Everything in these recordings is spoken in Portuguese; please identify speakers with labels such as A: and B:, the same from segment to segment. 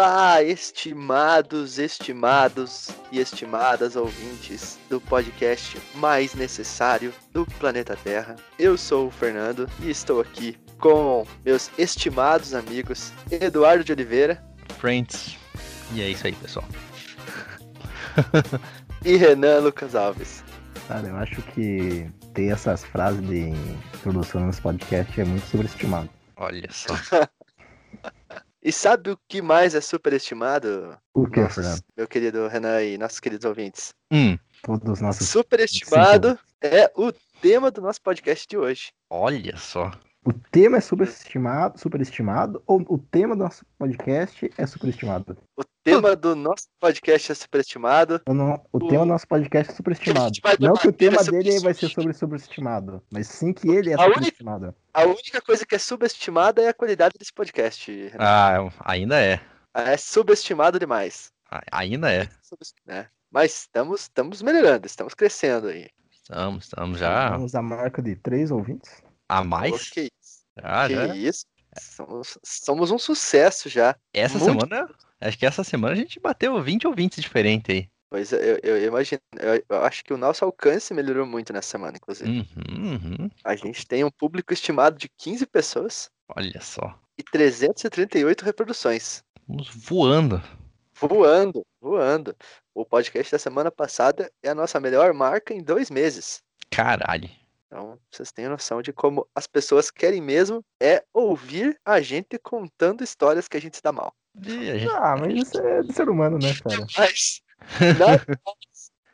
A: Olá, estimados, estimados e estimadas ouvintes do podcast mais necessário do planeta Terra. Eu sou o Fernando e estou aqui com meus estimados amigos Eduardo de Oliveira.
B: Friends. E é isso aí, pessoal.
A: e Renan Lucas Alves.
C: Cara, eu acho que ter essas frases de introdução nos podcasts é muito sobreestimado.
B: Olha só.
A: E sabe o que mais é superestimado?
C: O que, Fernando?
A: Meu querido Renan e nossos queridos ouvintes.
B: Hum.
C: Todos os nossos.
A: Superestimado é o tema do nosso podcast de hoje.
B: Olha só.
C: O tema é superestimado, superestimado ou o tema do nosso podcast é superestimado?
A: O tema do nosso podcast é superestimado.
C: Não, o, o, tema do nosso podcast é superestimado. Não que o tema dele vai ser sobre superestimado, mas sim que ele é a superestimado.
A: Única, a única coisa que é subestimada é a qualidade desse podcast.
B: Renan. Ah, ainda é.
A: É subestimado demais.
B: Ainda é.
A: é. Mas estamos, estamos melhorando, estamos crescendo aí.
B: Estamos, estamos já.
C: Temos a marca de três ouvintes.
B: A mais?
A: Isso? Ah, que já? isso? Somos, somos, um sucesso já.
B: Essa Muito... semana, acho que essa semana a gente bateu 20 ouvintes diferentes aí.
A: Pois é, eu, eu, imagino, eu, eu, acho que o nosso alcance melhorou muito nessa semana, inclusive.
B: Uhum, uhum.
A: A gente tem um público estimado de 15 pessoas.
B: Olha só.
A: E 338 reproduções.
B: Vamos voando.
A: Voando, voando. O podcast da semana passada é a nossa melhor marca em dois meses.
B: Caralho.
A: Então, vocês têm noção de como as pessoas querem mesmo é ouvir a gente contando histórias que a gente se dá mal.
C: Gente... Ah, mas isso é do ser humano, né, cara?
A: Mas nada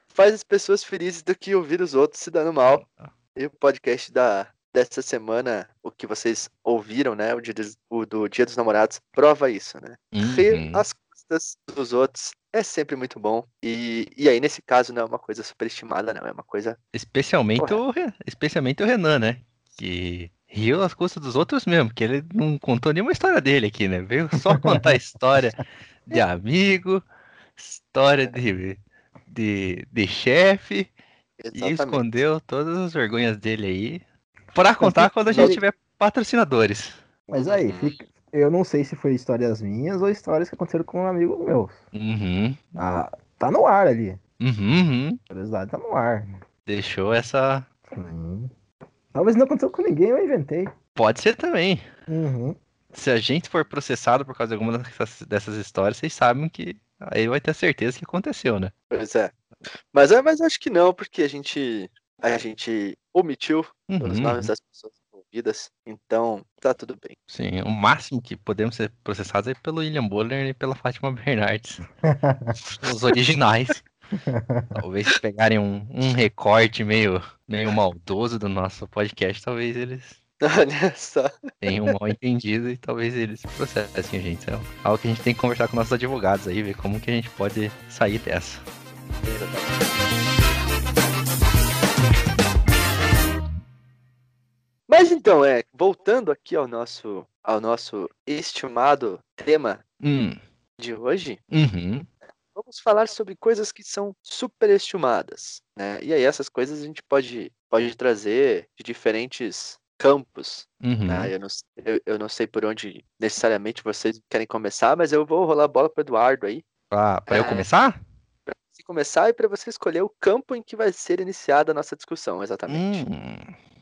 A: faz as pessoas felizes do que ouvir os outros se dando mal. E o podcast da, dessa semana, o que vocês ouviram, né? O, dia dos, o do Dia dos Namorados, prova isso, né?
B: Uhum.
A: As custas dos outros é sempre muito bom. E, e aí, nesse caso, não é uma coisa superestimada, não. É uma coisa.
B: Especialmente, o, especialmente o Renan, né? Que riu às custas dos outros mesmo, que ele não contou nenhuma história dele aqui, né? Veio só contar história de amigo, história de, de, de chefe, e escondeu todas as vergonhas dele aí. Pra contar quando a gente tiver patrocinadores.
C: Mas aí, uhum. fica, eu não sei se foi histórias minhas ou histórias que aconteceram com um amigo meu.
B: Uhum.
C: Ah, tá no ar ali.
B: Uhum, uhum.
C: A curiosidade tá no ar.
B: Deixou essa.
C: Uhum. Talvez não aconteceu com ninguém, eu inventei.
B: Pode ser também.
C: Uhum.
B: Se a gente for processado por causa de alguma dessas, dessas histórias, vocês sabem que aí vai ter certeza que aconteceu, né?
A: Pois é. Mas, é, mas acho que não, porque a gente, a gente omitiu uhum. os nomes das pessoas vidas, então tá tudo bem.
B: Sim, o máximo que podemos ser processados é pelo William Buller e pela Fátima Bernardes. os originais. talvez se pegarem um, um recorte meio, meio maldoso do nosso podcast, talvez eles
A: Olha só.
B: Tenham um mal entendido e talvez eles processem a gente. É algo que a gente tem que conversar com nossos advogados aí, ver como que a gente pode sair dessa.
A: Mas então, é, voltando aqui ao nosso, ao nosso estimado tema
B: hum.
A: de hoje,
B: uhum.
A: vamos falar sobre coisas que são superestimadas, né? E aí essas coisas a gente pode, pode trazer de diferentes campos.
B: Uhum.
A: Né? Eu, não, eu, eu, não sei por onde necessariamente vocês querem começar, mas eu vou rolar a bola para Eduardo aí.
B: Ah, para é, eu começar?
A: Para você começar e para você escolher o campo em que vai ser iniciada a nossa discussão, exatamente.
B: Hum.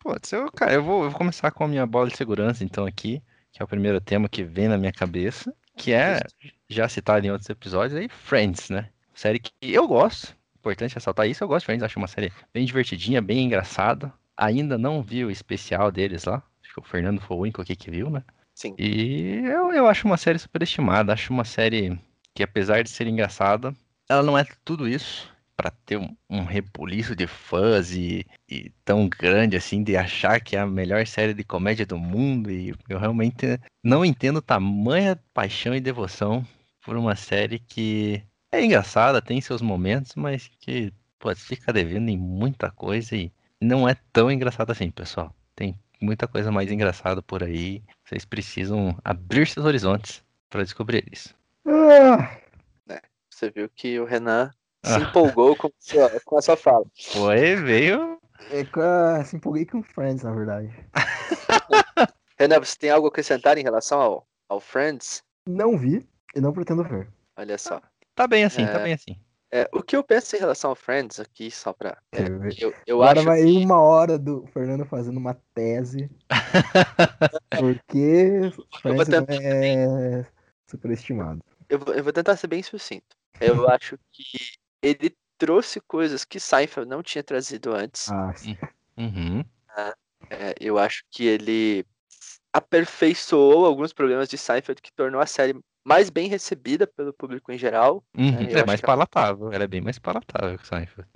B: Pode ser, cara, eu vou, eu vou começar com a minha bola de segurança, então, aqui, que é o primeiro tema que vem na minha cabeça, que é, já citado em outros episódios, aí, Friends, né? Série que eu gosto, importante ressaltar isso, eu gosto de Friends, acho uma série bem divertidinha, bem engraçada. Ainda não vi o especial deles lá, acho que o Fernando foi o único aqui que viu, né?
A: Sim.
B: E eu, eu acho uma série superestimada, acho uma série que, apesar de ser engraçada, ela não é tudo isso para ter um, um rebuliço de fãs e, e, tão grande assim, de achar que é a melhor série de comédia do mundo. E eu realmente não entendo tamanha paixão e devoção por uma série que é engraçada, tem seus momentos, mas que pode ficar devendo em muita coisa e não é tão engraçada assim, pessoal. Tem muita coisa mais engraçada por aí. Vocês precisam abrir seus horizontes para descobrir isso.
C: Ah.
A: É, você viu que o Renan se ah. empolgou com, sua, com a sua fala.
B: Foi, veio.
C: É, se empolguei com Friends, na verdade.
A: Renan, você tem algo a acrescentar em relação ao, ao Friends?
C: Não vi. E não pretendo ver.
A: Olha só.
B: Tá bem assim,
A: É.
B: tá bem assim.
A: É, o que eu penso em relação ao Friends aqui, só pra. é, eu eu
C: Agora
A: acho
C: vai
A: que.
C: uma hora do Fernando fazendo uma tese. porque Friends
A: tentar
C: é superestimado.
A: Eu vou, eu vou tentar ser bem sucinto. Eu acho que ele trouxe coisas que Seinfeld não tinha trazido antes.
C: Ah, sim.
B: Uhum.
A: É, eu acho que ele aperfeiçoou alguns problemas de Seinfeld que tornou a série mais bem recebida pelo público em geral,
B: Uhum.
A: eu
B: É
A: acho
B: mais palatável. Ela é bem mais palatável que o Seinfeld.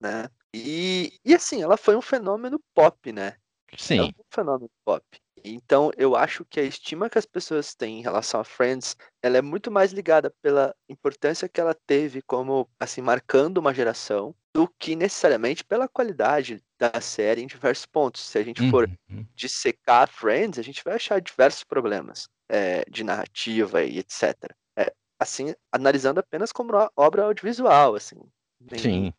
A: né? E, e assim, ela foi um fenômeno pop, né? Ela
B: Sim.
A: foi um fenômeno pop. Então, eu acho que a estima que as pessoas têm em relação a Friends, ela é muito mais ligada pela importância que ela teve como, assim, marcando uma geração, do que necessariamente pela qualidade da série em diversos pontos. Se a gente for
B: Uhum.
A: dissecar Friends, a gente vai achar diversos problemas é, de narrativa e etc. É, assim, analisando apenas como obra audiovisual, assim.
B: Sim.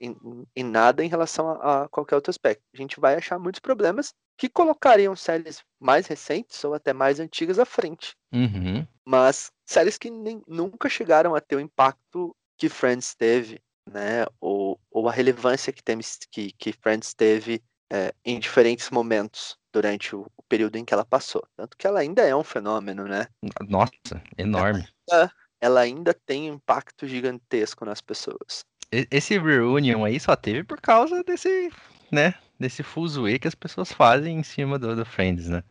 A: Em, em nada em relação a, a qualquer outro aspecto. A gente vai achar muitos problemas que colocariam séries mais recentes ou até mais antigas à frente.
B: Uhum.
A: Mas séries que nem, nunca chegaram a ter o impacto que Friends teve, né? Ou, ou a relevância que, tem, que, que Friends teve é, em diferentes momentos durante o, o período em que ela passou. Tanto que ela ainda é um fenômeno, né?
B: Nossa, enorme.
A: Ela ainda tem um impacto gigantesco nas pessoas.
B: Esse reunion aí só teve por causa desse, né? Desse fuzuê que as pessoas fazem em cima do, do Friends, né?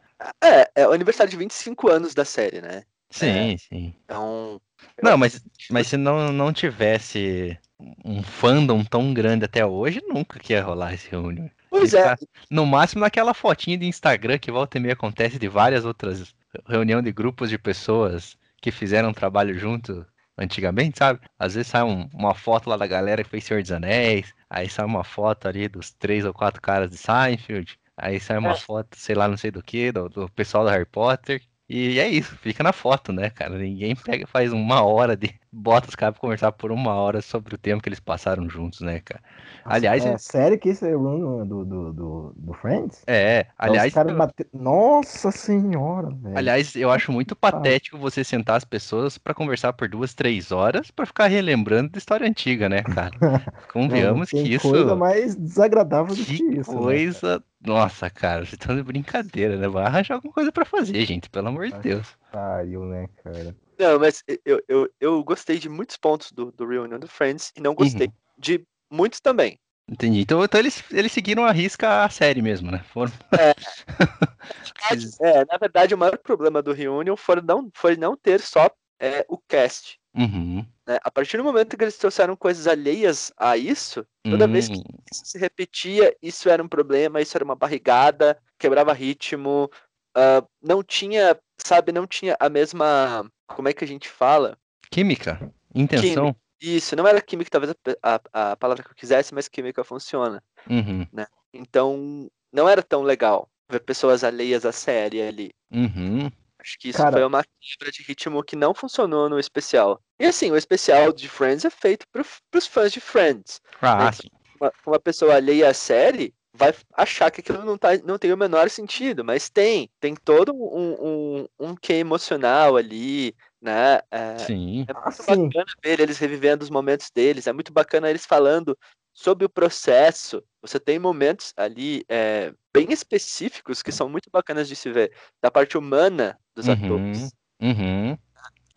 A: É, é o aniversário de 25 anos da série, né?
B: Sim, sim.
A: Então.
B: Não, mas, mas se não, não tivesse um fandom tão grande até hoje, nunca que ia rolar esse reunião.
A: Pois
B: Ele
A: é,
B: tá- No máximo naquela fotinha de Instagram que volta e meia acontece de várias outras reunião de grupos de pessoas que fizeram um trabalho junto antigamente, sabe? Às vezes sai um- uma foto lá da galera que fez Senhor dos Anéis, aí sai uma foto ali dos três ou quatro caras de Seinfeld, aí sai uma
A: É.
B: foto, sei lá, não sei do que, do, do pessoal do Harry Potter. E é isso, fica na foto, né, cara? Ninguém pega, faz uma hora de. Bota os caras pra conversar por uma hora sobre o tempo que eles passaram juntos, né, cara? Aliás,
C: é sério que esse é o do, do, do, do Friends?
B: É, aliás,
C: Os caras bate- Nossa senhora, velho.
B: aliás, eu acho muito patético você sentar as pessoas pra conversar por duas, três horas pra ficar relembrando da história antiga, né, cara? Convenhamos que isso.
C: coisa mais desagradável do que,
B: Que
C: isso. né,
B: coisa. Nossa, cara, vocês estão de brincadeira, né? Vai arranjar alguma coisa pra fazer, gente, pelo amor de Deus.
C: Pariu, né, cara?
A: Não, mas eu, eu, eu gostei de muitos pontos do, do Reunion do Friends e não
B: Uhum.
A: gostei de muitos também.
B: Entendi. Então, então eles, eles seguiram a risca a série mesmo, né? Foram. Eles-
A: É, na verdade, o maior problema do Reunion foi não, foi não ter só é, o cast.
B: Uhum.
A: né? A partir do momento que eles trouxeram coisas alheias a isso, toda vez que
B: Hum,
A: isso se repetia, isso era um problema, isso era uma barrigada, quebrava ritmo, ah, não tinha, sabe, não tinha a mesma. Como é que a gente fala?
B: Química, intenção.
A: Isso, não era química, talvez a, a, a palavra que eu quisesse, mas química funciona.
B: Uhum.
A: Então, não era tão legal ver pessoas alheias à série ali.
B: Uhum.
A: Acho que isso
C: Cara-
A: foi uma quebra de ritmo que não funcionou no especial. E assim, o especial de Friends é feito para os fãs de Friends.
B: Ah,
A: Né?
B: sim.
A: Uma, uma pessoa alheia à série vai achar que aquilo não, tá, não tem o menor sentido, mas tem. Tem todo um, um, um quê emocional ali, né? É,
B: Sim.
A: é muito
C: Assim.
A: bacana ver eles revivendo os momentos deles, é muito bacana eles falando sobre o processo. Você tem momentos ali é, bem específicos que são muito bacanas de se ver, da parte humana dos
B: Uhum.
A: atores.
B: Uhum.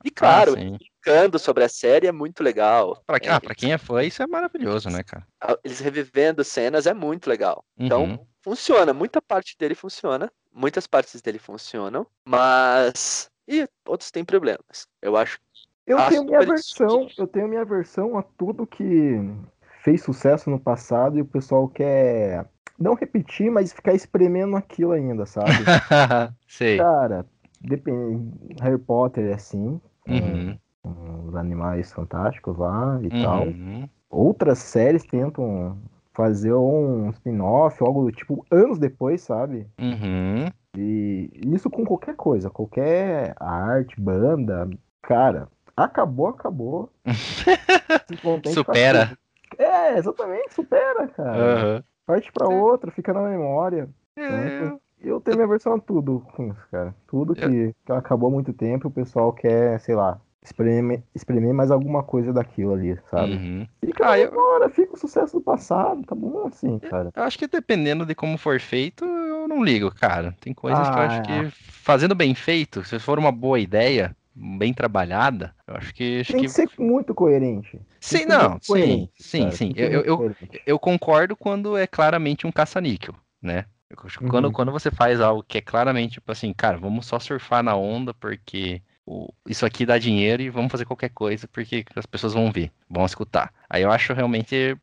A: E claro,
B: Ah, sim.
A: brincando sobre a série é muito legal.
B: Pra,
A: É,
B: ah, pra quem é fã, isso é maravilhoso, né, cara?
A: Eles revivendo cenas é muito legal. Então,
B: Uhum.
A: funciona, muita parte dele funciona, muitas partes dele funcionam, mas. E outros têm problemas. Eu acho
C: Eu tenho minha versão, eu tenho minha versão a tudo que fez sucesso no passado e o pessoal quer não repetir, mas ficar espremendo aquilo ainda, sabe?
B: Sei.
C: Cara, depende. Harry Potter é assim, com,
B: Uhum.
C: Os animais fantásticos lá e tal.
B: Uhum.
C: Outras séries tentam fazer um spin-off ou algo do tipo anos depois, sabe?
B: Uhum.
C: E isso com qualquer coisa, qualquer arte, banda, cara, acabou, acabou.
B: Supera.
C: É, exatamente, supera, cara.
B: Aham.
C: Parte pra outra, fica na memória.
B: É,
C: Eu tenho minha versão a tudo com isso, cara. Tudo que, que acabou há muito tempo, o pessoal quer, sei lá, espremer, espremer mais alguma coisa daquilo ali, sabe?
B: Uhum.
C: Fica
B: Ah, eu-
C: agora, fica o sucesso do passado, tá bom assim, cara.
B: Eu acho que dependendo de como for feito, eu não ligo, cara. Tem coisas que eu acho
C: Ah.
B: que fazendo bem feito, se for uma boa ideia, bem trabalhada, eu acho que acho
C: Tem
B: que
C: que ser muito coerente.
B: Sim, não, sim,
C: coerente,
B: sim,
C: cara,
B: sim. Eu, eu, eu, concordo quando é claramente um caça-níquel, né? Quando,
C: Uhum.
B: quando você faz algo que é claramente, tipo assim, cara, vamos só surfar na onda porque o- isso aqui dá dinheiro e vamos fazer qualquer coisa porque as pessoas vão ver, vão escutar. Aí eu acho realmente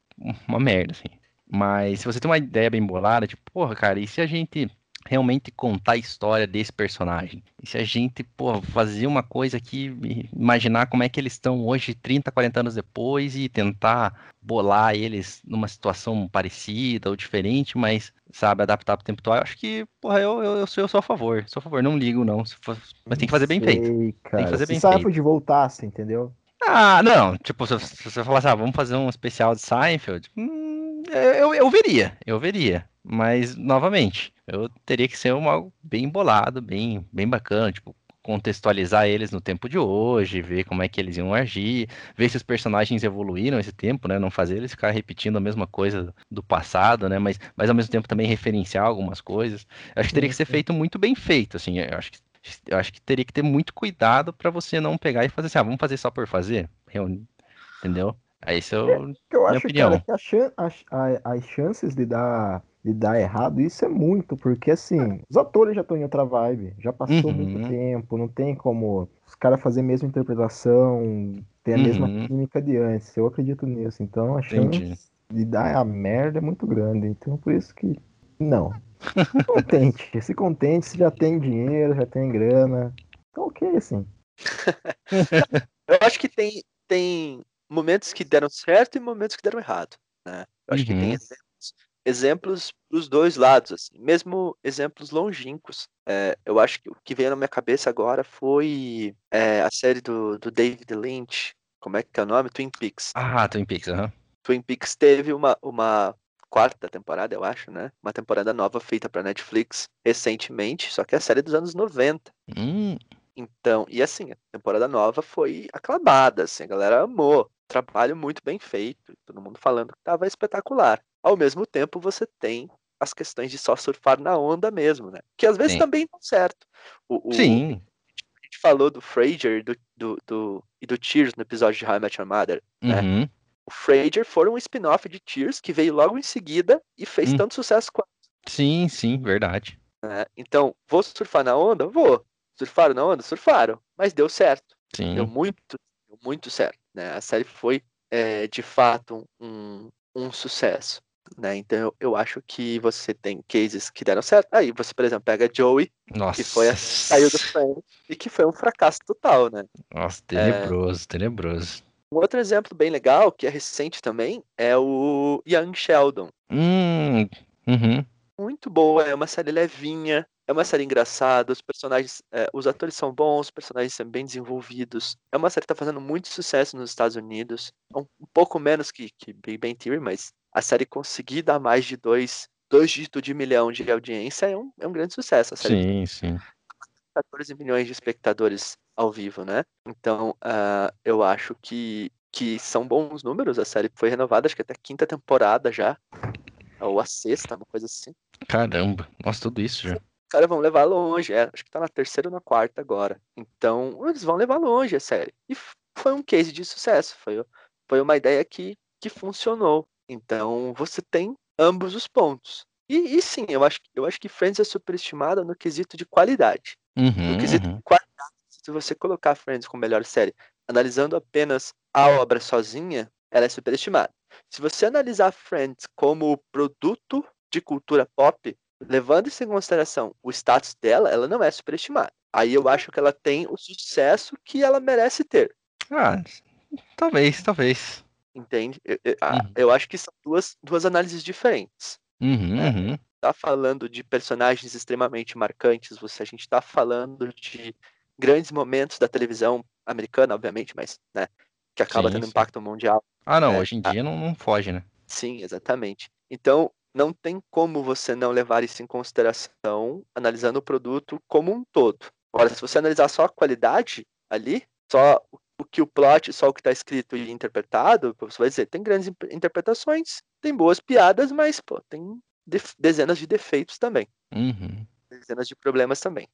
B: uma merda, assim. Mas se você tem uma ideia bem bolada, tipo, porra, cara, e se a gente realmente contar a história desse personagem? E se a gente, pô, fazer uma coisa aqui, imaginar como é que eles estão hoje, 30, 40 anos depois, e tentar bolar eles numa situação parecida ou diferente, mas, sabe, adaptar pro tempo atual, eu acho que, porra, eu, eu, eu, sou, eu sou a favor, sou a favor, não ligo não, for- mas tem que fazer bem
C: Sei,
B: feito.
C: Cara.
B: fazer
C: Se
B: bem
C: Seinfeld
B: feito.
C: voltasse, entendeu?
B: Ah, não, tipo, se, se você falasse, ah, vamos fazer um especial de Seinfeld, hum, eu, eu veria, eu veria. Mas, novamente, eu teria que ser um algo bem bolado, bem, bem bacana, tipo, contextualizar eles no tempo de hoje, ver como é que eles iam agir, ver se os personagens evoluíram esse tempo, né? Não fazer eles ficar repetindo a mesma coisa do passado, né? Mas, mas ao mesmo tempo também referenciar algumas coisas. Eu acho que teria que ser feito muito bem feito, assim. Eu acho que, eu acho que teria que ter muito cuidado para você não pegar e fazer assim, ah, vamos fazer só por fazer, entendeu? Aí isso eu,
C: Porque eu
B: Minha
C: acho,
B: opinião.
C: cara, que a chan- as chances de dar, de dar errado, isso é muito, porque assim, os atores já estão em outra vibe, já passou
B: Uhum.
C: muito tempo, não tem como os caras fazer a mesma interpretação, ter a mesma
B: Uhum.
C: química de antes. Eu acredito nisso. Então a
B: Entendi.
C: chance de dar a merda é muito grande. Então por isso que. Não. Contente. Se contente, se já tem dinheiro, já tem grana. Então ok, assim.
A: Eu acho que tem, tem momentos que deram certo e momentos que deram errado. Né? Eu acho que tem
B: Uhum.
A: Exemplos, dos dois lados, assim, mesmo exemplos longínquos. É, eu acho que o que veio na minha cabeça agora foi é, a série do, do David Lynch. Como é que é o nome? Twin Peaks.
B: Ah, Twin Peaks, aham.
A: Twin Peaks teve uma, uma quarta temporada, eu acho, né? Uma temporada nova feita para Netflix recentemente, só que é a série dos anos 90.
B: Hum,
A: Então, e assim, a temporada nova foi aclamada, assim, a galera amou. Trabalho muito bem feito, todo mundo falando que tava espetacular. Ao mesmo tempo, você tem as questões de só surfar na onda mesmo, né? Que às vezes
B: Sim.
A: também dão certo. O, o-
B: sim.
A: A gente falou do Frasier do, do, do- e do Cheers no episódio de How I Met Your Mother. né?
B: Uhum.
A: O Frasier foi um spin-off de Cheers que veio logo em seguida e fez
B: Hum.
A: tanto sucesso quanto.
B: Sim, sim, verdade.
A: né? Então, vou surfar na onda? Vou. Surfaram na onda? Surfaram. Mas deu certo.
B: Sim.
A: Deu muito, deu muito certo. Né? A série foi, é, de fato, um, um sucesso. Né? Então, eu, eu acho que você tem cases que deram certo. Aí, você, por exemplo, pega Joey,
B: Nossa.
A: que foi a, saiu do Friends, e que foi um fracasso total, né?
B: Nossa, tenebroso, tenebroso.
A: Um outro exemplo bem legal, que é recente também, é o Young Sheldon.
B: Hum, uhum.
A: muito boa, é uma série levinha, é uma série engraçada, os personagens, é, os atores são bons, os personagens são bem desenvolvidos. É uma série que tá fazendo muito sucesso nos Estados Unidos, um, um pouco menos que, que Big Bang Theory, mas a série conseguir dar mais de dois, dois dígitos de milhão de audiência é um, é um grande sucesso. A série
B: Sim, sim.
A: 14 milhões de espectadores ao vivo, né? Então, ah, eu acho que, que são bons números. A série foi renovada, acho que até a quinta temporada já, ou a sexta, uma coisa assim.
B: Caramba. Nossa, tudo isso já.
A: Os caras vão levar longe, é, acho que tá na terceira ou na quarta agora. Então, eles vão levar longe a série. E foi um case de sucesso, foi, foi uma ideia que, que funcionou. Então, você tem ambos os pontos. E, e sim, eu acho, que- eu acho que Friends é superestimada no quesito de qualidade. No
B: Uhum,
A: quesito
B: uhum.
A: de qualidade, se você colocar Friends como melhor série, analisando apenas a obra sozinha, ela é superestimada. Se você analisar Friends como produto de cultura pop, levando isso em consideração o status dela, ela não é superestimada. Aí eu acho que ela tem o sucesso que ela merece ter,
B: Ah, talvez, talvez.
A: Entende? Eu, eu-
B: Uhum.
A: eu acho que são duas, duas análises diferentes.
B: Uhum,
A: É.
B: uhum.
A: tá falando de personagens extremamente marcantes, você, a gente tá falando de grandes momentos da televisão americana, obviamente, mas, né, que acaba
B: Sim,
A: tendo
B: sim.
A: impacto mundial.
B: Ah, não,
A: É,
B: hoje em
A: a-
B: dia não, não foge, né?
A: Sim, exatamente. Então, não tem como você não levar isso em consideração analisando o produto como um todo. Agora, se você analisar só a qualidade ali, só o o que o plot, só o que tá escrito e interpretado, você vai dizer, tem grandes interpretações, tem boas piadas, mas, pô, tem dezenas de defeitos também.
B: Uhum.
A: Dezenas de problemas também.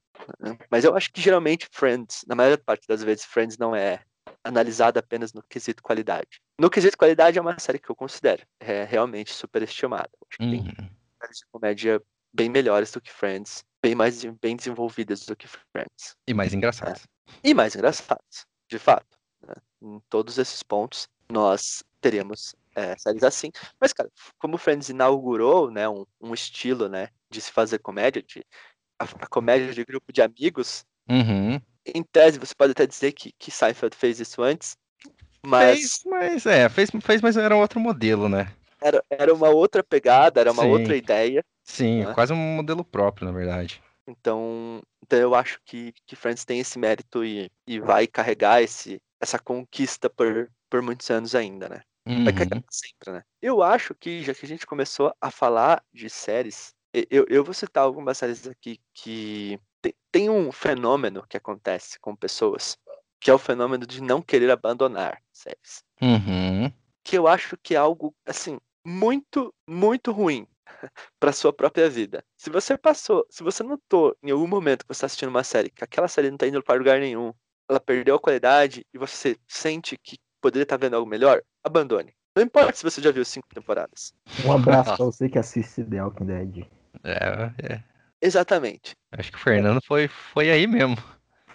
A: Mas eu acho que geralmente Friends, na maior parte das vezes, Friends não é analisada apenas no quesito qualidade. No quesito qualidade é uma série que eu considero é realmente superestimada. Acho que tem
B: Uhum.
A: séries de comédia bem melhores do que Friends, bem mais bem desenvolvidas do que Friends.
B: E mais engraçado.
A: E mais engraçadas, de fato. né? Em todos esses pontos, nós teremos é, séries assim. Mas, cara, como Friends inaugurou né, um, um estilo né, de se fazer comédia, de, a, a comédia de grupo de amigos,
B: Uhum.
A: em tese você pode até dizer que, que Seinfeld fez isso antes, mas
B: Fez, mas é, fez, fez, mas era um outro modelo, né?
A: era, era uma outra pegada, era uma
B: Sim.
A: outra ideia.
B: Sim,
A: Né?
B: quase um modelo próprio, na verdade.
A: Então, então eu acho que, que Friends tem esse mérito e, e vai carregar esse, essa conquista por, por muitos anos ainda, né? Vai
B: Uhum.
A: carregar sempre, né? Eu acho que, já que a gente começou a falar de séries, eu, eu vou citar algumas séries aqui que tem, tem um fenômeno que acontece com pessoas, que é o fenômeno de não querer abandonar séries.
B: Uhum.
A: Que eu acho que é algo, assim, muito, muito ruim para sua própria vida. Se você passou, se você notou em algum momento que você está assistindo uma série, que aquela série não tá indo para lugar nenhum, ela perdeu a qualidade e você sente que poderia estar vendo algo melhor, abandone. Não importa se você já viu cinco temporadas.
C: Um abraço pra você que assiste The Walking Dead.
B: É, é.
A: Exatamente.
B: Acho que o Fernando foi, foi aí mesmo.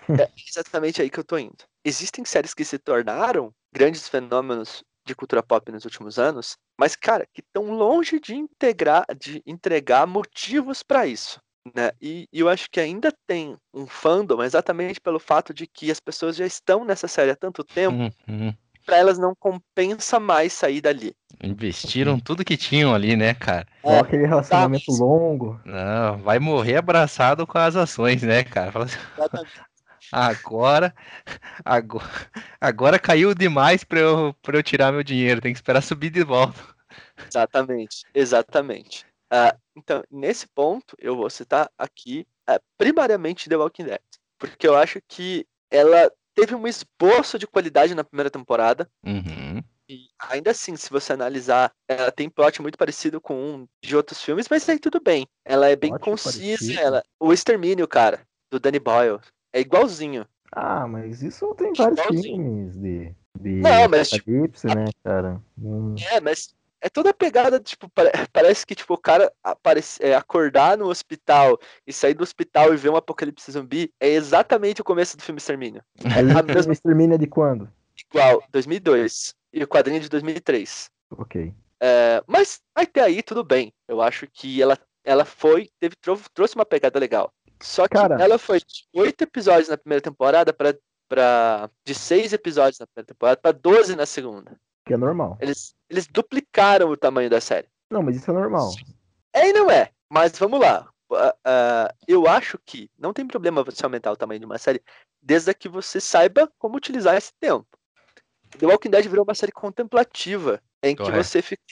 A: É exatamente aí que eu tô indo. Existem séries que se tornaram grandes fenômenos de cultura pop nos últimos anos, mas, cara, que estão longe de integrar, de entregar motivos para isso. Né? E, e eu acho que ainda tem um fandom exatamente pelo fato de que as pessoas já estão nessa série há tanto tempo,
B: Uhum.
A: para elas não compensa mais sair dali.
B: Investiram tudo que tinham ali, né, cara?
C: Igual aquele relacionamento
A: tá.
C: longo.
B: Não, vai morrer abraçado com as ações, né, cara? Assim, agora, agora, agora caiu demais pra eu, pra eu tirar meu dinheiro. Tem que esperar subir de volta.
A: Exatamente, exatamente. Ah, então, nesse ponto, eu vou citar aqui, ah, primariamente, The Walking Dead. Porque eu acho que ela teve um esboço de qualidade na primeira temporada.
B: Uhum.
A: E ainda assim, se você analisar, ela tem plot muito parecido com um de outros filmes, mas aí tudo bem. Ela é bem
C: Plot
A: concisa.
C: parecido?
A: Ela... O Extermínio, cara, do Danny Boyle, é igualzinho.
C: Ah, mas isso tem vários
A: Igualzinho.
C: filmes de, de
A: Não, mas, tipo,
C: apocalipse, né, cara? Hum,
A: É, mas é toda a pegada, tipo, pare- parece que tipo, o cara aparece, é, acordar no hospital e sair do hospital e ver um apocalipse zumbi é exatamente o começo do filme Extermínio.
C: Mas
A: A mesma-
C: Extermínio é de quando?
A: Igual, 2002. E o quadrinho de 2003.
C: Ok.
A: É, mas até aí tudo bem. Eu acho que ela, ela foi, teve, trou- trouxe uma pegada legal. Só que
C: Cara.
A: ela foi de oito episódios na primeira temporada para para de seis episódios na primeira temporada para 12 na segunda.
C: Que é normal.
A: Eles, eles duplicaram o tamanho da série.
C: Não, mas isso é normal.
A: É e não é, mas vamos lá. Ah, ah, eu acho que não tem problema você aumentar o tamanho de uma série, desde que você saiba como utilizar esse tempo. The Walking Dead virou uma série contemplativa, em que você fica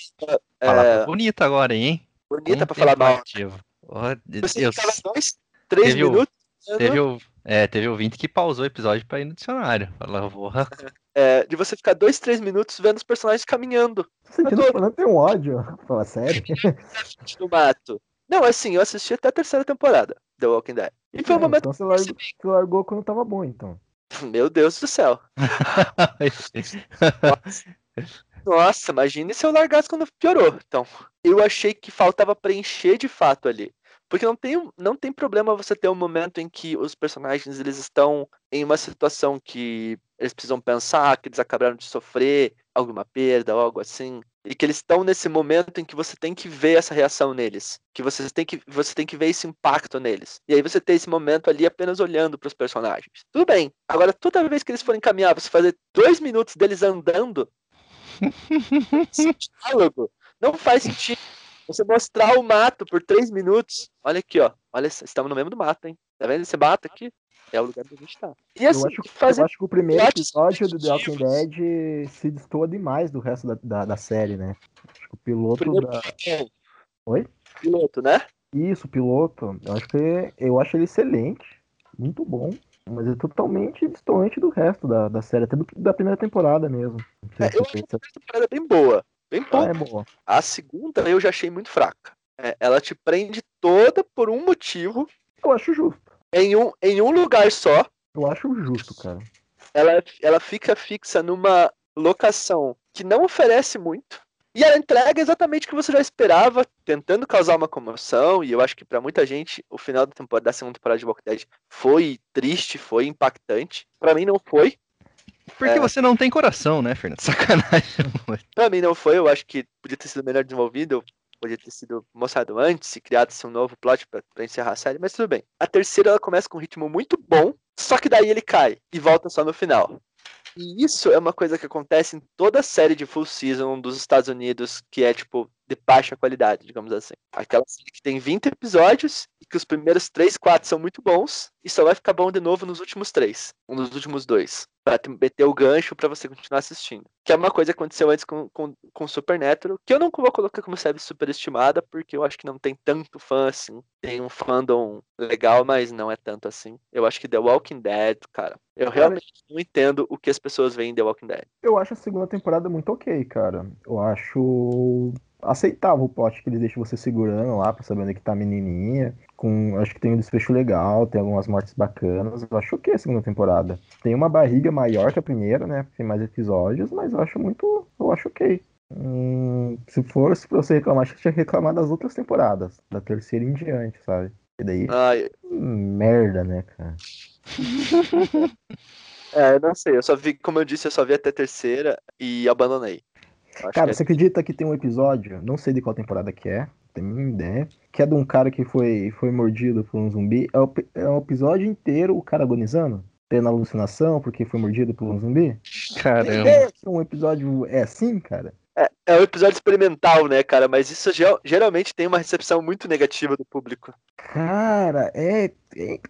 B: Palavra
A: é,
B: bonita agora, hein?
A: bonita pra falar mal.
B: De
A: Você ficava dois, três
B: Teve o-
A: minutos.
B: Teve, o, é, teve ouvinte que pausou o episódio pra ir no dicionário. Falou, porra,
A: é, de você ficar dois, três minutos vendo os personagens caminhando
C: Tô sentindo
A: Eu tô-
C: tem um ódio. Fala sério.
A: no mato. Não, assim, eu assisti até a terceira temporada The Walking Dead. E foi um
C: É,
A: momento.
C: então você largou, você largou quando tava bom, então.
A: Meu Deus do céu. Nossa, imagine se eu largasse quando piorou. Então, eu achei que faltava preencher de fato ali. Porque não tem, não tem problema você ter um momento em que os personagens eles estão em uma situação que eles precisam pensar, que eles acabaram de sofrer alguma perda ou algo assim. E que eles estão nesse momento em que você tem que ver essa reação neles. Que você tem que, você tem que ver esse impacto neles. E aí você tem esse momento ali apenas olhando para os personagens. Tudo bem. Agora, toda vez que eles forem caminhar, você fazer dois minutos deles andando, diálogo não faz sentido. Você mostrar o mato por três minutos. Olha aqui, ó. Olha, estamos no mesmo do mato, hein? Tá vendo esse mato aqui? É o lugar que a gente tá. E assim,
C: eu, acho,
A: fazer.
C: eu acho que o primeiro episódio do The Walking. Dead se destoa demais do resto da, da, da série, né? Acho que o piloto
A: Primeiro-
C: da.
A: Oi? Piloto, né?
C: Isso, o piloto, eu acho que eu acho ele excelente. Muito bom. Mas é totalmente distante do resto da, da série, até do, da primeira temporada mesmo.
A: É, eu acho a primeira temporada bem boa. Bem boa.
C: Ah, é.
A: A segunda eu já achei muito fraca. É, ela te prende toda por um motivo,
C: Eu acho justo.
A: em um, em um lugar só.
C: Eu acho justo, cara.
A: Ela, ela fica fixa numa locação que não oferece muito. E ela entrega exatamente o que você já esperava, tentando causar uma comoção. E eu acho que pra muita gente o final da temporada da segunda temporada de Walking Dead foi triste, foi impactante. Pra mim não foi.
B: Porque
A: É.
B: você não tem coração, né, Fernando? Sacanagem.
A: Pra mim não foi. Eu acho que podia ter sido melhor desenvolvido. Podia ter sido mostrado antes e criado-se um novo plot pra, pra encerrar a série, mas tudo bem. A terceira ela começa com um ritmo muito bom, só que daí ele cai e volta só no final. E isso é uma coisa que acontece em toda série de full season dos Estados Unidos, que é tipo de baixa qualidade, digamos assim. Aquela série que tem 20 episódios e que os primeiros 3, 4 são muito bons e só vai ficar bom de novo nos últimos três, um dos últimos dois, te meter o gancho pra você continuar assistindo. Que é uma coisa que aconteceu antes com, com, com Supernatural, que eu não vou colocar como série superestimada, porque eu acho que não tem tanto fã assim. Tem um fandom legal, mas não é tanto assim. Eu acho que The Walking Dead, cara, eu realmente não entendo o que as pessoas veem em The Walking Dead.
C: Eu acho a segunda temporada muito ok, cara. Eu acho aceitável o plot que eles deixam você segurando lá pra saber onde é que tá a menininha. Com, acho que tem um desfecho legal, tem algumas mortes bacanas. Eu acho ok a segunda temporada. Tem uma barriga maior que a primeira, né? Tem mais episódios, mas eu acho muito. Eu acho ok. Hum, se fosse pra você reclamar, acho que tinha que reclamar das outras temporadas. Da terceira em diante, sabe? E daí,
A: Ai,
C: merda, né, cara?
A: é, eu não sei, eu só vi, como eu disse, eu só vi até a terceira e abandonei. Acho
C: Cara,
A: que
C: você acredita que tem um episódio, não sei de qual temporada que é, não tenho nenhuma ideia, que é de um cara que foi, foi mordido por um zumbi. É o, é o episódio inteiro o cara agonizando, tendo alucinação porque foi mordido por um zumbi.
B: Caramba.
C: ideia que um episódio é assim, cara?
A: É, é um episódio experimental, né, cara? Mas isso ge- geralmente tem uma recepção muito negativa do público.
C: Cara, é. é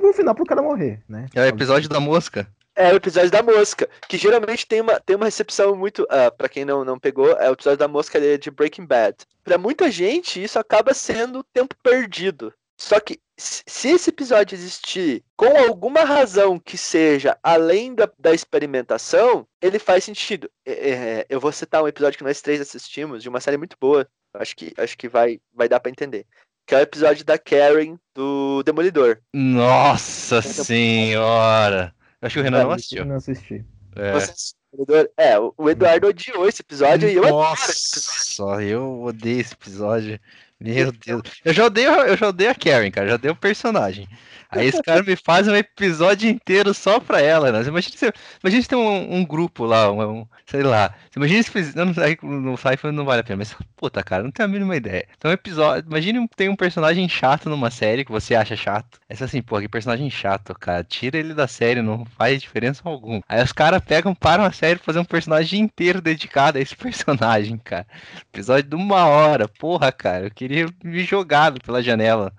C: no final pro cara morrer, né?
B: É o episódio da mosca.
A: É o episódio da mosca, que geralmente tem uma, tem uma recepção muito. ah, pra quem não, não pegou, é o episódio da mosca de de Breaking Bad. Pra muita gente, isso acaba sendo tempo perdido. Só que se se esse episódio existir com alguma razão que seja além da, da experimentação, ele faz sentido. É, é, eu vou citar um episódio que nós três assistimos, de uma série muito boa. Acho que, acho que vai, vai dar pra entender. Que é o episódio da Karen do Demolidor.
B: Nossa senhora. Acho que o Renan não assistiu.
C: Não assisti.
B: É.
A: Você Demolidor? É, o Eduardo odiou esse episódio e eu adoro esse episódio.
B: Nossa, eu odeio esse episódio. Meu Deus. Eu já odeio, eu já odeio a Karen, cara. Já odeio o personagem. Aí esse cara me faz um episódio inteiro só pra ela, né? Imagina se, imagina se tem um, um grupo lá, um, um- sei lá. Imagina se fiz, não, no Cypher não vale a pena, mas puta, cara, não tenho a mínima ideia. Então, episódio, imagine tem um personagem chato numa série que você acha chato. Você assim, pô, que personagem chato, cara. Tira ele da série, não faz diferença alguma. Aí os caras pegam, param a série pra fazer um personagem inteiro dedicado a esse personagem, cara. Episódio de uma hora, porra, cara. Eu queria me jogar pela janela.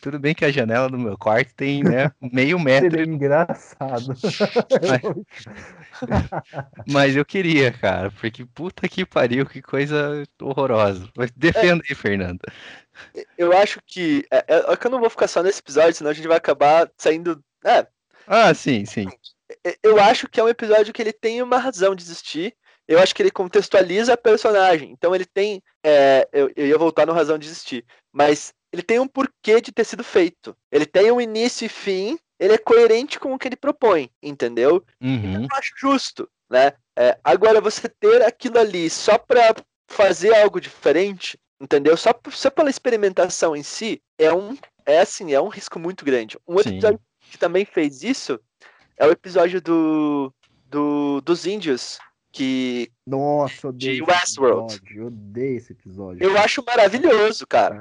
B: Tudo bem que a janela do meu quarto tem, né, meio metro,
C: Seria engraçado.
B: mas eu queria, cara, porque puta que pariu, que coisa horrorosa. Mas defenda aí, Fernando.
A: Eu acho que. É, é- é que eu não vou ficar só nesse episódio, senão a gente vai acabar saindo. É,
B: Ah, sim, sim.
A: é- eu acho que é um episódio que ele tem uma razão de existir. Eu acho que ele contextualiza a personagem. Então ele tem. é, eu, eu ia voltar no razão de existir. Mas ele tem um porquê de ter sido feito. Ele tem um início e fim. Ele é coerente com o que ele propõe, entendeu?
B: Uhum.
A: eu acho justo, né? É, agora, você ter aquilo ali só pra fazer algo diferente, entendeu? Só, só pela experimentação em si, é um, é assim, é um risco muito grande. Um outro
B: Sim.
A: episódio que também fez isso é o episódio do, do dos índios, que
C: Nossa,
A: De Westworld.
C: episódio. Eu odeio esse episódio.
A: eu acho maravilhoso, cara. Eu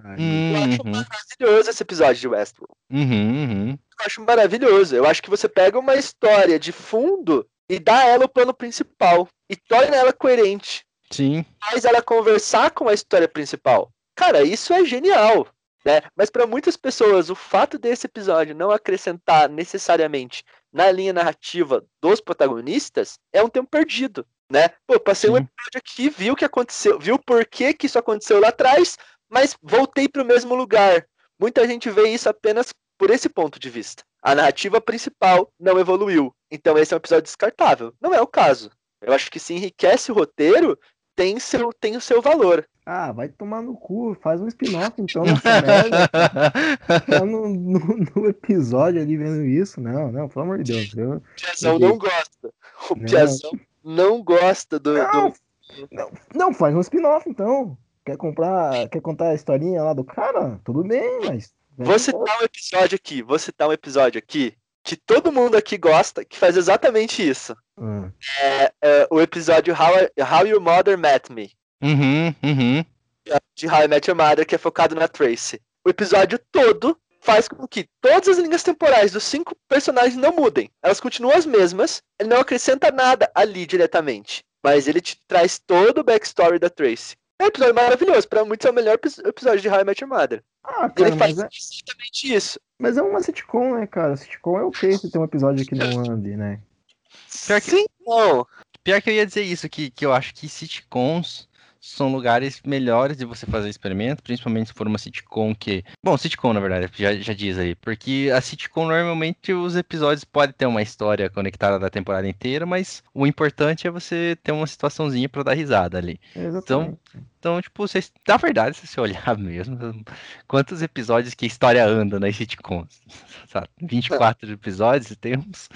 A: acho
B: Uhum.
A: maravilhoso esse episódio de Westworld.
B: Uhum, uhum.
A: Eu acho maravilhoso. Eu acho que você pega uma história de fundo e dá ela o plano principal. E torna ela coerente.
B: Sim.
A: faz ela conversar com a história principal. Cara, isso é genial, né? Mas para muitas pessoas, o fato desse episódio não acrescentar necessariamente na linha narrativa dos protagonistas é um tempo perdido, né? Pô, passei um
B: Sim.
A: episódio aqui, vi o que aconteceu, viu por que que isso aconteceu lá atrás, mas voltei para o mesmo lugar. Muita gente vê isso apenas por esse ponto de vista. a narrativa principal não evoluiu. Então esse é um episódio descartável. Não é o caso. Eu acho que se enriquece o roteiro, tem, seu, tem o seu valor.
C: Ah, vai tomar no cu, faz um spin-off então nessa merda. Tá no, no, no, episódio ali vendo isso. Não, não, pelo amor de Deus. Eu,
A: o Piazão não gosta. O não. Piazão não gosta do.
C: Não,
A: do...
C: não, não faz um spin-off então. Quer comprar, quer contar a historinha lá do cara? Tudo bem, mas.
A: Vou citar um episódio aqui, vou citar um episódio aqui que todo mundo aqui gosta, que faz exatamente isso. Hum. É, é, o episódio How, How Your Mother Met Me.
B: Uhum, uhum.
A: De How I Met Your Mother, que é focado na Tracy. O episódio todo faz com que todas as linhas temporais dos cinco personagens não mudem. Elas continuam as mesmas, ele não acrescenta nada ali diretamente. Mas ele te traz todo o backstory da Tracy. É um episódio maravilhoso. Pra muitos é o melhor episódio de How I Met Your Mother.
C: Ah, cara,
A: ele faz
C: é...
A: exatamente isso.
C: Mas é uma sitcom, né, cara? Sitcom é ok se tem um episódio que não ande, né?
A: Pior que... Sim, não.
B: Pior que eu ia dizer isso, que, que eu acho que sitcoms são lugares melhores de você fazer experimento, principalmente se for uma sitcom que. Bom, sitcom, na verdade, já, já diz aí. Porque a sitcom, normalmente, os episódios podem ter uma história conectada da temporada inteira, mas o importante é você ter uma situaçãozinha para dar risada ali.
C: Exatamente.
B: Então, então, tipo, você, na verdade, se você olhar mesmo, quantos episódios que a história anda nas sitcoms? Sabe? 24 episódios, tem uns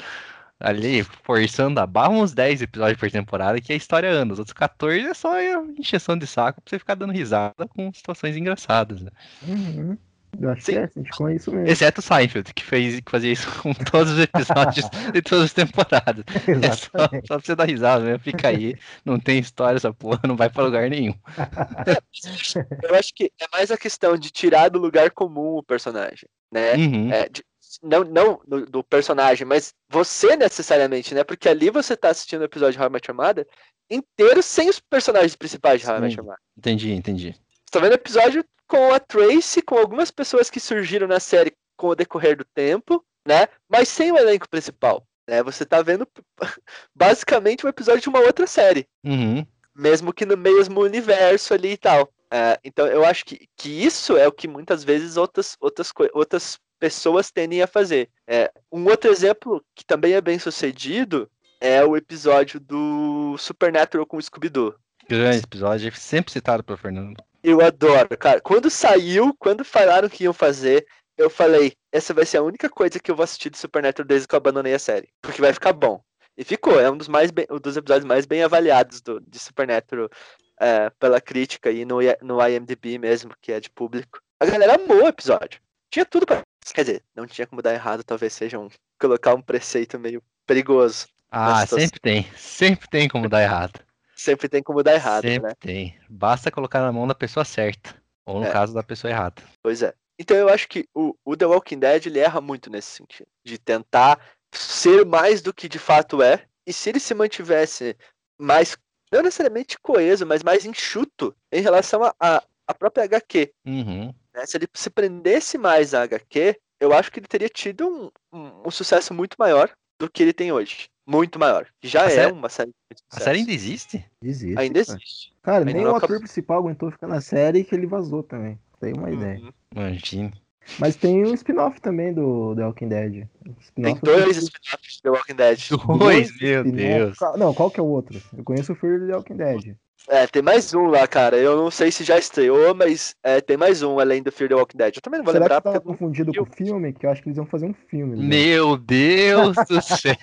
B: ali forçando a barra uns 10 episódios por temporada, que a história anda. Os outros 14 é só encheção de saco pra você ficar dando risada com situações engraçadas. Né?
C: Uhum. Eu acho Sim. que é, a gente com isso mesmo.
B: Exceto o Seinfeld, que, fez, que fazia isso com todos os episódios de todas as temporadas. É só, só pra você dar risada mesmo, fica aí, não tem história essa porra, não vai pra lugar nenhum.
A: Eu acho que é mais a questão de tirar do lugar comum o personagem, né?
B: Uhum.
A: É, de, não, não do, do, personagem, mas você necessariamente, né? Porque ali você tá assistindo o episódio de How I Met Your Mother inteiro sem os personagens principais de How I Met Your Mother.
B: Entendi, entendi.
A: Você tá vendo o episódio com a Tracy, com algumas pessoas que surgiram na série com o decorrer do tempo, né? Mas sem o elenco principal. Né? Você tá vendo basicamente um episódio de uma outra série.
B: Uhum.
A: Mesmo que no mesmo universo ali e tal. É, então eu acho que, que isso é o que muitas vezes outras, outras, outras pessoas tendem a fazer. É, um outro exemplo que também é bem sucedido é o episódio do Supernatural com o Scooby-Doo.
B: Grande episódio, sempre citado pelo Fernando.
A: Eu adoro, cara. Quando saiu, quando falaram que iam fazer, eu falei, essa vai ser a única coisa que eu vou assistir de Supernatural desde que eu abandonei a série. Porque vai ficar bom. E ficou, é um dos, mais bem, um dos episódios mais bem avaliados do, de Supernatural é, pela crítica e no, no IMDB mesmo, que é de público. A galera amou o episódio. Tinha tudo pra Quer dizer, não tinha como dar errado, talvez seja um. colocar um preceito meio perigoso.
B: Ah, sempre tem. Sempre tem como dar errado.
A: sempre tem como dar errado,
B: sempre
A: né?
B: tem. Basta colocar na mão da pessoa certa. Ou no é. caso da pessoa errada.
A: Pois é. Então eu acho que o, o The Walking Dead ele erra muito nesse sentido. De tentar ser mais do que de fato é. E se ele se mantivesse mais, não necessariamente coeso, mas mais enxuto em relação a, a, a própria HQ.
B: Uhum.
A: Né? Se ele se prendesse mais a HQ, eu acho que ele teria tido um, um, um sucesso muito maior do que ele tem hoje. Muito maior. Já a é série... uma série de
B: A série ainda existe?
C: Existe.
A: Ainda existe.
C: Cara, ainda nem o ator principal aguentou ficar na série que ele vazou também. Tem uma uhum. ideia.
B: Imagina.
C: Mas tem um spin-off também do The Walking Dead.
A: Tem dois spin-offs do The Walking Dead.
B: Dois, meu Deus.
C: Não, qual que é o outro? Eu conheço o Fear do The Walking Dead.
A: É, tem mais um lá, cara. Eu não sei se já estreou, mas é, tem mais um além do Fear the Walking Dead. Eu também não vou
C: Será
A: lembrar.
C: Que tava porque... confundido com o filme, que eu acho que eles iam fazer um filme.
B: Né? Meu Deus do céu!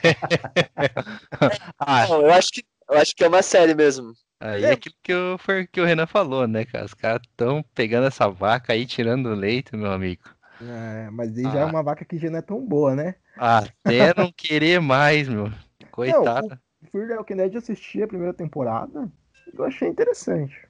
A: ah. Não, eu acho que eu acho que é uma série mesmo.
B: Aí é aquilo que o, que o Renan falou, né, cara? Os caras estão pegando essa vaca aí, tirando o leite, meu amigo.
C: É, mas aí ah. já é uma vaca que já não é tão boa, né?
B: Até não querer mais, meu. Coitada.
C: Não, o Fear the Walking Dead eu assisti a primeira temporada eu achei interessante.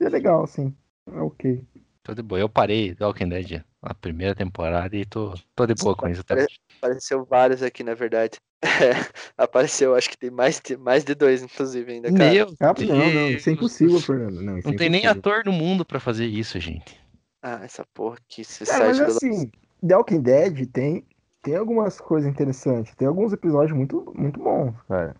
C: É legal, assim. É ok.
B: Tô de boa. Eu parei do Walking Dead a primeira temporada e tô, tô de boa com isso. Até.
A: Apareceu vários aqui, na verdade. É, apareceu, acho que tem mais de, mais de dois, inclusive, ainda, cara.
B: Meu
C: ah, não, não, isso é impossível, Fernando. Não,
B: não
C: é
B: tem nem ator no mundo pra fazer isso, gente.
A: Ah, essa porra que se
C: é, mas assim, The Walking Dead tem, tem algumas coisas interessantes. Tem alguns episódios muito, muito bons, cara.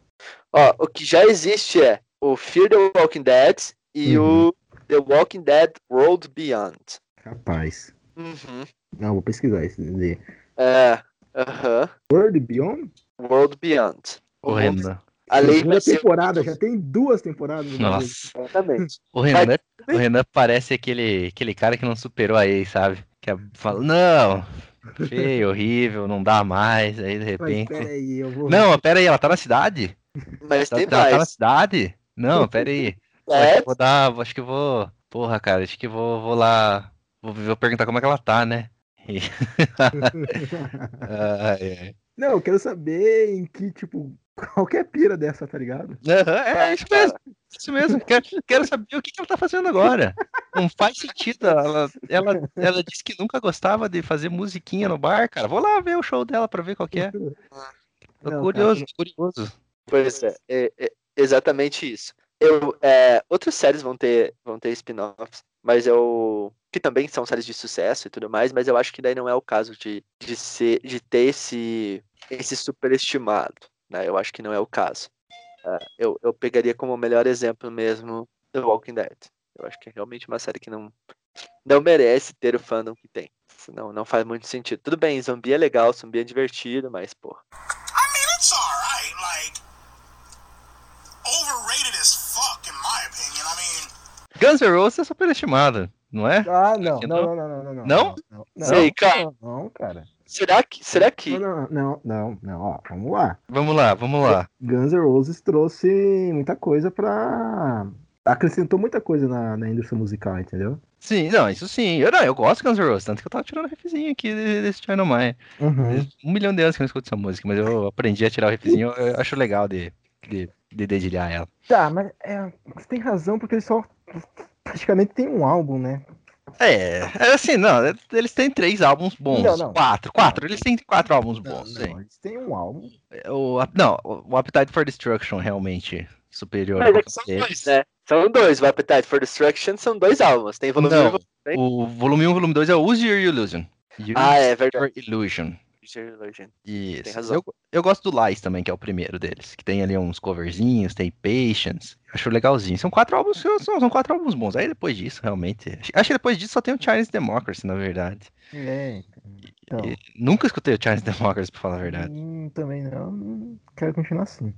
A: Ó, o que já existe é o Fear the Walking Dead e uhum. o The Walking Dead World Beyond.
C: Capaz.
A: Uhum.
C: Não, vou pesquisar esse
A: É. Aham.
C: World Beyond?
A: World Beyond.
B: Renan.
A: A lei vai ser
C: temporada, já tem duas temporadas. no.
B: Nossa.
A: Exatamente.
B: O Renan, o Renan parece aquele, aquele cara que não superou a ex, sabe? Que é- fala, não, feio, horrível, não dá mais, aí de
C: Mas
B: repente.
C: pera aí, eu vou.
B: Não, pera aí, ela tá na cidade?
A: Mas
B: Ela,
A: tem
B: ela tá na
A: mais.
B: cidade? Não, pera aí. Acho
A: É,
B: que vou dar, acho que vou. Porra, cara, acho que vou, vou lá. Vou, vou perguntar como é que ela tá, né? E- Ai, ai.
C: Não, eu quero saber em que, tipo, qualquer pira dessa, tá ligado?
B: Aham, É isso mesmo, isso mesmo. Quero, quero saber o que, que ela tá fazendo agora. Não faz sentido. Ela, ela, ela disse que nunca gostava de fazer musiquinha no bar, cara. Vou lá ver o show dela pra ver qual que é. Tô
C: Não,
B: curioso, curioso.
A: Pois é, é, é exatamente isso. Eu, é, outras séries vão ter, vão ter spin-offs, mas eu. Que também são séries de sucesso e tudo mais, mas eu acho que daí não é o caso de, de, ser, de ter esse, esse superestimado. Né? Eu acho que não é o caso. Ah, eu, eu pegaria como o melhor exemplo mesmo The Walking Dead. Eu acho que é realmente uma série que não, não merece ter o fandom que tem. Não, não faz muito sentido. Tudo bem, zumbi é legal, zumbi é divertido, mas.
D: I
B: Guns N' Roses é superestimada, não é?
C: Ah, não, não,
B: não?
C: não, não, não, não.
B: Não?
C: Não,
A: Sei, cara.
C: não, cara.
A: Será que. Será que.
C: Não, não, não, não, não, ó, vamos lá.
B: Vamos lá, vamos lá.
C: Guns N' Roses trouxe muita coisa pra. Acrescentou muita coisa na, na indústria musical, entendeu?
B: Sim, não, isso sim. Eu, não, eu gosto de Guns N' Roses, tanto que eu tava tirando o refzinho aqui de- desse China Mine.
C: Uhum.
B: Um milhão de anos que eu não escuto essa música, mas eu aprendi a tirar o refzinho, eu, eu acho legal de, de, de dedilhar ela.
C: Tá, mas é, você tem razão, porque eles só praticamente tem um álbum, né?
B: É, é assim, não, é- eles têm três álbuns bons.
C: Não, não.
B: Quatro, quatro, eles têm quatro álbuns
C: Não,
B: bons,
C: não,
B: sim.
C: eles têm um álbum.
B: O, não, o Appetite for Destruction realmente superior
A: Mas é que são dois, né? São dois. O Appetite for Destruction são dois álbuns. Tem volume 1 e
B: Não,
A: volume dois.
B: o volume 1 e volume 2 é Use Your Illusion. Use
A: Ah, é verdade.
B: Your Illusion.
A: Illusion.
B: Isso.
A: razão.
B: Eu, eu gosto do Lies também, que é o primeiro deles. Que tem ali uns coverzinhos, tem Patience. Acho legalzinho. São quatro álbuns, são, são quatro álbuns bons. Aí depois disso, realmente. Acho, acho que depois disso só tem o Chinese Democracy, na verdade.
C: É. Então,
B: E nunca escutei o Chinese Democracy, pra falar a verdade.
C: hum, também não, não quero continuar assim.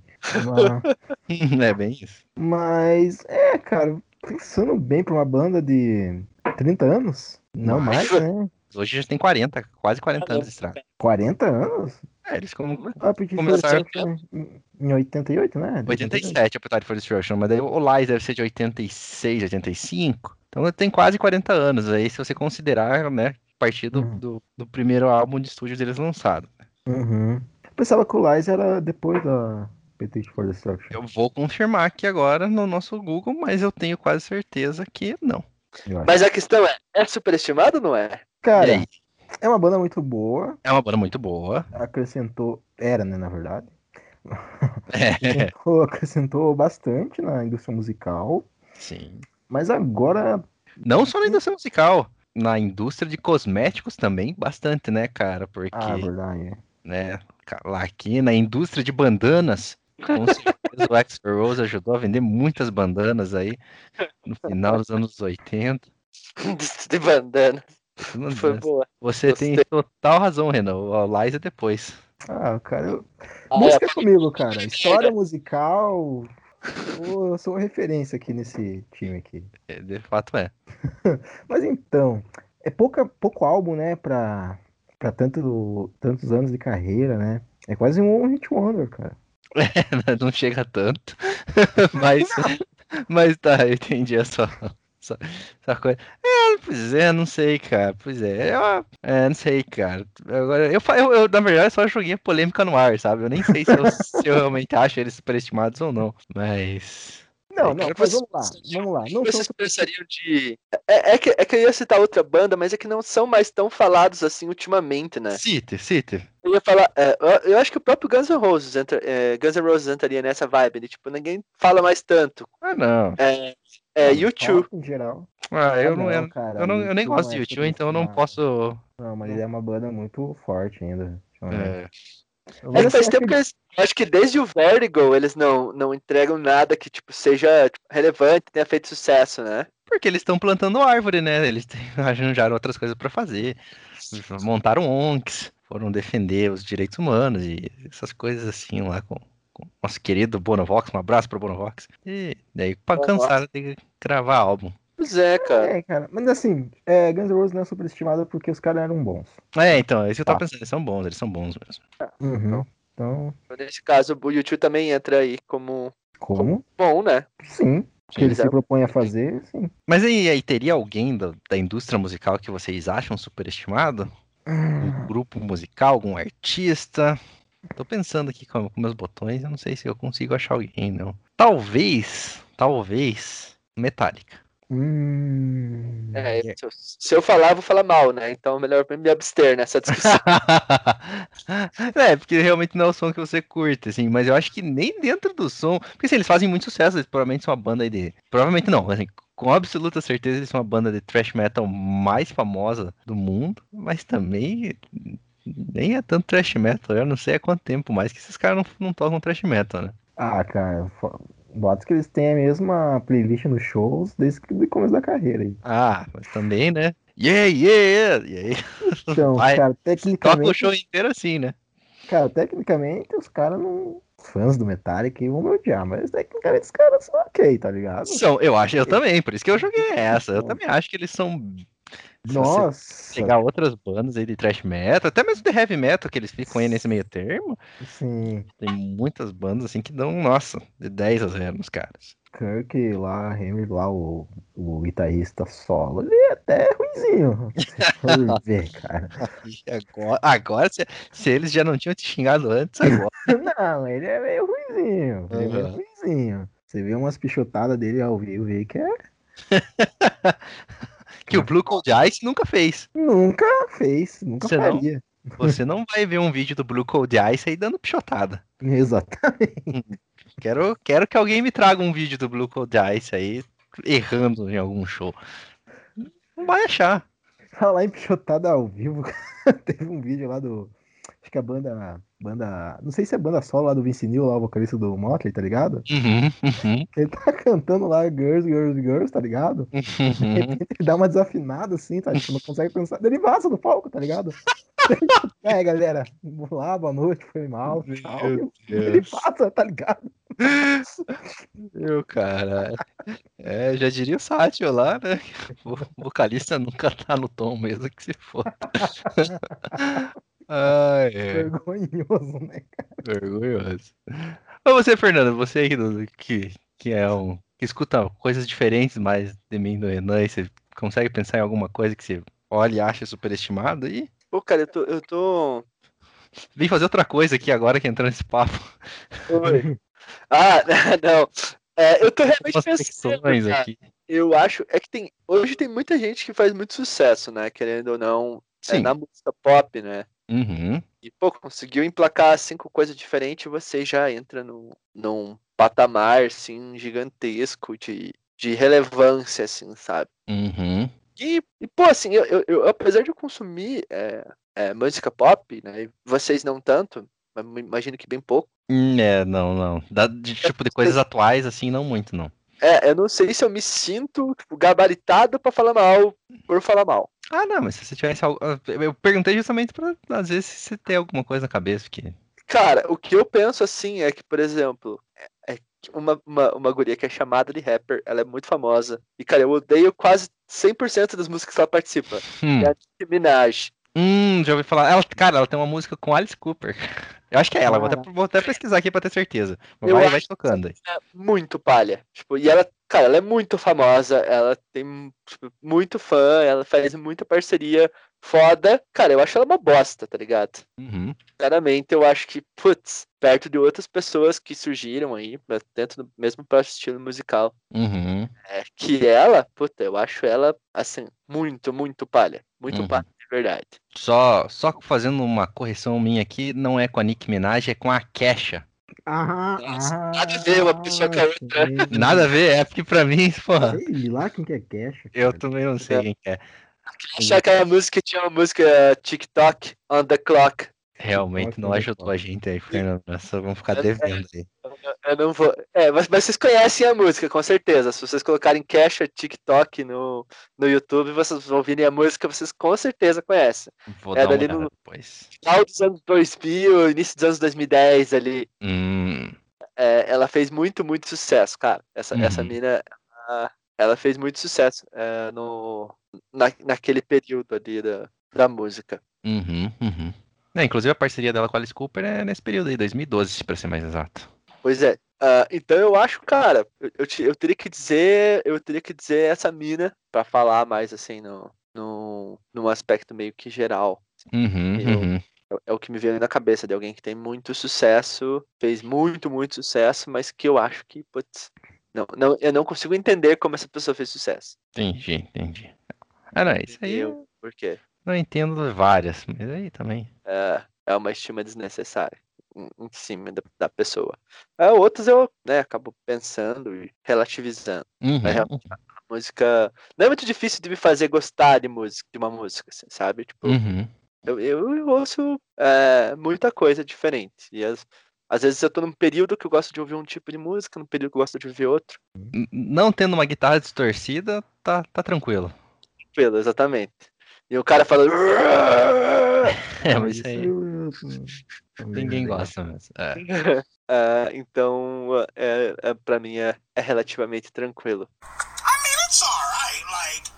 C: Mas,
B: é bem isso.
C: mas, é, cara, pensando bem pra uma banda de 30 anos, não mais, né?
B: Hoje já tem 40, quase 40 anos de estrada.
C: 40 anos?
B: É, eles como.
C: Ah, porque
B: Começaram
C: em, em 88, né?
B: 87 Appetite for Destruction, mas daí o Lies deve ser de 86, 85. Então tem quase 40 anos aí, se você considerar, né, a partir do,
C: Uhum.
B: do, do primeiro álbum de estúdio deles lançado.
C: Uhum. Eu pensava que o Lies era depois da Appetite for Destruction.
B: Eu vou confirmar aqui agora no nosso Google, mas eu tenho quase certeza que não.
A: Mas a questão é, é superestimado ou não é?
C: Cara, é uma banda muito boa,
B: É uma banda muito boa.
C: acrescentou, era, né, na verdade.
B: É,
C: Acrescentou, acrescentou bastante na indústria musical,
B: sim.
C: mas agora
B: Não só na indústria musical, na indústria de cosméticos também, bastante, né, cara? Porque,
C: Ah, verdade.
B: né, ca- lá aqui na indústria de bandanas, com certeza o Axl Rose ajudou a vender muitas bandanas aí no final dos anos 80.
A: de Foi boa.
B: Você tem total razão, Renan. O Lies é depois.
C: Ah, cara, eu...
A: Ah,
C: música
A: é,
C: comigo, cara. História musical. Pô, eu sou referência aqui nesse time aqui.
B: É, De fato é.
C: Mas então, é pouca, pouco álbum, né, pra, pra tanto, tantos anos de carreira, né? É quase um One Hit Wonder, cara.
B: Não chega tanto. mas, mas tá, eu entendi a sua, sua coisa. É, pois é, não sei, cara. Pois é, eu, é, não sei, cara. Agora, eu, eu, eu, na verdade, só joguei a polêmica no ar, sabe? Eu nem sei se eu, se eu realmente acho eles superestimados ou não. Mas.
C: Não,
A: É,
C: não, mas vamos lá, vamos lá. Não
A: Vocês
C: são
A: pensariam de. É, é que, é que eu ia citar outra banda, mas é que não são mais tão falados assim ultimamente, né?
B: Cite, cite.
A: Eu ia falar. é, eu, acho que o próprio Guns N' Roses, entra, é, Guns N' Roses entraria nessa vibe, de, tipo, ninguém fala mais tanto.
B: Ah, não.
A: É, é YouTube.
C: Em geral.
B: Ah, eu
C: Ah,
B: não,
C: não,
B: eu,
C: cara,
B: eu, não, eu nem gosto de
C: é
B: YouTube, então eu não posso.
C: Não, mas ele é uma banda muito forte ainda.
B: É,
A: É
C: Mas
A: que faz tempo que eles. Acho que desde o Vertigo eles não, não entregam nada que, tipo, seja tipo, relevante, tenha feito sucesso, né?
B: Porque eles estão plantando árvore, né? Eles arranjaram outras coisas pra fazer. Montaram onks, foram defender os direitos humanos e essas coisas assim lá com nosso querido Bonovox. Um abraço pro Bonovox. E daí, pra cansar, tem que gravar álbum.
A: Pois é, cara.
C: É, cara. Mas assim, é, Guns N' Roses não é superestimado porque os caras eram bons.
B: É, então, é isso que eu tava
C: Tá.
B: pensando. Eles são bons, eles são bons mesmo.
C: Uhum. Então,
A: Nesse caso, o YouTube também entra aí como
C: como?
A: bom, né?
C: Sim. O que ele
A: Eles
C: se propõe a fazer, sim.
B: Mas aí, aí teria alguém da, da indústria musical que vocês acham superestimado? Um grupo musical, algum artista? Tô pensando aqui com, com meus botões, eu não sei se eu consigo achar alguém, não. Talvez, talvez, Metallica.
C: Hum.
A: É, se, eu, se eu falar, eu vou falar mal, né? Então, melhor me abster nessa discussão.
B: é, porque realmente não é o som que você curte, assim, mas eu acho que nem dentro do som. Porque assim, eles fazem muito sucesso, eles provavelmente são uma banda aí de. Provavelmente não, assim, com absoluta certeza eles são a banda de thrash metal mais famosa do mundo, mas também nem é tanto thrash metal. Eu não sei há quanto tempo mais que esses caras não, não tocam thrash metal, né?
C: Ah, cara, boatos que eles têm a mesma playlist nos shows desde do começo da carreira aí.
B: Ah, mas também, né? Yeah, yeah, yeah!
C: Então,
B: Vai,
C: cara,
B: toca o
C: tecnicamente,
B: show inteiro assim, né?
C: cara, tecnicamente os caras não. Os fãs do Metallica vão me odiar, mas tecnicamente os caras são ok, tá ligado?
B: São, eu acho, eu também, por isso que eu joguei essa. Eu também acho que eles são.
C: Nossa,
B: pegar outras bandas aí de thrash metal, até mesmo de heavy metal que eles ficam aí nesse meio termo,
C: sim,
B: tem muitas bandas assim que dão, nossa, de 10 a 0 nos caras.
C: Kirk lá, Henry lá, o, o guitarrista solo, ele é até ruimzinho. Se for ver, cara.
B: Agora, agora se, se eles já não tinham te xingado antes, agora.
C: Não, ele é meio ruimzinho. Ele é meio
B: Aham.
C: ruimzinho. Você vê umas pichotadas dele ao vivo aí que é.
B: Que o Blue Cold Ice nunca fez.
C: Nunca fez, nunca
B: Você não?
C: faria.
B: Você não vai ver um vídeo do Blue Cold Ice aí dando pichotada.
C: Exatamente.
B: Quero, quero que alguém me traga um vídeo do Blue Cold Ice aí errando em algum show. Não vai achar.
C: Falar em pichotada ao vivo, teve um vídeo lá do. Acho que a banda. Banda. Não sei se é banda solo lá do Vince Neil, lá, o vocalista do Motley, tá ligado?
B: Uhum, uhum,
C: Ele tá cantando lá Girls, Girls, Girls, tá ligado? De
B: uhum.
C: repente ele dá uma desafinada assim, tá? Tipo, não consegue pensar. Ele vaza do palco, tá ligado? é, galera, vamos lá, boa noite, foi mal, tchau. Ele passa, tá ligado?
B: Meu cara. É, já diria o Sátio lá, né? O vocalista nunca tá no tom mesmo que se for. Ai, é,
C: Vergonhoso, né?
B: vergonhoso. Mas você, Fernando, você aí que, que é um. que escuta coisas diferentes mais de mim do Renan, e você consegue pensar em alguma coisa que você olha e acha superestimado e
A: Pô, cara, eu tô. Eu tô...
B: vem fazer outra coisa aqui agora que entrou nesse papo.
A: Oi. Ah, não. É, eu tô realmente pensando. cara.
B: aqui.
A: Eu acho. É que tem. Hoje tem muita gente que faz muito sucesso, né? Querendo ou não. é,
B: Sim.
A: na música pop, né?
B: Uhum.
A: E, pô, conseguiu emplacar cinco coisas diferentes, você já entra no, num patamar, assim, gigantesco de, de relevância, assim, sabe?
B: Uhum.
A: E, e, pô, assim, eu, eu- eu, apesar de eu consumir é, é, música pop, né? Vocês não tanto, mas imagino que bem pouco.
B: Hum, É, não, não. Da, de tipo de coisas atuais, assim, não muito, não.
A: É, eu não sei se eu me sinto tipo, gabaritado pra falar mal por falar mal.
B: Ah, não, mas se você tivesse algo. ah, Eu perguntei justamente pra, às vezes, se você tem alguma coisa na cabeça que.
A: Cara, o que eu penso assim é que, por exemplo, é, é uma, uma, uma guria que é chamada de rapper, ela é muito famosa. E, cara, eu odeio quase 100% das músicas que ela participa.
B: Hum,
A: É a Nicki Minaj.
B: hum, já ouvi falar. Ela, cara, ela tem uma música com Alice Cooper. Eu acho que é ela, vou até, vou até pesquisar aqui pra ter certeza. Mas
A: Eu
B: vai, vai tocando aí.
A: É muito palha. Tipo, e ela, cara, ela é muito famosa, ela tem tipo, muito fã, ela faz muita parceria foda. Cara, eu acho ela uma bosta, tá ligado?
B: Uhum.
A: Sinceramente, eu acho que, putz, perto de outras pessoas que surgiram aí, mas dentro do mesmo próprio estilo musical,
B: Uhum.
A: é, que ela, puta, eu acho ela, assim, muito, muito palha. Muito
B: Uhum.
A: palha, verdade.
B: Só, só fazendo uma correção minha aqui, não é com a Nicki Minaj, é com a Kesha.
C: Ah, ah,
A: nada a ver uma pessoa com a outra.
B: Nada a ver, é porque pra mim, porra,
C: Sei lá quem que é Cash.
B: eu também não sei quem que é.
A: Achar aquela música tinha uma música TikTok on the clock.
B: Realmente não ajudou a gente aí, Fernando. Nessa vamos ficar devendo aí.
A: Eu não vou. É, mas, mas vocês conhecem a música, com certeza. Se vocês colocarem Cash TikTok no, no YouTube, vocês ouvirem a música, vocês com certeza conhecem.
B: Vou
A: É,
B: dar uma
A: no-
B: depois.
A: Final dos anos 2000, início dos anos 2010 ali.
B: Hum,
A: é, ela fez muito, muito sucesso, cara. Essa, essa
B: Uhum.
A: mina, ela, ela fez muito sucesso é, no, na, naquele período ali da, da música.
B: uhum, uhum. É, inclusive a parceria dela com a Alice Cooper é nesse período aí, 2012, pra ser mais exato.
A: Pois é. ah, então eu acho, cara, eu, eu, te- eu teria que dizer, eu teria que dizer essa mina pra falar mais assim no, no, num aspecto meio que geral.
B: Uhum,
A: Eu-
B: uhum.
A: É- É o que me veio na cabeça de alguém que tem muito sucesso, fez muito, muito sucesso, mas que eu acho que, putz, não, não, eu não consigo entender como essa pessoa fez sucesso.
B: Entendi, entendi. Ah, não, isso aí Eu,
A: por quê?
B: Não entendo várias, mas aí também.
A: É, é uma estima desnecessária em, cima da, da pessoa. É, outras eu né, acabo pensando e relativizando.
B: Uhum,
A: É, A música. Não é muito difícil de me fazer gostar de música, de uma música, assim, sabe? Tipo,
B: uhum.
A: eu, eu ouço é, muita coisa diferente. E as- às vezes eu tô num período que eu gosto de ouvir um tipo de música, num período que eu gosto de ouvir outro.
B: Não tendo uma guitarra distorcida, tá, tá tranquilo.
A: Pelo, exatamente. E o cara fala.
B: É, mas isso aí ninguém gosta mesmo. É.
A: Ah, então, é, é, pra mim é, é relativamente tranquilo.
D: I mean, it's alright. Like,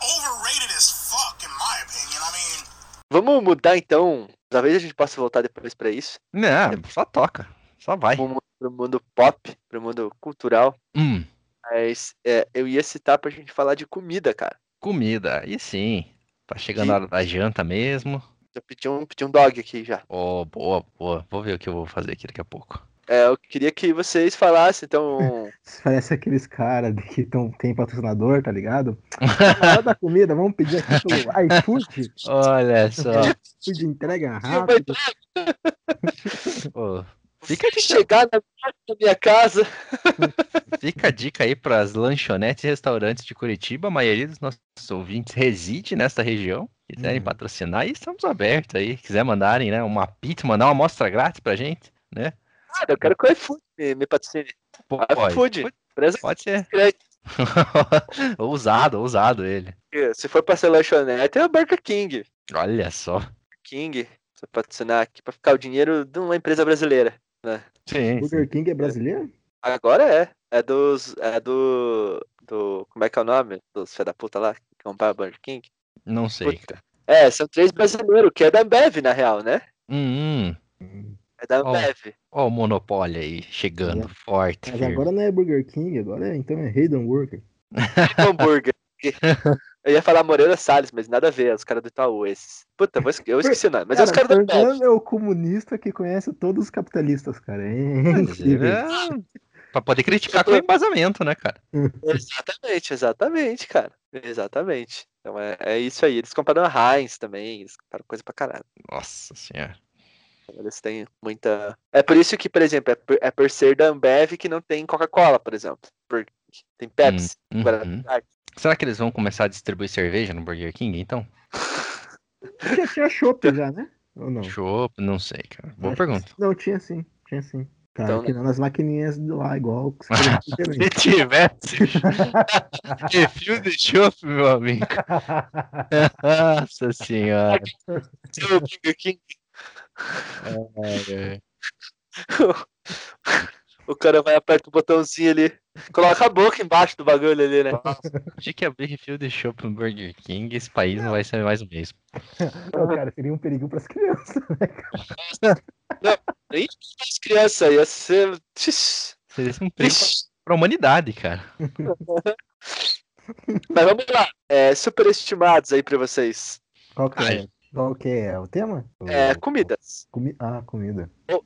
D: overrated as fuck, in my opinion. I mean,
A: Vamos mudar então. Talvez a gente possa voltar depois pra isso.
B: Não, só toca. Só vai.
A: Pro mundo, pro mundo pop, pro mundo cultural.
B: Hum,
A: Mas é, eu ia citar pra gente falar de comida, cara.
B: Comida. Aí sim. Tá chegando a hora da janta mesmo.
A: Eu pedi um, pedi um dog aqui já.
B: Oh, boa, boa. Vou ver o que eu vou fazer aqui daqui a pouco.
A: É, eu queria que vocês falassem, então.
C: Parece aqueles caras que tão, tem patrocinador, tá ligado? Hora da comida, vamos pedir aqui pelo iFood.
B: Olha só.
C: iFood entrega rápido.
B: Pô, fica, a dica,
A: chegar na minha casa.
B: fica a dica aí para as lanchonetes e restaurantes de Curitiba. A maioria dos nossos ouvintes reside nesta região. Quiserem
C: Uhum.
B: patrocinar, e estamos abertos aí. Quiser mandarem né, uma pizza, mandar uma amostra grátis pra gente, né?
A: Cara, eu quero que o iFood me, me patrocine.
B: Pode,
A: iFood. Empresa
B: pode ser. ousado, ousado ele.
A: Se for pra ser lanchonete, é o Burger King.
B: Olha só.
A: King. Você patrocinar aqui pra ficar o dinheiro de uma empresa brasileira.
B: Sim,
C: Burger King é brasileiro?
A: Agora é. É dos. É do. Do. Como é que é o nome? Dos fé da puta lá que compraram Burger King?
B: não sei.
A: Puta. É, são três brasileiros, que é da Ambev, na real, né?
B: Hum, hum.
A: É da. Ambev.
B: Ó o monopólio aí, chegando
C: É.
B: forte.
C: Mas
B: firme.
C: agora não é Burger King, agora é, então é Hayden Burger.
A: hambúrguer. Eu ia falar Moreira Salles, mas nada a ver, os caras do Itaú, esses. Puta, eu esque- eu esqueci o nome, mas é os caras Ambev.
C: Fernando é o comunista que conhece todos os capitalistas, cara. É incrível.
B: É, pra poder criticar com embasamento, né, cara?
A: Exatamente, exatamente, cara. Exatamente. Então é, é isso aí. Eles compraram a Heinz também, eles compraram coisa pra caralho.
B: Nossa senhora.
A: Eles têm muita. É por isso que, por exemplo, é por, é por ser da Ambev que não tem Coca-Cola, por exemplo. Porque tem Pepsi.
B: Hum,
A: Guaraná
B: uhum. Será que eles vão começar a distribuir cerveja no Burger King, então?
C: Já tinha chopp já, né? Ou não?
B: Chopp, não sei, cara. Boa
C: Acho
B: pergunta.
C: que- Não, tinha sim, tinha sim. Tá,
A: Então-
C: que não nas maquininhas de lá, igual. que você
B: Se tivesse refil de chopp, meu amigo. Nossa senhora.
A: Seu Burger King, O cara vai aperta o botãozinho ali, coloca a boca embaixo do bagulho ali, né?
B: De que abrir refil de chopp no Burger King, esse país não vai ser mais o mesmo.
C: Não, cara, seria um perigo pras crianças.
A: Nem as crianças, ia ser. Ixi,
B: Seria um perigo pra humanidade, cara.
A: Mas vamos lá. É, superestimados aí pra vocês.
C: Qual que é? Qual que é o tema?
A: É, comidas.
C: comi- Ah, comida.
A: Ou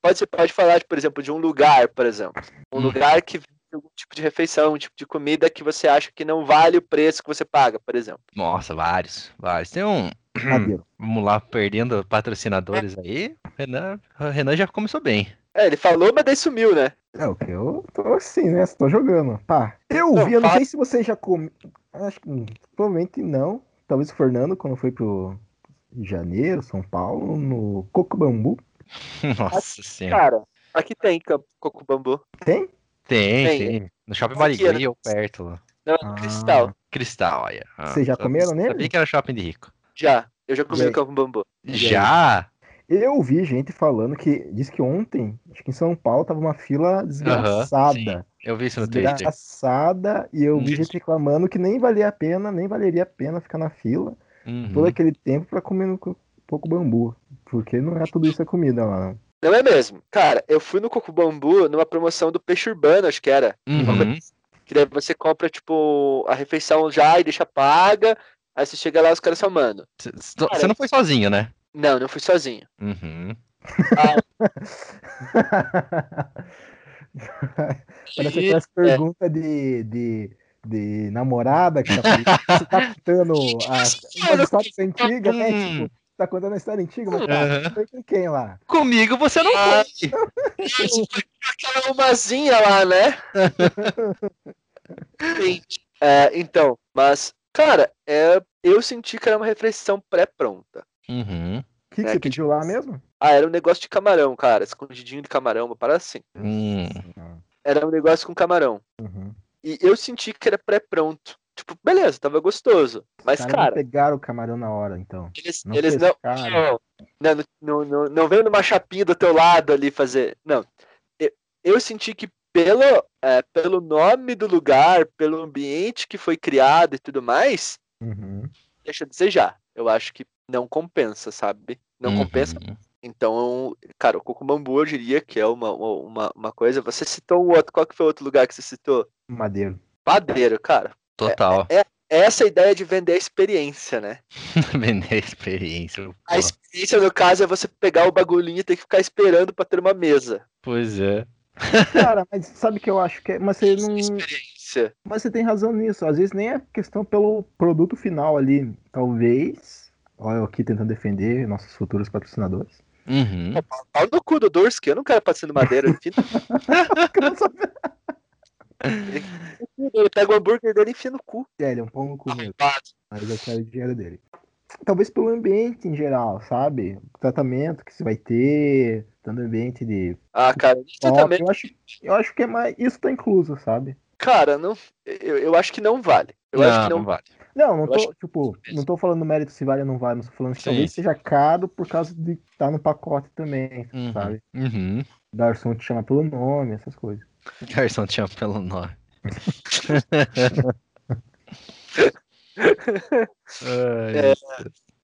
A: Pode ser, pode, falar, por exemplo, de um lugar, por exemplo. Um
B: Hum.
A: lugar que vende algum tipo de refeição, um tipo de comida que você acha que não vale o preço que você paga, por exemplo.
B: Nossa, vários, vários. Tem um.
C: Madeiro.
B: Vamos lá, perdendo patrocinadores aí. O Renan, Renan já começou bem.
A: É, ele falou, mas daí sumiu, né?
C: É o que eu tô assim, né? Tô jogando. Pá. Eu
A: Não,
C: vi, eu não sei se você já come. Acho que hum, provavelmente não. Talvez o Fernando, quando foi pro Janeiro, São Paulo, no Coco Bambu.
B: Nossa senhora.
A: Cara, aqui tem coco bambu.
C: Tem?
B: Tem,
A: tem.
B: tem. No Shopping
A: aqui
B: Barigui
A: era-
B: ou perto lá.
A: Não,
C: Ah.
A: cristal.
B: Cristal, olha. Ah,
C: Vocês já
B: eu
C: comeram nele?
B: Sabia que era Shopping de Rico.
A: Já. Eu já comi no campo bambu.
B: Já?
C: Eu vi gente falando que diz que ontem, acho que em São Paulo, tava uma fila desgraçada.
B: Eu vi isso no Twitter.
C: desgraçada. E eu vi gente reclamando que nem valia a pena, nem valeria a pena ficar na fila
B: Uhum.
C: todo aquele tempo pra comer no co- Coco Bambu. Porque não é tudo isso a comida lá. não.
A: Não é mesmo? Cara, eu fui no coco bambu numa promoção do peixe urbano, acho que era.
B: Uhum.
A: Que daí você compra, tipo, a refeição já e deixa paga. Aí você chega lá e os caras são, mano.
B: Você não foi sozinho, né?
A: Não, não fui sozinho.
B: Uhum.
C: Parece
A: E-
C: aquelas perguntas de, de, de namorada que tá, você tá contando a, umas histórias antigas, né? Tipo, tá contando a história antiga, mas
B: Aham.
C: foi com quem lá?
B: Comigo você não
A: Ah.
B: foi.
A: Aquela umazinha lá, né? É, então, mas, cara, é, eu senti que era uma refeição pré-pronta.
B: Uhum.
C: O que, que
A: É,
C: você
A: que
C: pediu lá mesmo?
A: Ah, era um negócio de camarão, cara. Escondidinho de camarão, uma parada assim.
B: Hum.
A: Era um negócio com camarão.
C: Uhum.
A: E eu senti que era pré-pronto. Tipo, beleza, tava gostoso. Mas,
C: não
A: cara,
C: pegaram o camarão na hora, então.
A: eles,
C: Não
A: eles não, não, não, não, não, não veio numa chapinha do teu lado ali fazer. Não. Eu, eu senti que pelo, é, pelo nome do lugar, pelo ambiente que foi criado e tudo mais,
C: Uhum.
A: deixa a desejar. Eu acho que não compensa, sabe? Não compensa.
B: Uhum.
A: Então, cara, o Cocumambu eu diria que é uma, uma, uma coisa. Você citou um outro. Qual que foi o outro lugar que você citou?
C: Madeiro.
A: Padeiro, cara.
B: Total.
A: É essa a ideia de vender a experiência, né?
B: Vender a experiência.
A: A
B: pô.
A: experiência, no caso, é você pegar o bagulhinho e ter que ficar esperando pra ter uma mesa.
B: Pois é.
C: Cara, mas sabe que eu acho que é. Mas você não.
A: Experiência.
C: Mas você tem razão nisso. Às vezes nem é questão pelo produto final ali. Talvez. Olha, eu aqui tentando defender nossos futuros patrocinadores.
B: Uhum.
A: Pau no cu do Durski, eu não quero patrocínio madeira. Cu, Ele pega o hambúrguer dele e enfia no cu.
C: É, ele é um pão no cu mesmo.
A: Arrombado.
C: Mas eu quero o dinheiro dele. Talvez pelo ambiente em geral, sabe? O tratamento que você vai ter, tanto ambiente de.
A: Ah, cara, isso também.
C: eu, acho, eu acho que é mais. Isso tá incluso, sabe?
A: Cara, não, eu, eu acho que não vale. Eu
B: não,
A: acho que não,
B: não vale.
C: Não, não
A: Eu
C: tô, tipo, não tô falando mérito se vale ou não vale, mas tô falando que
B: Sim.
C: talvez seja caro por causa de estar no pacote também,
B: Uhum.
C: sabe?
B: Uhum.
C: Garçom te chama pelo nome, essas coisas.
B: Garçom te chama pelo nome. Ai,
A: É.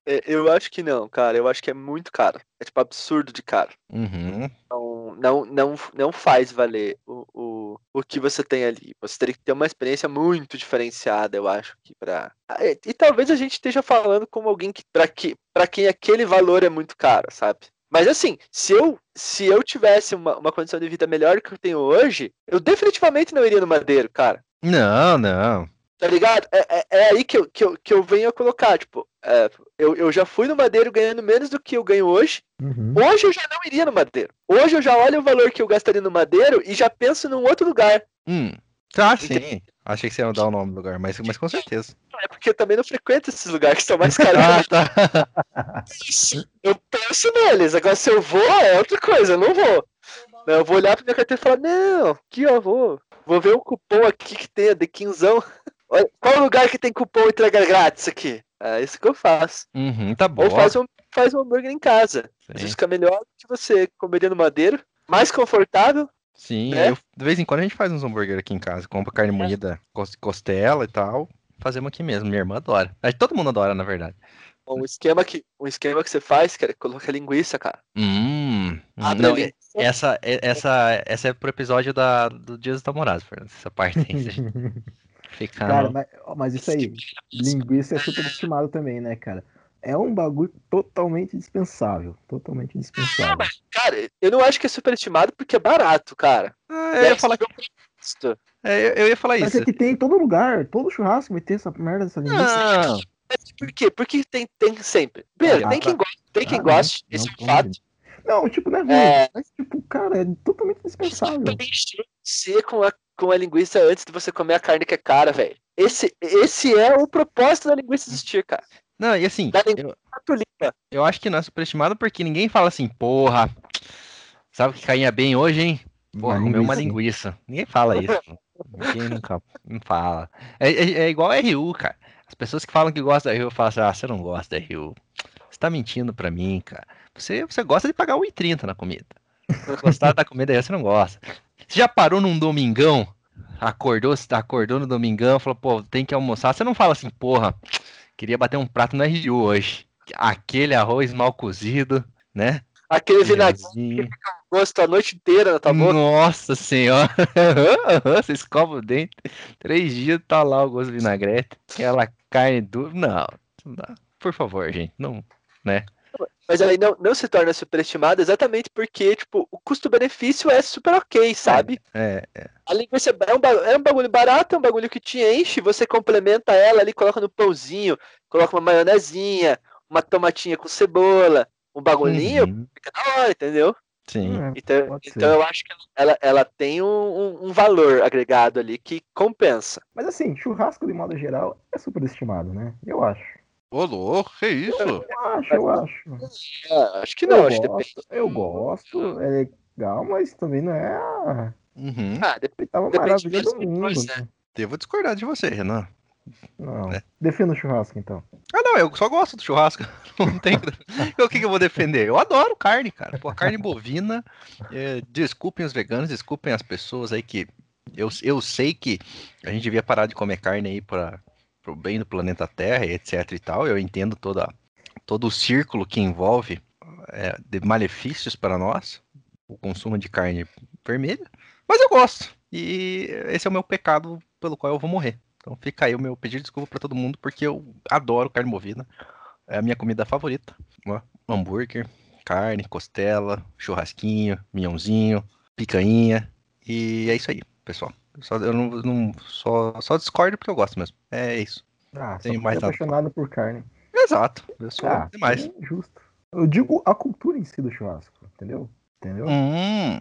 A: É, Eu acho que não, cara. Eu acho que é muito caro. É tipo absurdo de caro.
B: Uhum.
A: Não, não, não, não faz valer o, o, o que você tem ali. Você teria que ter uma experiência muito diferenciada, eu acho, que para e, e talvez a gente esteja falando como alguém que para que para quem aquele valor é muito caro, sabe? Mas assim, se eu se eu tivesse uma, uma condição de vida melhor que eu tenho hoje, eu definitivamente não iria no Madeiro, cara.
B: Não, não.
A: Tá ligado? É, é, é aí que eu, que, eu, que eu venho a colocar. Tipo, é, eu, eu já fui no Madeiro ganhando menos do que eu ganho hoje.
C: Uhum.
A: Hoje eu já não iria no Madeiro. Hoje eu já olho o valor que eu gastaria no Madeiro e já penso num outro lugar.
B: Hum. Tá, sim. Achei que você ia dar o nome do lugar, mas, mas com certeza.
A: É porque eu também não frequento esses lugares que são mais caros.
B: Ah, tá.
A: eu penso neles. Agora, se eu vou, é outra coisa. Eu não vou. Eu vou olhar pra minha carteira e falar: Não, aqui ó, vou. Vou ver o cupom aqui que tem de quinzão. Qual lugar que tem cupom entrega grátis aqui? É isso que eu faço.
B: Uhum, tá bom.
A: Ou faz um, faz um hambúrguer em casa.
B: Sim.
A: Isso fica melhor do que você comeria no madeiro. Mais confortável.
B: Sim,
A: né?
B: eu- de vez em quando a gente faz uns hambúrguer aqui em casa, compra carne moída, cos- costela e tal. Fazemos aqui mesmo, minha irmã adora. Todo mundo adora, na verdade.
A: Um esquema que, um esquema que você faz, cara, é colocar linguiça, cara.
B: Hum.
A: Abre
B: não,
A: ali.
B: é- essa, é- essa, essa é pro episódio da, do Dia dos Namorados, Fernando. Essa parte aí. você Fica.
C: Cara, mas, mas isso aí, linguiça é super estimado também, né, cara? É um bagulho totalmente dispensável. Totalmente dispensável.
A: Cara, eu não acho que é superestimado porque é barato, cara.
B: Ah, eu, ia falar,
A: Isso.
B: é, eu, eu ia falar
C: Mas
B: isso.
C: é que tem em todo lugar. Todo churrasco vai ter essa merda dessa linguiça.
B: Não,
A: Mas por quê? Porque tem, tem sempre. Primeiro,
C: Ah,
A: tem
C: tá.
A: quem gosta, tem quem
C: Ah,
A: goste,
C: não,
A: esse
C: não,
A: é um fato.
C: Não, tipo, não é ruim.
A: É.
C: Mas, tipo, cara, é totalmente dispensável.
A: Encher com a, com a linguiça antes de você comer a carne que é cara, velho. Esse, esse é o propósito da linguiça existir, cara.
B: Não, e assim, eu, eu acho que não é superestimado porque ninguém fala assim, porra, sabe o que caía bem hoje, hein? Porra,
C: Uma
B: comeu uma
C: linguiça.
B: linguiça. Ninguém fala isso. Ninguém nunca não fala. É, é, é igual a RU, cara. As pessoas que falam que gostam da RU falam assim, ah, você não gosta da RU. Você tá mentindo pra mim, cara. Você, você gosta de pagar 1,30 na comida. Gostar da comida aí, você não gosta. Você já parou num domingão? Acordou, acordou no domingão, falou, pô, tem que almoçar. Você não fala assim, porra, queria bater um prato no RU hoje. Aquele arroz mal cozido, né?
A: Aquele vinagre
B: Vinagrezinho.
A: gosto a noite inteira na tua boca.
B: Nossa senhora! Você escova o dente, três dias tá lá o gosto de vinagrete, aquela carne dura. Não, não dá. Por favor, gente, não.
A: Mas aí não, não se torna superestimado exatamente porque, tipo, o custo-benefício é super ok, sabe?
B: É,
A: A linguiça é um, é um bagulho barato, é um bagulho que te enche, você complementa ela ali, coloca no pãozinho, coloca uma maionezinha, uma tomatinha com cebola, um bagulhinho,
B: uhum,
A: fica da hora, entendeu?
B: sim.
C: É,
A: Então, então eu acho que ela, ela tem um, um- um valor agregado ali que compensa.
C: Mas assim, churrasco de modo geral é superestimado, né? Eu acho.
B: Ô, louco, que isso?
C: Eu acho, eu acho.
A: É, acho que não,
C: eu
A: acho que depende.
C: gosto, eu gosto, é legal, mas também não é a
B: Uhum.
A: Ah, depende.
C: oitava
A: Depende
C: maravilha do mundo. né?
B: Devo discordar de você, Renan.
C: Não.
B: É.
C: Defenda o churrasco, então.
B: Ah, não, eu só gosto do churrasco. Não tem. O que, que eu vou defender? Eu adoro carne, cara. Pô, carne bovina. é, desculpem os veganos, desculpem as pessoas aí que. Eu, eu sei que a gente devia parar de comer carne aí para o bem do planeta Terra, etc e tal. Eu entendo toda, todo o círculo que envolve é, de malefícios para nós, o consumo de carne vermelha. Mas eu gosto. E esse é o meu pecado pelo qual eu vou morrer. Então fica aí o meu pedido de desculpa para todo mundo, porque eu adoro carne bovina. É a minha comida favorita. Hambúrguer, carne, costela, churrasquinho, minhãozinho, picanha. E é isso aí, pessoal. Eu, só, eu não, não- só, só discordo porque eu gosto mesmo. É isso.
C: Ah, só
B: mais nada.
C: apaixonado por carne.
B: Exato. Eu sou
C: Ah,
B: demais.
C: é justo. Eu digo a cultura em si do churrasco, entendeu? Entendeu?
B: Hum,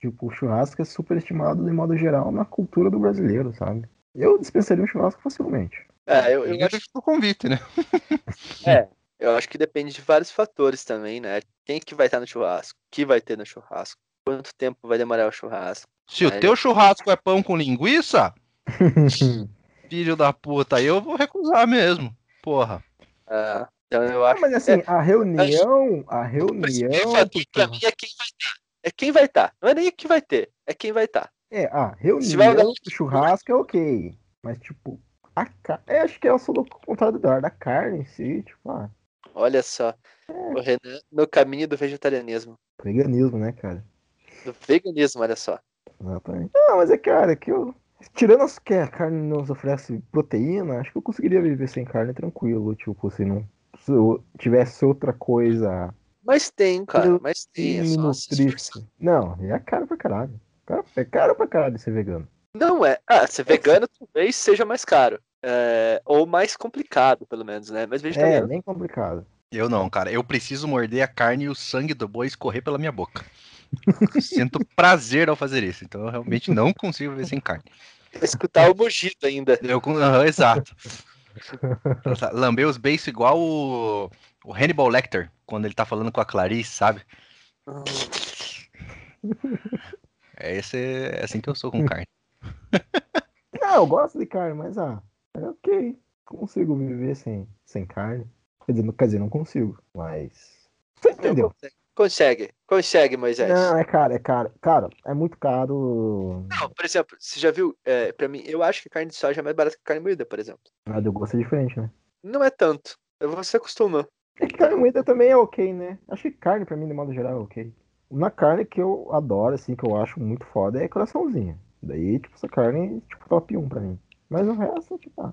C: Tipo, o churrasco é superestimado de modo geral na cultura do brasileiro, sabe? Eu dispensaria um churrasco facilmente.
A: É, eu, eu acho
B: o convite, né?
A: Eu acho que depende de vários fatores também, né? Quem que vai estar no churrasco? O que vai ter no churrasco? Quanto tempo vai demorar o churrasco?
B: Se o teu churrasco é pão com linguiça, filho da puta, aí eu vou recusar mesmo. Porra.
A: Ah, então eu acho
C: mas assim, a reunião, a reunião.
A: pra mim é quem vai estar. É quem vai estar. Não é nem o que vai ter, é quem vai estar.
C: É, a
A: Se vai
C: reunião do churrasco é ok. Mas, tipo, a carne. É, acho que é o sou do contrário da da carne em si, tipo, ah,
A: Olha só. O Renan no caminho do vegetarianismo.
C: veganismo, né, cara?
A: Do veganismo, olha só.
C: Exatamente. Não, mas é, cara, que eu. Tirando as que a carne nos oferece proteína, acho que eu conseguiria viver sem carne tranquilo. Tipo, se não. Se eu tivesse outra coisa
A: Mas tem, cara. Mas tem. É só.
C: Não, é caro pra caralho. Cara- É caro pra caralho ser vegano.
A: Não é. Ah, ser vegano talvez seja mais caro. É, ou mais complicado, pelo menos, né? Mas
C: É,
A: vegetariano.
C: bem complicado.
B: Eu não, cara. Eu preciso morder a carne e o sangue do boi escorrer pela minha boca. Sinto prazer ao fazer isso. Então eu realmente não consigo viver sem carne.
A: Escutar o mugido ainda.
B: Eu, aham, exato. Lamber os beiços igual o, o Hannibal Lecter, quando ele tá falando com a Clarice, sabe? É, esse, é assim que eu sou com carne.
C: Ah, eu gosto de carne, mas ah, é ok. Consigo viver sem, sem carne. Quer dizer, não- quer dizer, não consigo. Mas. Você entendeu?
A: Consegue, consegue, Moisés.
C: Não, é caro, é caro. Cara, é muito caro.
A: Não, por exemplo, você já viu, é, pra mim, eu acho que carne de soja é mais barata que carne moída, por exemplo.
C: A do gosto é diferente, né?
A: Não é tanto. Você acostuma.
C: É que carne moída também é ok, né? Acho que carne, pra mim, de modo geral, é ok. Uma carne que eu adoro, assim, que eu acho muito foda é coraçãozinho. Daí, tipo, essa carne, tipo, top 1 pra mim. Mas o resto, tipo, ah,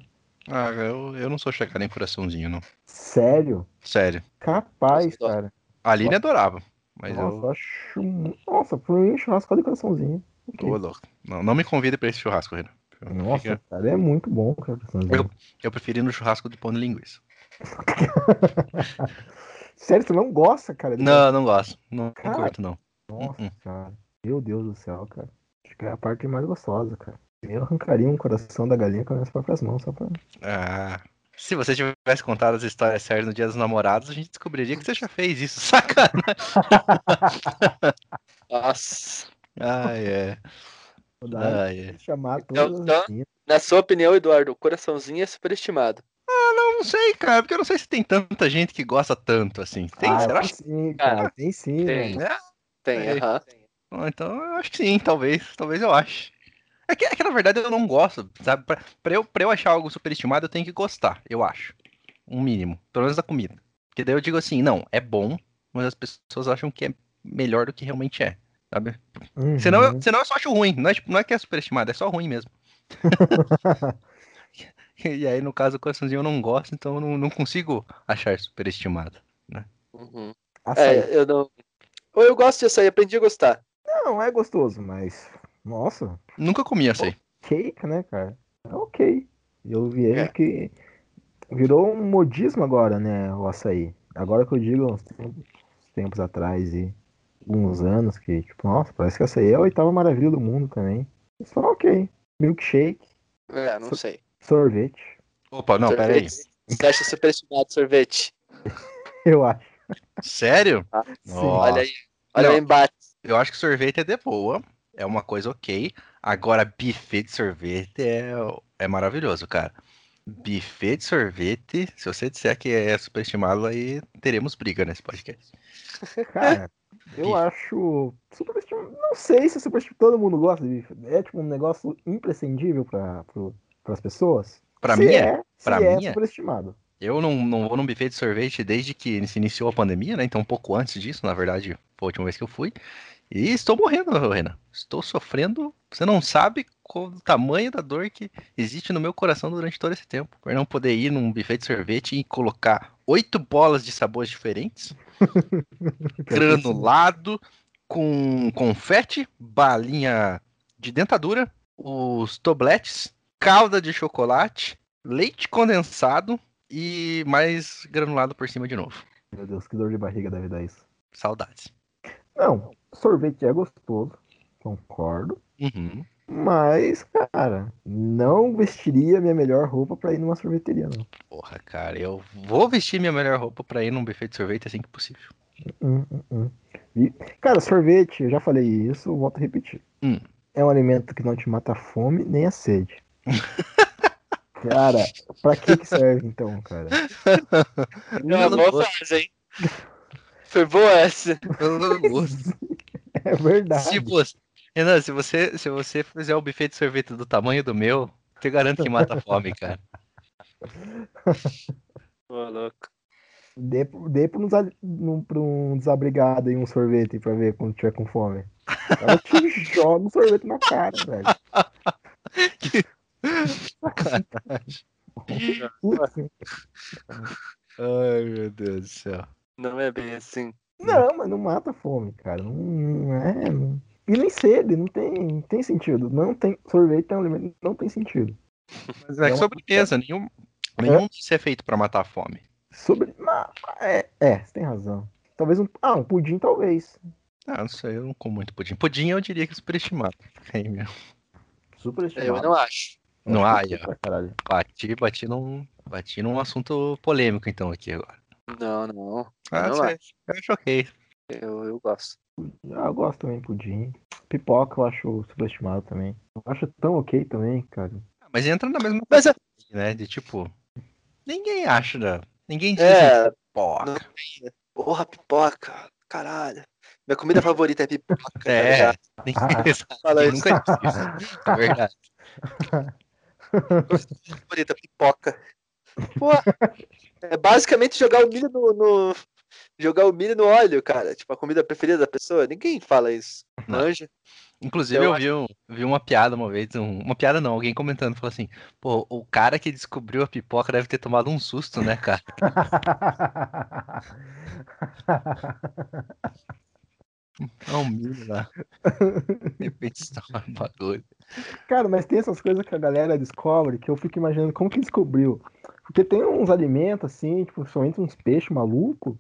B: Ah, eu, eu não sou chegado em coraçãozinho, não.
C: sério?
B: Sério.
C: Capaz, cara.
B: A Aline adorava. Mas
C: Nossa,
B: eu.
C: acho. Nossa, por mim, churrasco de coraçãozinho. Ok.
B: Ô, louco. Não, não me convide pra esse churrasco, Renan.
C: Nossa,
B: Fica-
C: cara, é muito bom, cara.
B: Eu, eu preferi no churrasco de pão de linguiça.
C: Sério, você não gosta, cara? de
B: Não, não gosto. Não, não
C: Cara.
B: curto, não.
C: Nossa,
B: Uhum.
C: cara. Meu Deus do céu, cara. Acho que é a parte mais gostosa, cara. Eu arrancaria um coração da galinha com as minhas próprias mãos, só pra.
B: Ah, Se você tivesse contado as histórias sérias no Dia dos Namorados, a gente descobriria que você já fez isso, sacanagem.
A: Nossa.
B: Ah, é. Ah, é.
C: chamar
A: Então, então-. Na sua opinião, Eduardo, o coraçãozinho é superestimado.
B: Eu não sei, cara, porque eu não sei se tem tanta gente que gosta tanto assim. Tem,
C: ah,
B: será?
C: tem sim, cara. Tem sim,
A: Tem.
C: mano.
B: É?
A: Tem,
B: É.
A: aham.
B: Ah, Então eu acho que sim, talvez. Talvez eu ache. É que, é que na verdade eu não gosto, sabe? Pra, pra eu, pra eu achar algo superestimado, eu tenho que gostar, eu acho. Um mínimo. Pelo menos da comida. Porque daí eu digo assim, não, é bom, mas as pessoas acham que é melhor do que realmente é. Sabe?
C: Uhum.
B: Senão, eu, senão eu só acho ruim. Não é, tipo, não é que é superestimado, é só ruim mesmo. E aí, no caso, o coraçãozinho eu não gosto, então eu não, não consigo achar superestimado.
A: Uhum.
C: Açaí.
A: É, eu não. Ou eu gosto de açaí, aprendi a gostar.
C: Não, é gostoso, mas. Nossa,
B: Nunca comi açaí.
C: cake, né, cara? É ok. Eu vejo
A: É.
C: que virou um modismo agora, né, o açaí. Agora que eu digo, uns tempos, uns tempos atrás e alguns anos, que, tipo, nossa, parece que açaí é a oitava maravilha do mundo também. Só ok. Milkshake,
A: É, não sei.
C: sorvete,
B: Opa, não, peraí.
A: sorvete. Você acha superestimado sorvete?
C: eu acho.
B: Sério?
C: Sim.
B: Ó.
A: Olha aí. Olha
B: Não.
A: o embate.
B: Eu acho que sorvete é de boa. É uma coisa ok. Agora, buffet de sorvete é, é maravilhoso, cara. Buffet de sorvete, se você disser que é superestimado, aí teremos briga nesse podcast.
C: Cara, eu
B: Bife.
C: acho super Não sei se super todo mundo gosta de bife. É tipo um negócio imprescindível para as pessoas. Se
B: mim é.
C: é, se é
B: mim é.
C: superestimado.
B: Eu não, não vou num buffet de sorvete desde que se iniciou a pandemia, né? Então, um pouco antes disso, na verdade, foi a última vez que eu fui. E estou morrendo, Renan. Estou sofrendo. Você não sabe qual o tamanho da dor que existe no meu coração durante todo esse tempo. Por não poder ir num buffet de sorvete e colocar oito bolas de sabores diferentes, granulado, com confete, balinha de dentadura, os tobletes, calda de chocolate, leite condensado e mais granulado por cima de novo.
C: Meu Deus, que dor de barriga deve dar isso.
B: Saudades.
C: Não, sorvete é gostoso, concordo.
B: Uhum.
C: Mas, cara, não vestiria minha melhor roupa pra ir numa sorveteria, não.
B: Porra, cara, eu vou vestir minha melhor roupa pra ir num buffet de sorvete assim que possível.
C: Hum, hum, hum. E, cara, sorvete, eu já falei isso, volto a repetir. É um alimento que não te mata a fome nem a sede. cara, pra que que serve então, cara?
A: É uma boa frase, hein? Foi boa essa.
B: Pelo gosto.
C: É verdade.
B: se você, Renan, se você, se você fizer o buffet de sorvete do tamanho do meu, te garanto que mata a fome, cara.
A: Ô, louco.
C: Dê, dê pra, um, pra um desabrigado aí um sorvete pra ver quando tiver com fome. Ela te joga um sorvete na cara, velho.
B: Sacanagem.
C: Putz.
B: Ai, meu Deus do céu.
A: Não é bem assim.
C: Não, mas não mata a fome, cara. Não, não é. não- E nem sede, não tem, tem sentido. Não tem. Sorvete é um alimento, não tem sentido.
B: Mas é
C: É
B: que
C: uma-
B: sobremesa, nenhum, nenhum disso é feito pra matar a fome.
C: Sobre. É, é, você tem razão. Talvez um. Ah, um pudim, talvez.
B: Ah, não sei, eu não como muito pudim. Pudim eu diria que é superestimado. Aí, meu.
C: Super
A: Eu não acho.
B: Não há, aí, ó.
C: pra caralho.
B: Bati, bati num, bati num assunto polêmico então aqui agora.
A: Não, não.
B: Ah,
A: não
B: sei. Eu acho ok.
A: Eu, eu gosto.
C: Ah, eu gosto também de pudim. Pipoca eu acho superestimado também. Eu acho tão ok também, cara.
B: Mas entra na mesma
A: Mas é,
B: né? De tipo, ninguém acha, né? Ninguém diz
A: é
B: "Pô,
A: não- porra, pipoca. Caralho. Minha comida favorita é pipoca. tá
B: É.
A: ligado?
B: ninguém
A: Fala
B: ninguém
A: isso.
B: nunca disse. É verdade.
A: favorita, pipoca. Pô, é basicamente jogar o milho no, no- Jogar o milho no óleo, cara. Tipo, a comida preferida da pessoa. Ninguém fala isso.
B: Não.
A: Manja.
B: Inclusive,
A: Eu
B: eu vi, um- vi uma piada uma vez, um- uma piada não, alguém comentando, falou assim, pô, o cara que descobriu a pipoca deve ter tomado um susto, né, cara? É um milho lá. De repente estoura um bagulho.
C: Cara, mas tem essas coisas que a galera descobre que eu fico imaginando como que descobriu. Porque tem uns alimentos, assim, tipo, principalmente uns peixes malucos,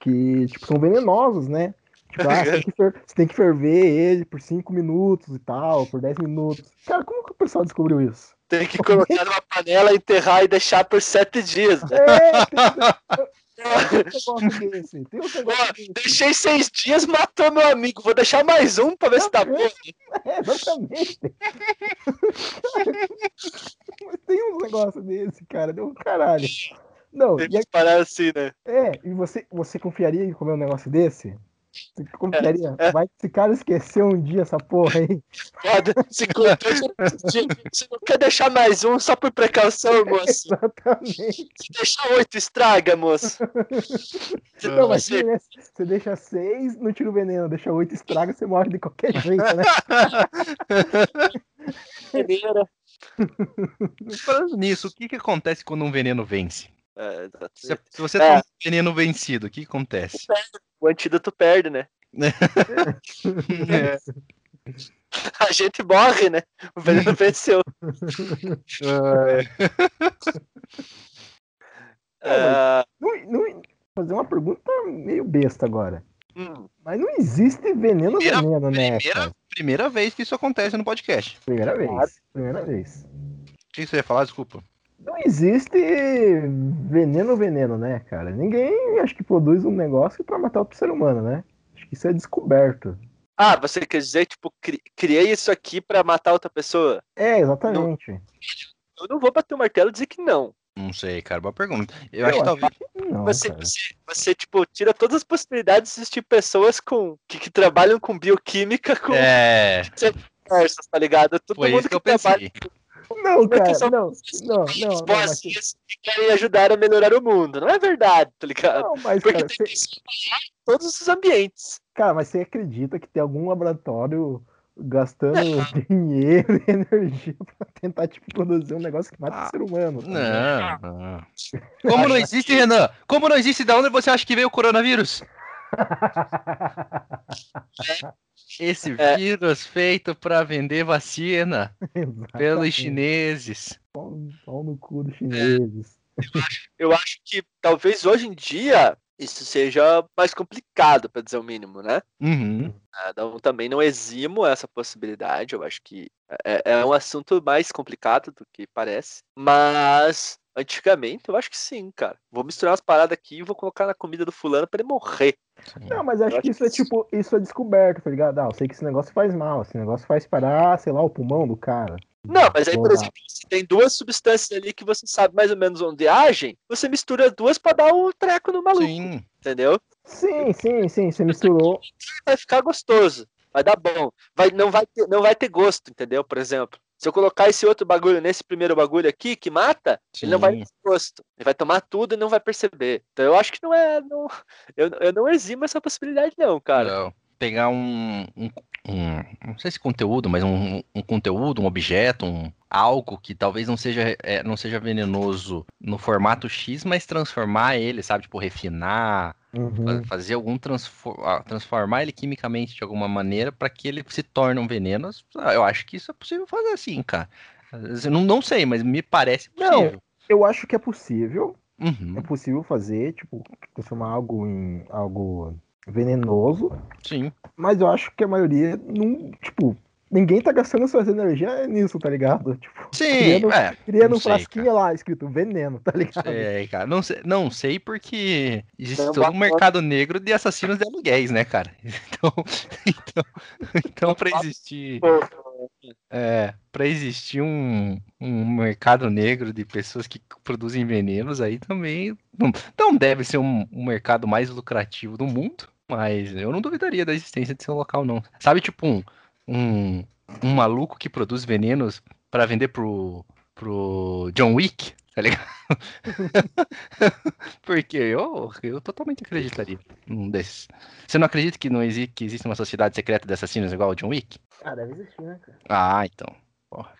C: que, tipo, são venenosos, né? Tipo, ah, você, tem que fer- você tem que ferver ele por 5 minutos e tal, por 10 minutos. Cara, como que o pessoal descobriu isso?
A: Tem que colocar numa panela, enterrar e deixar por sete dias. né?
C: É, tem, um negócio desse. Tem um
A: Ó,
C: desse.
A: deixei seis dias, matou meu amigo. Vou deixar mais um pra ver se tá bom.
C: É, exatamente. Mas tem uns negócios desse, cara. Deu um caralho. Não,
A: Tem
C: e
A: que parar assim, né?
C: É, e você, você confiaria em comer um negócio desse? Você confiaria?
A: é.
C: Vai que esse cara esqueceu um dia essa porra aí.
A: Foda. Se contou, você você não quer deixar mais um só por precaução, moço.
C: Exatamente.
A: Se deixar oito, estraga, moço.
C: Não, mas
A: Você-
C: você, você deixa seis, não tira o veneno. Deixa oito, estraga, você morre de qualquer jeito, né?
B: Falando nisso, o que, que acontece quando um veneno vence?
A: É.
B: Se, se você
A: É.
B: toma um veneno vencido, o que acontece?
A: O antídoto perde, né?
B: É.
A: A gente morre, né? O veneno venceu. Ah,
C: Não, não, fazer uma pergunta meio besta agora.
A: hum,
C: Mas não existe veneno
B: Primeira-
C: veneno, né?
B: Primeira, primeira vez que isso acontece no podcast.
C: Primeira
A: Claro.
C: vez. Primeira vez.
B: O que você ia falar? Desculpa.
C: Não existe veneno veneno, né, cara? Ninguém acho que produz um negócio pra matar outro ser humano, né? Acho que isso é descoberto.
A: Ah, você quer dizer, tipo, cri- criei isso aqui pra matar outra pessoa?
C: É, exatamente.
A: Eu não vou bater o martelo e dizer que não.
B: Não sei, cara, boa pergunta. Eu,
C: Eu
B: acho que talvez.
C: Não,
A: Você, você, você, tipo, tira todas as possibilidades de existir pessoas com, que, que trabalham com bioquímica com
B: É,
A: conversas, tá ligado? Todo
B: foi
A: mundo
B: isso que eu
A: trabalha
B: pensei.
C: Não, cara, não, não, não, não, mas,
A: boazinhas que querem ajudar a melhorar o mundo. Não é verdade, tá ligado?
C: não, mas
A: Porque
C: cara,
A: tem
C: você,
A: que todos os ambientes.
C: cara, mas você acredita que tem algum laboratório gastando dinheiro e energia pra tentar, tipo, produzir um negócio que mata
B: Ah,
C: o ser humano? tá
B: não. Como não existe, Renan? Como não existe, da onde você acha que veio o coronavírus? Esse
A: É.
B: vírus feito pra vender vacina pelos
C: Exatamente.
B: chineses.
C: Pau no cu dos chineses.
A: Eu acho que talvez hoje em dia isso seja mais complicado, pra dizer o mínimo, né?
B: Uhum.
A: Não, também não eximo essa possibilidade. Eu acho que é, é um assunto mais complicado do que parece. Mas antigamente eu acho que sim, cara. Vou misturar as paradas aqui e vou colocar na comida do fulano pra ele morrer.
C: Não, mas acho
A: Eu
C: que
A: acho
C: isso é
A: que
C: tipo, isso é descoberto, tá ligado? Ah, eu sei que esse negócio faz mal, esse negócio faz parar, sei lá, o pulmão do cara.
A: Não, mas aí, por exemplo, se tem duas substâncias ali que você sabe mais ou menos onde agem, você mistura as duas pra dar um treco no maluco,
B: Sim.
A: entendeu?
C: Sim, sim, sim, você misturou.
A: Vai ficar gostoso, vai dar bom. Vai, não, vai ter, não vai ter gosto, entendeu? Por exemplo, se eu colocar esse outro bagulho nesse primeiro bagulho aqui que mata, ele não vai
B: Sim.
A: ter gosto. Ele vai tomar tudo e não vai perceber. Então eu acho que não é. Não, eu, eu não eximo essa possibilidade, não, cara.
B: Não. Pegar um, um, um- Não sei se conteúdo, mas um, um conteúdo, um objeto, um, algo que talvez não seja, é, não seja venenoso no formato X, mas transformar ele, sabe? Tipo, refinar,
C: Uhum.
B: fa- fazer algum transfor- ah, transformar ele quimicamente de alguma maneira para que ele se torne um veneno. Ah, Eu acho que isso é possível fazer assim, cara. Não, não sei, mas me parece
C: Não.
B: possível.
C: Eu acho que é possível.
B: Uhum,
C: É possível fazer, tipo, transformar algo em algo venenoso.
B: sim.
C: Mas eu acho que a maioria não. Tipo, ninguém tá gastando suas energias nisso, tá ligado? Tipo,
B: Sim,
C: criando,
B: é.
C: criando um frasquinho lá escrito veneno, tá ligado?
B: É, cara, não sei, não sei porque existe todo um mercado negro de assassinos de aluguéis, né, cara? Então, então, então para existir, é, para existir um, um mercado negro de pessoas que produzem venenos aí também não, não deve ser um, um mercado mais lucrativo do mundo, mas eu não duvidaria da existência desse local não. Sabe, tipo um, um, um maluco que produz venenos para vender pro pro John Wick, tá ligado? Porque eu, eu totalmente acreditaria num desses. Você não acredita que não existe que existe uma sociedade secreta de assassinos igual o John Wick?
C: Ah, deve existir, né, cara?
B: Ah, então. Porra.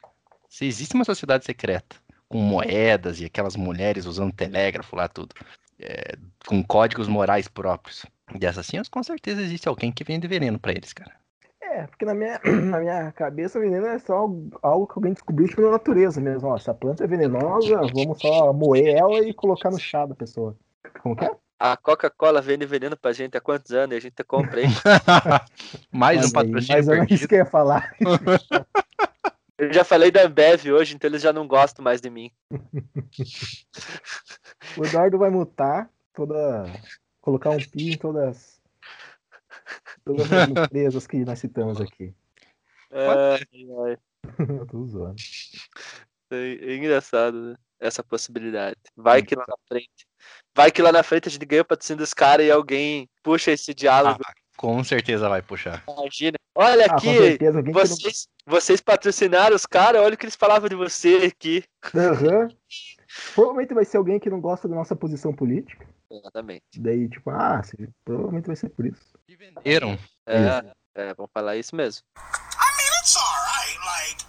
B: Se existe uma sociedade secreta com moedas e aquelas mulheres usando telégrafo lá tudo, é, com códigos morais próprios de assassinos, com certeza existe alguém que vende veneno pra eles, cara.
C: É, porque na minha, na minha cabeça veneno é só algo, que alguém descobriu tipo, na natureza mesmo. Ó, essa planta é venenosa, vamos só moer ela e colocar no chá da pessoa. Como que é?
A: A Coca-Cola vende veneno pra gente há quantos anos e a gente compra, hein?
B: Mais um
C: Mas aí-
B: patrocínio
C: Mas é isso
B: perdido.
C: que eu ia falar.
A: Eu já falei da Ambev hoje, então eles já não gostam mais de mim.
C: O Eduardo vai mutar toda. Colocar um pi em todas. Todas as empresas que nós citamos aqui.
A: Ai,
C: Eu tô zoando.
A: é, é engraçado, né? Essa possibilidade. Vai que lá na frente. Vai que lá na frente a gente ganha o patrocínio dos caras e alguém puxa esse diálogo.
B: Ah, com certeza vai puxar.
A: Imagina. Olha
C: Ah,
A: aqui,
C: certeza. Que não
A: vocês, vocês patrocinaram os caras, olha o que eles falavam de você aqui.
C: Aham. Provavelmente vai ser alguém que não gosta da nossa posição política.
A: Exatamente.
C: Daí, tipo, ah, se- provavelmente vai ser por isso.
B: E venderam.
A: É, é, vamos falar isso mesmo.
D: I mean, it's alright. Like,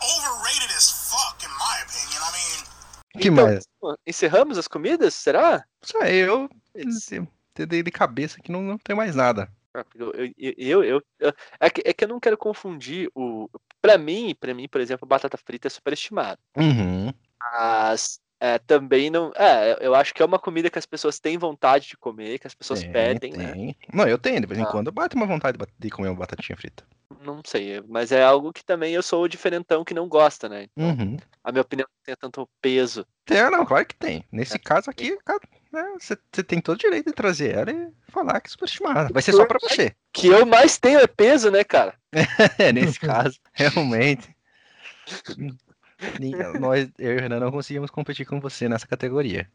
D: overrated as fuck, in my opinion. I mean,
B: que
A: Então,
B: mais?
A: Encerramos as comidas? Será?
B: Isso aí, eu entendei de cabeça que não, não tem mais nada.
A: Ah, Eu, eu, eu, eu- é, que, é que eu não quero confundir o. Pra mim, para mim, por exemplo, batata frita é superestimado.
B: Uhum.
A: Mas é, também não. É, eu acho que é uma comida que as pessoas têm vontade de comer, que as pessoas
B: Tem,
A: pedem, né?
B: tem. Não, eu tenho, de vez em
A: Ah.
B: quando bate uma vontade de comer uma batatinha frita.
A: Não sei, mas é algo que também eu sou o diferentão que não gosta, né? Então,
B: Uhum.
A: a minha opinião não tem tanto peso.
B: Tem, não, claro que tem. Nesse
A: É.
B: caso aqui, cara, né, você você tem todo o direito de trazer ela e falar que é superestimada. Vai ser só pra você.
A: Que eu mais tenho é peso, né, cara?
B: É, nesse caso, realmente. Nós, eu e o Renan, não conseguimos competir com você nessa categoria.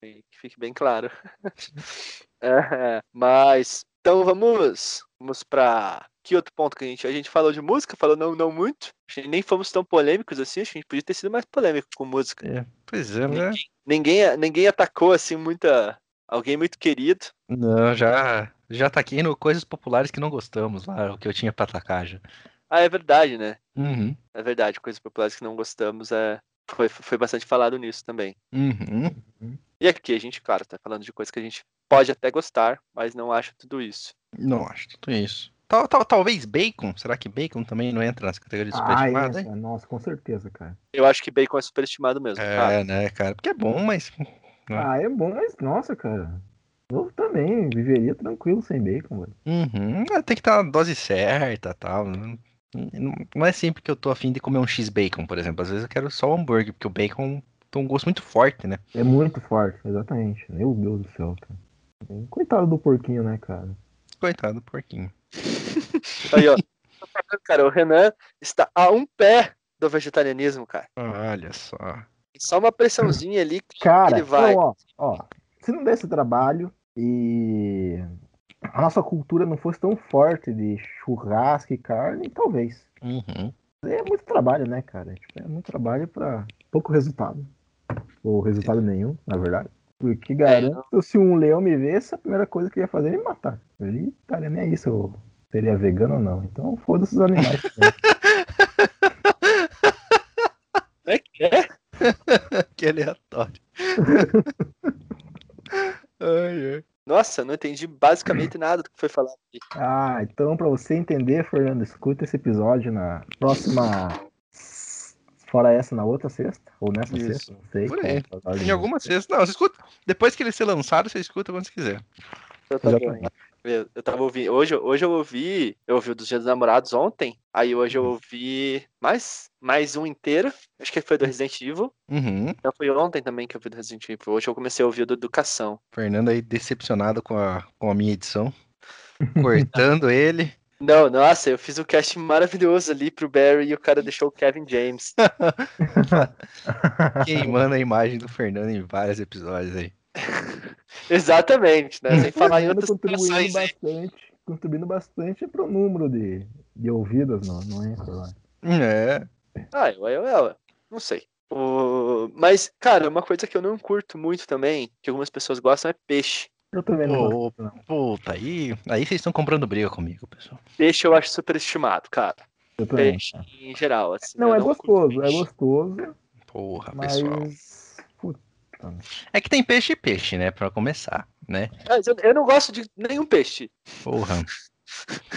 A: Que fique bem claro. É, mas, então vamos, vamos para que outro ponto que a gente, a gente falou de música, falou não, não muito, acho que nem fomos tão polêmicos assim, acho que a gente podia ter sido mais polêmico com música.
B: é, pois é, né?
A: Ninguém, ninguém atacou assim muita, alguém muito querido.
B: Não, já, já aqui no Coisas Populares que não gostamos, lá, o que eu tinha pra atacar já.
A: Ah, é verdade, né?
B: Uhum,
A: É verdade, coisas populares que não gostamos, é, foi, foi bastante falado nisso também.
B: uhum.
A: E aqui a gente, claro, tá falando de coisas que a gente pode até gostar, mas não acha tudo isso.
B: Não acho tudo isso. Tal, tal, talvez bacon, será que bacon também não entra nessa categoria de
C: Ah, essa, nossa, com certeza, cara.
A: Eu acho que bacon é superestimado mesmo. cara.
B: É, né, cara? Porque é bom, mas.
C: Ah, é bom, mas nossa, cara. Eu também viveria tranquilo sem bacon, velho.
B: Uhum, é, tem que estar na dose certa tal. Não, não- é sempre que eu tô afim de comer um X-Bacon, por exemplo. Às vezes eu quero só o hambúrguer, porque o bacon tem um gosto muito forte, né?
C: É muito forte, exatamente. Meu Deus do céu, cara. Coitado do porquinho, né, cara?
B: Coitado do porquinho.
A: Aí, ó. Cara, o Renan está a um pé do vegetarianismo, cara.
B: Olha só.
A: Só uma pressãozinha ali que
C: Cara,
A: ele vai.
C: então, ó, ó, se não desse trabalho e a nossa cultura não fosse tão forte de churrasco e carne, talvez.
B: Uhum.
C: É muito trabalho, né, cara? Tipo, é muito trabalho pra pouco resultado. Ou resultado nenhum, na verdade. Porque garanto, se um leão me vesse, a primeira coisa que ele ia fazer é me matar. Ele estaria nem aí se eu seria vegano ou não. Então foda-se os animais.
A: É que é?
B: que aleatório. ai, ai.
A: Nossa, não entendi basicamente nada do que foi falado aqui.
C: ah, então pra você entender, Fernando, escuta esse episódio na próxima. Fora essa, na outra sexta? Ou nessa
B: Isso.
C: sexta? Não sei.
B: Por aí.
C: a ordem
B: Em alguma sexta. Não, você escuta. Depois que ele ser lançado, você escuta quando você quiser.
A: Eu tava,
C: Exatamente.
A: Eu, eu tava ouvindo. Hoje, hoje eu ouvi. Eu ouvi o dos Dias dos Namorados ontem. Aí hoje eu ouvi mais, mais um inteiro. Acho que foi do Resident Evil.
B: Uhum.
A: Então foi ontem também que eu vi do Resident Evil. Hoje eu comecei a ouvir o do Educação.
B: Fernando aí decepcionado com a, com a minha edição. Cortando ele.
A: Não, nossa, eu fiz um cast maravilhoso ali pro Barry e o cara deixou o Kevin James.
B: Queimando a imagem do Fernando em vários episódios aí.
A: Exatamente, né? Sem falar em outras
C: contribuindo bastante, contribuindo bastante pro número de, de ouvidas no, no Anchor lá.
B: É.
A: Ah, eu, eu, eu, não sei. O... Mas, cara, uma coisa que eu não curto muito também, que algumas pessoas gostam, é peixe.
C: Eu também não gosto, não.
B: Puta, aí, aí vocês estão comprando briga comigo, pessoal.
A: Peixe eu acho superestimado, cara.
C: Eu também.
A: Peixe em geral, assim.
C: Não, é
A: curto
C: gostoso, é gostoso,
B: Porra,
C: mas.
B: pessoal. É que tem peixe e peixe, né? Pra começar, né?
A: Eu, não gosto de nenhum peixe.
B: Porra.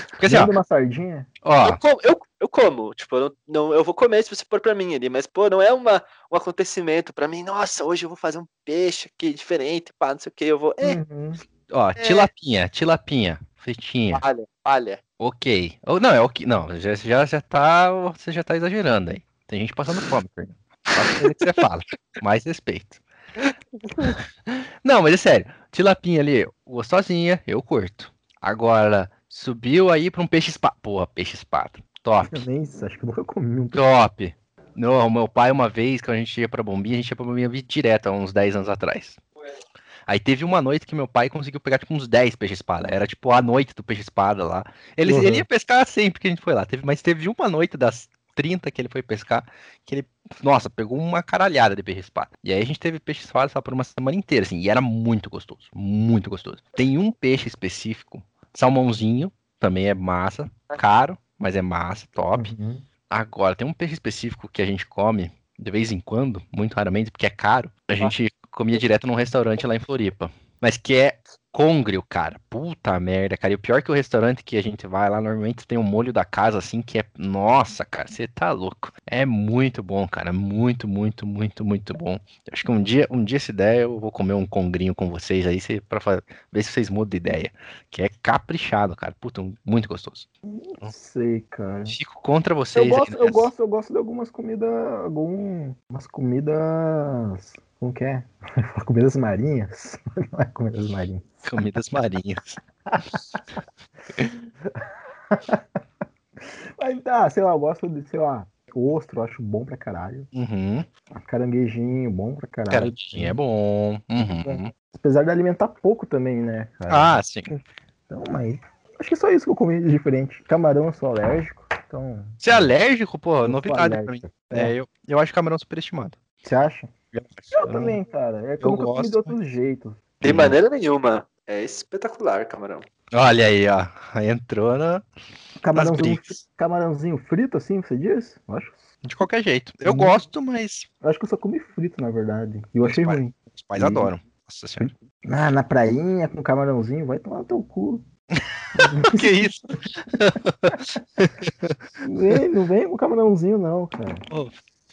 B: Porque assim, ó,
C: uma sardinha?
B: ó,
A: Eu, como, eu, eu como, tipo, eu, não, eu vou comer se você pôr pra mim ali, mas, pô, não é uma, um acontecimento pra mim, nossa, hoje eu vou fazer um peixe aqui diferente, pá, não sei o que, eu vou, é,
C: Uhum.
B: ó, tilapinha, tilapinha, fritinha.
A: palha, palha.
B: Ok. Ou não, é ok. Não, já, já, já tá. Você já tá exagerando aí. Tem gente passando fome, Fernando. Faça o que você fala. Mais respeito. Não, mas é sério. Tilapinha ali, gostosinha, eu curto. Agora, subiu aí pra um peixe espada. Pô, peixe espada. Top.
C: Eu nem acho que nunca comi um
B: Top. No, meu pai, uma vez, quando a gente ia pra Bombinha, a gente ia pra Bombinha direto, há uns 10 anos atrás. Aí teve uma noite que meu pai conseguiu pegar tipo uns 10 peixe-espada. Era tipo a noite do peixe-espada lá. Ele,
C: Uhum.
B: ele ia pescar sempre que a gente foi lá. Teve, mas teve uma noite das 30 que ele foi pescar que ele, nossa, pegou uma caralhada de peixe-espada. E aí a gente teve peixe-espada só por uma semana inteira, assim. E era muito gostoso. Muito gostoso. Tem um peixe específico, salmãozinho, também é massa. Caro, mas é massa, top.
C: Uhum.
B: Agora, tem um peixe específico que a gente come de vez em quando, muito raramente, porque é caro. A gente comia direto num restaurante lá em Floripa. Mas que é congrio, cara. Puta merda, cara. E o pior é que o restaurante que a gente vai lá, normalmente tem um molho da casa, assim, que é. Nossa, cara, você tá louco. É muito bom, cara. Muito, muito, muito, muito bom. Eu acho que um dia, um dia, se der, eu vou comer um congrinho com vocês aí, pra ver se vocês mudam de ideia. Que é caprichado, cara. Puta, muito gostoso.
C: Não sei, cara.
B: Fico contra vocês.
C: Eu gosto, eu gosto, eu gosto de algumas comidas. Algumas comidas. Como que é? comidas marinhas. Não é comidas marinhas.
B: Comidas marinhas.
C: Mas tá, sei lá, eu gosto de, sei lá, ostro, eu acho bom pra caralho.
B: Uhum.
C: Caranguejinho, bom pra caralho.
B: Caranguejinho é bom. Uhum.
C: Apesar de alimentar pouco também, né, cara?
B: Ah, sim.
C: Então, mas. Acho que é só isso que eu comi de diferente. Camarão eu sou alérgico, então.
B: Você é alérgico, pô? Novidade pra mim.
C: alérgico.
B: É, eu, eu acho camarão superestimado.
C: Você acha?
B: Eu,
C: também, cara. É que
B: eu
C: comi de
B: gosto,
C: outros jeitos.
A: De maneira nenhuma. É espetacular, camarão.
B: Olha aí, ó. Aí entrou na...
C: Camarãozinho, camarãozinho frito, assim, você diz? Eu acho,
B: de qualquer jeito. Eu
C: Hum.
B: gosto, mas
C: eu acho que eu só comi frito, na verdade. E eu achei
B: vai.
C: ruim.
B: os pais
C: Hum.
B: adoram. Nossa senhora.
C: Ah, na prainha, com camarãozinho, vai tomar no teu cu.
B: que isso?
C: Não vem, não vem com camarãozinho, não, cara.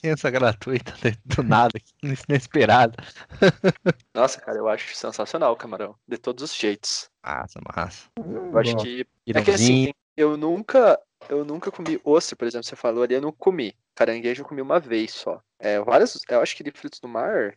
B: Pensa gratuita, de- do nada, inesperado.
A: Nossa, cara, eu acho sensacional o camarão. De todos os jeitos.
B: Massa, massa.
A: Eu acho que. É que assim, eu nunca. Eu nunca comi ostra, por exemplo, você falou ali, eu não comi. Caranguejo eu comi uma vez só. É, vários. Eu acho que de frutos do mar.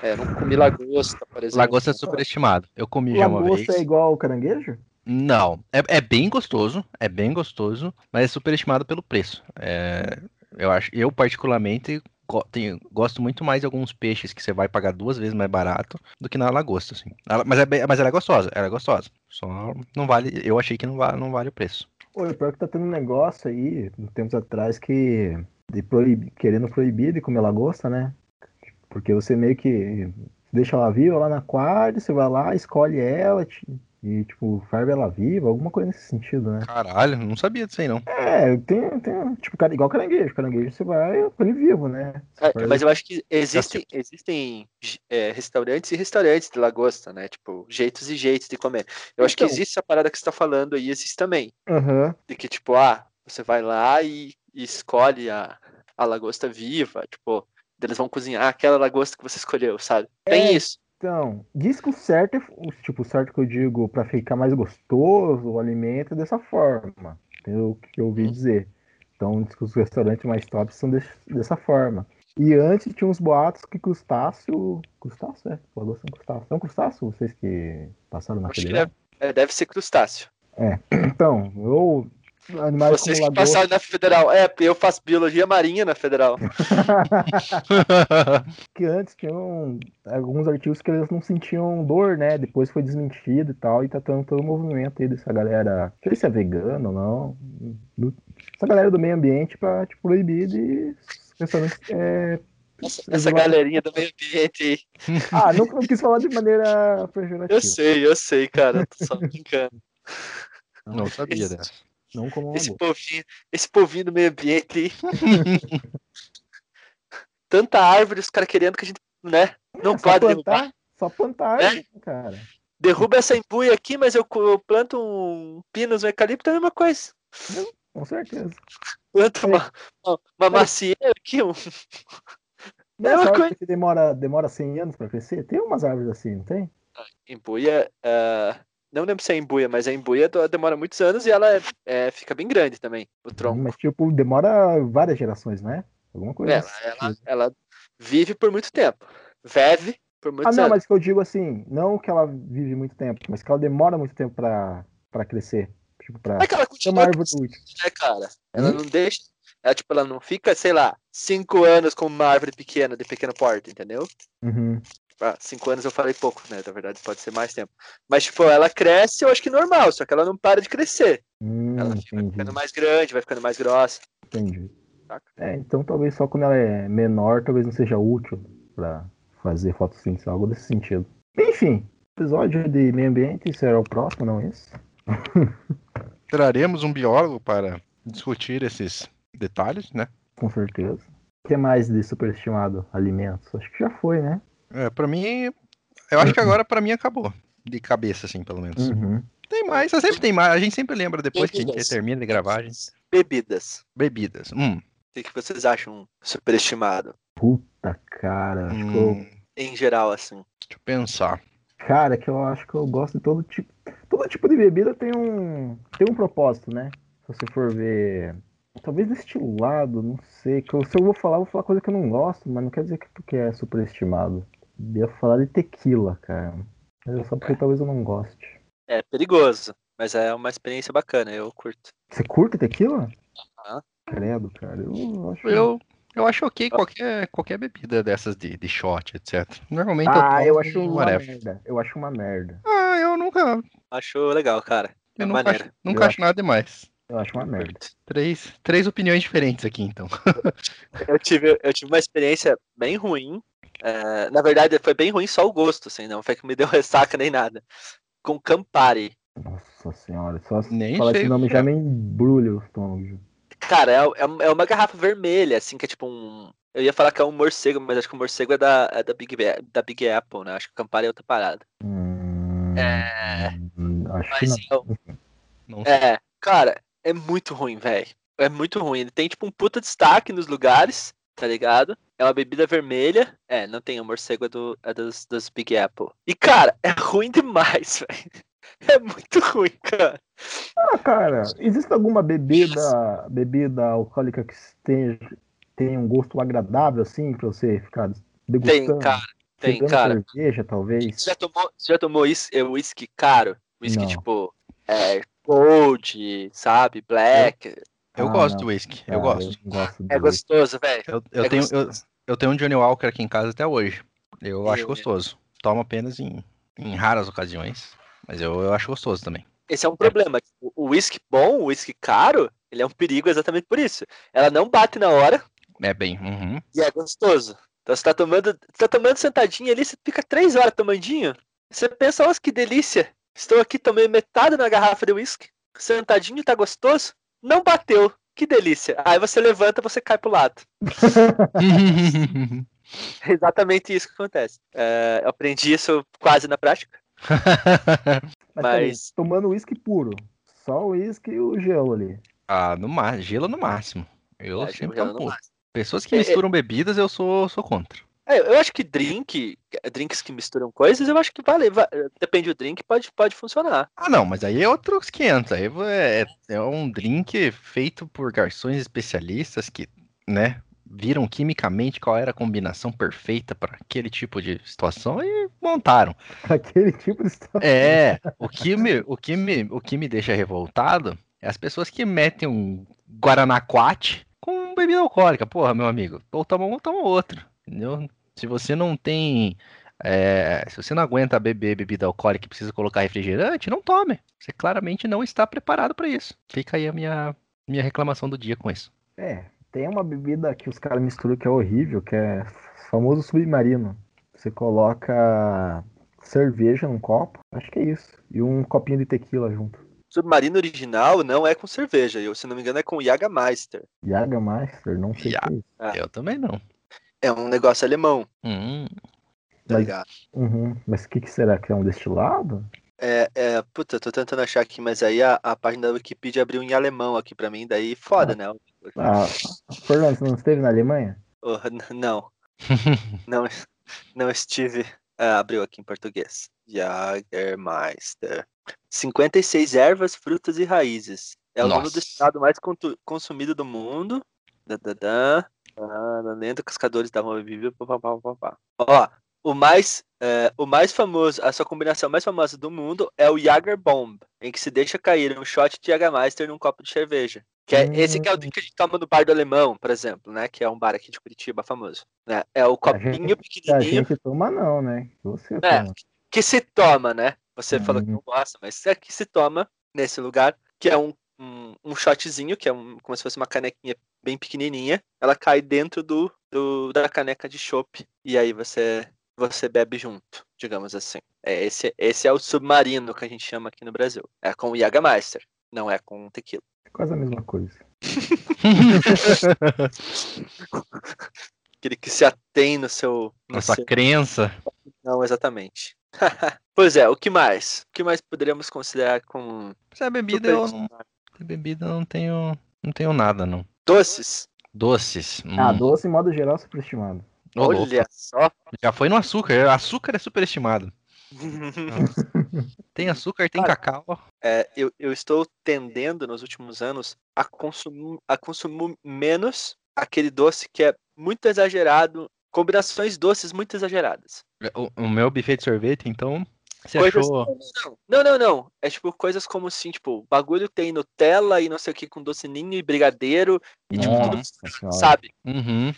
A: É, não comi lagosta, por exemplo.
B: Lagosta é superestimado. Eu comi já uma vez.
C: Lagosta é igual ao caranguejo?
B: Não, é, é bem gostoso, é bem gostoso, mas é superestimado pelo preço. É, eu acho, eu particularmente tenho- gosto muito mais de alguns peixes que você vai pagar duas vezes mais barato do que na lagosta, assim. Ela- mas, é mas ela é gostosa, ela é gostosa. Só não vale, eu achei que não vale, não vale o preço.
C: Pô, o pior que tá tendo um negócio aí, tempos atrás, que. De proib... querendo proibir de comer lagosta, né? Porque você meio que deixa ela viva lá no aquário, você vai lá, escolhe ela e, tipo, ferve ela viva, alguma coisa nesse sentido, né?
B: Caralho, não sabia disso aí não.
C: É, tem, tem tipo, cara- igual caranguejo. Caranguejo você vai com ele vivo, né?
A: É, mas eu acho que existem, existem é, restaurantes e restaurantes de lagosta, né? Tipo, jeitos e jeitos de comer. Eu acho que
C: Então.
A: existe essa parada que você tá falando aí, existe também. De que, tipo, ah, você vai lá e, e escolhe a, a lagosta viva, tipo, eles vão cozinhar aquela lagosta que você escolheu, sabe? Tem
C: É,
A: isso.
C: Então, diz que o certo, é, o- tipo, o certo que eu digo pra ficar mais gostoso o alimento é dessa forma. Entendeu? O que eu ouvi dizer. Então, diz que os restaurantes mais top são des- dessa forma. E antes tinha uns boatos que crustáceo. Crustáceo, é? Lagosta é um crustáceo. É um crustáceo? Vocês que passaram na
A: Acho que deve, é, deve ser crustáceo.
C: Então, eu. Animais
A: Vocês que passaram na federal. É, porque eu faço biologia marinha na federal.
C: que antes tinham alguns artigos que eles não sentiam dor, né? Depois foi desmentido e tal, e tá tendo todo o movimento aí dessa galera, não sei se é vegano ou não, do- essa galera do meio ambiente pra tipo, proibir de restaurantes. É...
A: Essa galerinha do meio ambiente aí.
C: Ah, não, não quis falar de maneira pejorativa.
A: Eu sei, eu sei, cara. Tô só brincando.
B: Não sabia dessa.
C: Não como
A: Esse povinho, esse povinho do meio ambiente aí. Tanta árvore, os caras querendo que a gente, né? Não
C: É, só
A: pode derrubar.
C: plantar, só plantar,
A: É?
C: árvore, cara.
A: Derruba essa embuia aqui, mas eu, eu planto um pinos, um eucalipto, é a mesma coisa.
C: Com certeza.
A: Planto uma, uma, uma macieira aqui, um...
C: Não
A: É
C: é
A: uma coisa-
C: que demora, demora 100 anos pra crescer? Tem umas árvores assim, não tem?
A: Embuia, ah, Não lembro se é embuia, mas a embuia do- demora muitos anos e ela é, é, fica bem grande também, o tronco.
C: Mas, tipo, demora várias gerações, né? Alguma coisa
A: Ela,
C: assim.
A: ela, ela vive por muito tempo. Vive por
C: Ah,
A: muitos
C: não,
A: anos.
C: mas que eu digo assim, não que ela vive muito tempo, mas que ela demora muito tempo pra, pra crescer. Tipo, pra
A: Mas que ela continua
C: árvore útil.
A: né, cara? Ela
C: Hum?
A: não deixa. Ela, tipo, ela não fica, sei lá, cinco anos como uma árvore pequena, de pequeno porte, entendeu?
C: Uhum.
A: Ah, cinco anos eu falei pouco, né? Na verdade, pode ser mais tempo. Mas, tipo, ela cresce, eu acho que normal, só que ela não para de crescer.
C: Hum,
A: Ela fica
C: entendi,
A: ficando mais grande, vai ficando mais grossa.
C: entendi. É, então talvez só quando ela é menor, talvez não seja útil pra fazer fotossíntese, algo desse sentido. Enfim, episódio de meio ambiente será o próximo, não esse?
B: Traremos um biólogo para discutir esses detalhes, né?
C: Com certeza. O que mais de superestimado alimentos? Acho que já foi, né?
B: É, para mim, eu acho que agora pra mim acabou. De cabeça, assim, pelo menos.
C: Uhum.
B: Tem mais, sempre tem mais. A gente sempre lembra depois que a gente
A: Bebidas.
B: termina de gravar, a gente...
A: Bebidas.
B: Bebidas. Hum.
A: O que, vocês acham superestimado?
C: Puta cara, eu
B: hum,
A: Em geral, assim.
B: Deixa eu pensar.
C: Cara, que eu acho que eu gosto de todo tipo. Todo tipo de bebida tem um. tem um propósito, né? Se você for ver. Talvez destilado, não sei. Que eu, se eu vou falar, eu vou falar coisa que eu não gosto, mas não quer dizer que porque é superestimado. Eu ia falar de tequila, cara. Mas é só porque talvez eu não goste.
A: É perigoso, mas é uma experiência bacana, eu curto.
C: Você curte tequila?
A: Aham.
C: Credo, cara. Eu acho.
B: Eu, eu acho ok qualquer, qualquer bebida dessas de, de shot, etc. Normalmente
C: Ah, eu
B: tomo
C: acho uma
B: whatever.
C: merda. Eu acho uma merda.
B: Ah, eu nunca,
A: Acho legal, cara. É
B: eu nunca,
A: maneiro.
B: acho, nunca
C: Eu
B: acho nada demais.
C: Eu acho uma merda.
B: Três, três opiniões diferentes aqui, então.
A: Eu tive, eu tive uma experiência bem ruim. É, na verdade, foi bem ruim só o gosto, assim, não foi que me deu ressaca nem nada. Com Campari.
C: Nossa senhora. Só
B: Nem
C: falar esse
B: o
C: nome
B: que
C: já
B: é.
C: me embrulha o estômago.
A: Cara, é, é- é uma garrafa vermelha, assim, que é tipo um. Eu ia falar que é um morcego, mas acho que o morcego é da, é da, Big, da Big Apple, né? Acho que o Campari é outra parada.
C: Hum,
A: É.
C: Acho que não.
A: eu-
B: Não.
A: É, cara, é muito ruim, velho. É muito ruim. Ele tem, tipo, um puta destaque nos lugares, tá ligado? É uma bebida vermelha. É, não tem, o morcego é, do, é dos, dos Big Apple. E, cara, é ruim demais, velho. É muito ruim, cara.
C: Ah, cara, existe alguma bebida, bebida alcoólica que tenha, tenha um gosto agradável, assim, pra você ficar degustando?
A: Tem, cara. Tem, cara.
C: cerveja, talvez.
A: Você já tomou, você já tomou is- é, whisky caro? Whisky,
C: Não.
A: tipo, é, gold, sabe? Black.
B: Eu
C: Ah,
B: gosto
C: não.
B: do whisky,
C: Cara,
B: eu gosto.
C: não gosto
A: É gostoso, velho.
B: Eu, eu
A: É
B: tenho, eu,
A: gostoso.
B: eu tenho um Johnny Walker aqui em casa até hoje. Eu acho
A: Eu-
B: gostoso. Tomo apenas em, em raras ocasiões, mas eu, eu acho gostoso também.
A: Esse é um problema. tipo, O whisky bom, o whisky caro, ele é um perigo exatamente por isso. Ela não bate na hora
B: É bem. uhum.
A: e é gostoso. Então você tá tomando, tá tomando sentadinho ali, você fica três horas tomandinho. Você pensa, nossa, que delícia. Estou aqui, tomei metade na garrafa de whisky. Sentadinho, tá gostoso? Não bateu. Que delícia. Aí você levanta, você cai pro lado. É exatamente isso que acontece. É, eu aprendi isso quase na prática.
C: Mas,
A: Mas-
C: tomando uísque puro. Só o uísque e o gelo ali.
B: ah, no ma- gelo no máximo. Eu
A: É,
B: sempre
A: máximo.
B: Pessoas que misturam bebidas, eu sou, sou contra.
A: É, eu acho que drink, drinks que misturam coisas, eu acho que vale. va- depende do drink, pode, pode funcionar.
B: Ah, não, mas aí é outros 500. Aí é, é um drink feito por garçons especialistas que, né, viram quimicamente qual era a combinação perfeita para aquele tipo de situação e montaram.
C: Aquele tipo de situação.
B: É, o que me, o que me, o que me deixa revoltado é as pessoas que metem um Guaranaquate com bebida alcoólica. Porra, meu amigo, ou toma um ou toma outro, entendeu? Se você não tem, é, se você não aguenta beber bebida alcoólica e precisa colocar refrigerante, não tome. Você claramente não está preparado para isso. Fica aí a minha, minha reclamação do dia com isso.
C: É, tem uma bebida que os caras misturam que é horrível, que é o famoso submarino. Você coloca cerveja num copo, acho que é isso, e um copinho de tequila junto.
A: Submarino original não é com cerveja, eu, se não me engano é com Jagermeister.
C: Jagermeister, não sei o
B: Ja-
C: que é isso.
A: Ah.
B: Eu também não.
A: É um negócio alemão,
B: Hum,
A: tá
C: Mas-
A: ligado?
C: Uhum, Mas o que, que será? Que é um destilado?
A: É, é, puta, tô tentando achar aqui, mas aí a, a página da Wikipedia abriu em alemão aqui pra mim, daí foda, né?
C: Ah, Fernando, você não esteve na Alemanha?
A: Oh, não, não, não estive. Ah, abriu aqui em português. Jagermeister. 56 ervas, frutas e raízes. É o nono
B: Nossa.
A: destilado mais consumido do mundo. Da, da, da. Ah, na lenda, cascadores da mão viva. pá, pá, pá, pá, pá. Ó, o mais, é, o mais famoso, a sua combinação mais famosa do mundo é o Jager Bomb, em que se deixa cair um shot de Jägermeister num copo de cerveja. Que é, Esse que é o drink que a gente toma no bar do Alemão, por exemplo, né? Que é um bar aqui de Curitiba famoso. Né? É o copinho
C: Que a
A: pequenininho
C: gente toma não, né? Que Você
A: É,
C: toma.
A: que se toma, né? Você falou que
C: Uhum.
A: não gosta, mas é que se toma nesse lugar, que é um, um, um shotzinho, que é um, como se fosse uma canequinha bem pequenininha. Ela cai dentro do, do da caneca de chopp e aí você você bebe junto, digamos assim. É, esse, esse é o submarino que a gente chama aqui no Brasil. É com o Jägermeister, não é com tequila.
C: É quase a mesma coisa.
A: Aquele que se atém no seu. No
B: Nossa
A: seu...
B: crença.
A: Não, exatamente. pois é, o que mais? O que mais poderíamos considerar como
B: Se é bebida, eu não, é bebida, eu não tenho, não tenho nada, não.
A: Doces?
B: Doces.
C: Ah,
B: hum,
C: doce, em modo geral, superestimado.
B: ô, louco.
A: Olha só.
B: Já foi no açúcar. Açúcar é superestimado. Tem açúcar, tem
A: Cara,
B: cacau.
A: É, eu, eu estou tendendo nos últimos anos a consumir, a consumir menos aquele doce que é muito exagerado, combinações doces muito exageradas.
B: O, o meu buffet de sorvete, então. Você
A: Coisas-
B: achou.
A: Não, não, não. É tipo coisas como assim, tipo, bagulho tem Nutella e não sei o que com doce ninho e brigadeiro e tipo tudo,
C: senhora,
A: sabe?
B: Uhum.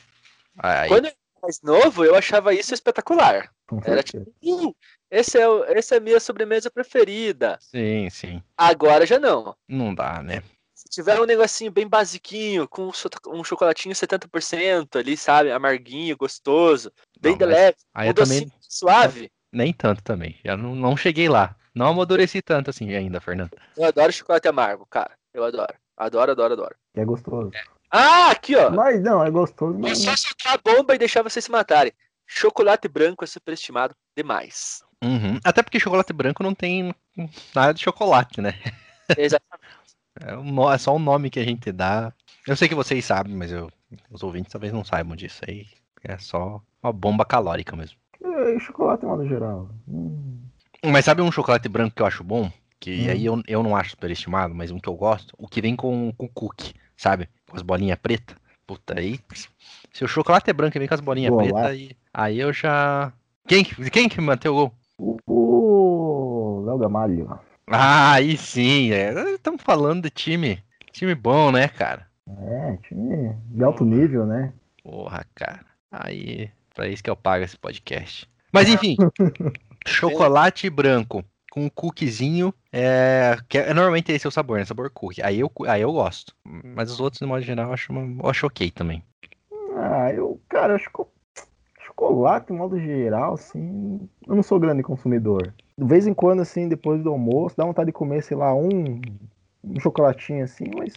A: Quando eu era mais novo, eu achava isso espetacular. Era tipo, "Hum, esse é, o- essa é a minha sobremesa preferida.
B: Sim, sim.
A: Agora já não.
B: Não dá, né?
A: Se tiver um negocinho bem basiquinho, com um cho- chocolatinho 70% ali, sabe? Amarguinho, gostoso, bem
B: Não, mas
A: leve, um
B: eu também
A: docinho suave.
B: Nem tanto também. Já não, não cheguei lá. Não amadureci tanto assim ainda, Fernando.
A: Eu adoro chocolate amargo, cara. Eu adoro. Adoro, adoro, adoro.
C: E é gostoso.
A: Ah, aqui, ó.
C: Mas não, é gostoso,
A: Eu
C: mas
A: só soltar a bomba e deixar vocês se matarem. Chocolate branco é superestimado demais.
B: Uhum. Até porque chocolate branco não tem nada de chocolate, né?
A: Exatamente.
B: É, um é só o nome que a gente dá. Eu sei que vocês sabem, mas eu, os ouvintes talvez não saibam disso aí. É só uma bomba calórica mesmo.
C: É, chocolate, modo geral. Hum,
B: Mas sabe um chocolate branco que eu acho bom? Que
C: Hum.
B: aí eu, eu não acho superestimado, mas um que eu gosto? O que vem com, com cookie, sabe? Com as bolinhas pretas. Puta, aí. Se o chocolate é branco e vem com as bolinhas pretas, aí, aí eu já. Quem, que- quem que manteve o gol?
C: O Léo Gamalho.
B: Ah, aí sim. Estamos falando de time. Time bom, né, cara?
C: É, time de alto nível, né?
B: Porra, cara. Aí, pra isso que eu pago esse podcast. Mas enfim, chocolate branco com cookiezinho, é, que é normalmente esse é o sabor, né? Sabor cookie. Aí eu, aí eu gosto. Mas os outros, de modo geral, eu acho, uma- eu acho ok também.
C: Ah, eu, cara, acho que chocolate, de modo geral, assim, eu não sou grande consumidor. De vez em quando, assim, depois do almoço, dá vontade de comer, sei lá, um, um chocolatinho assim, mas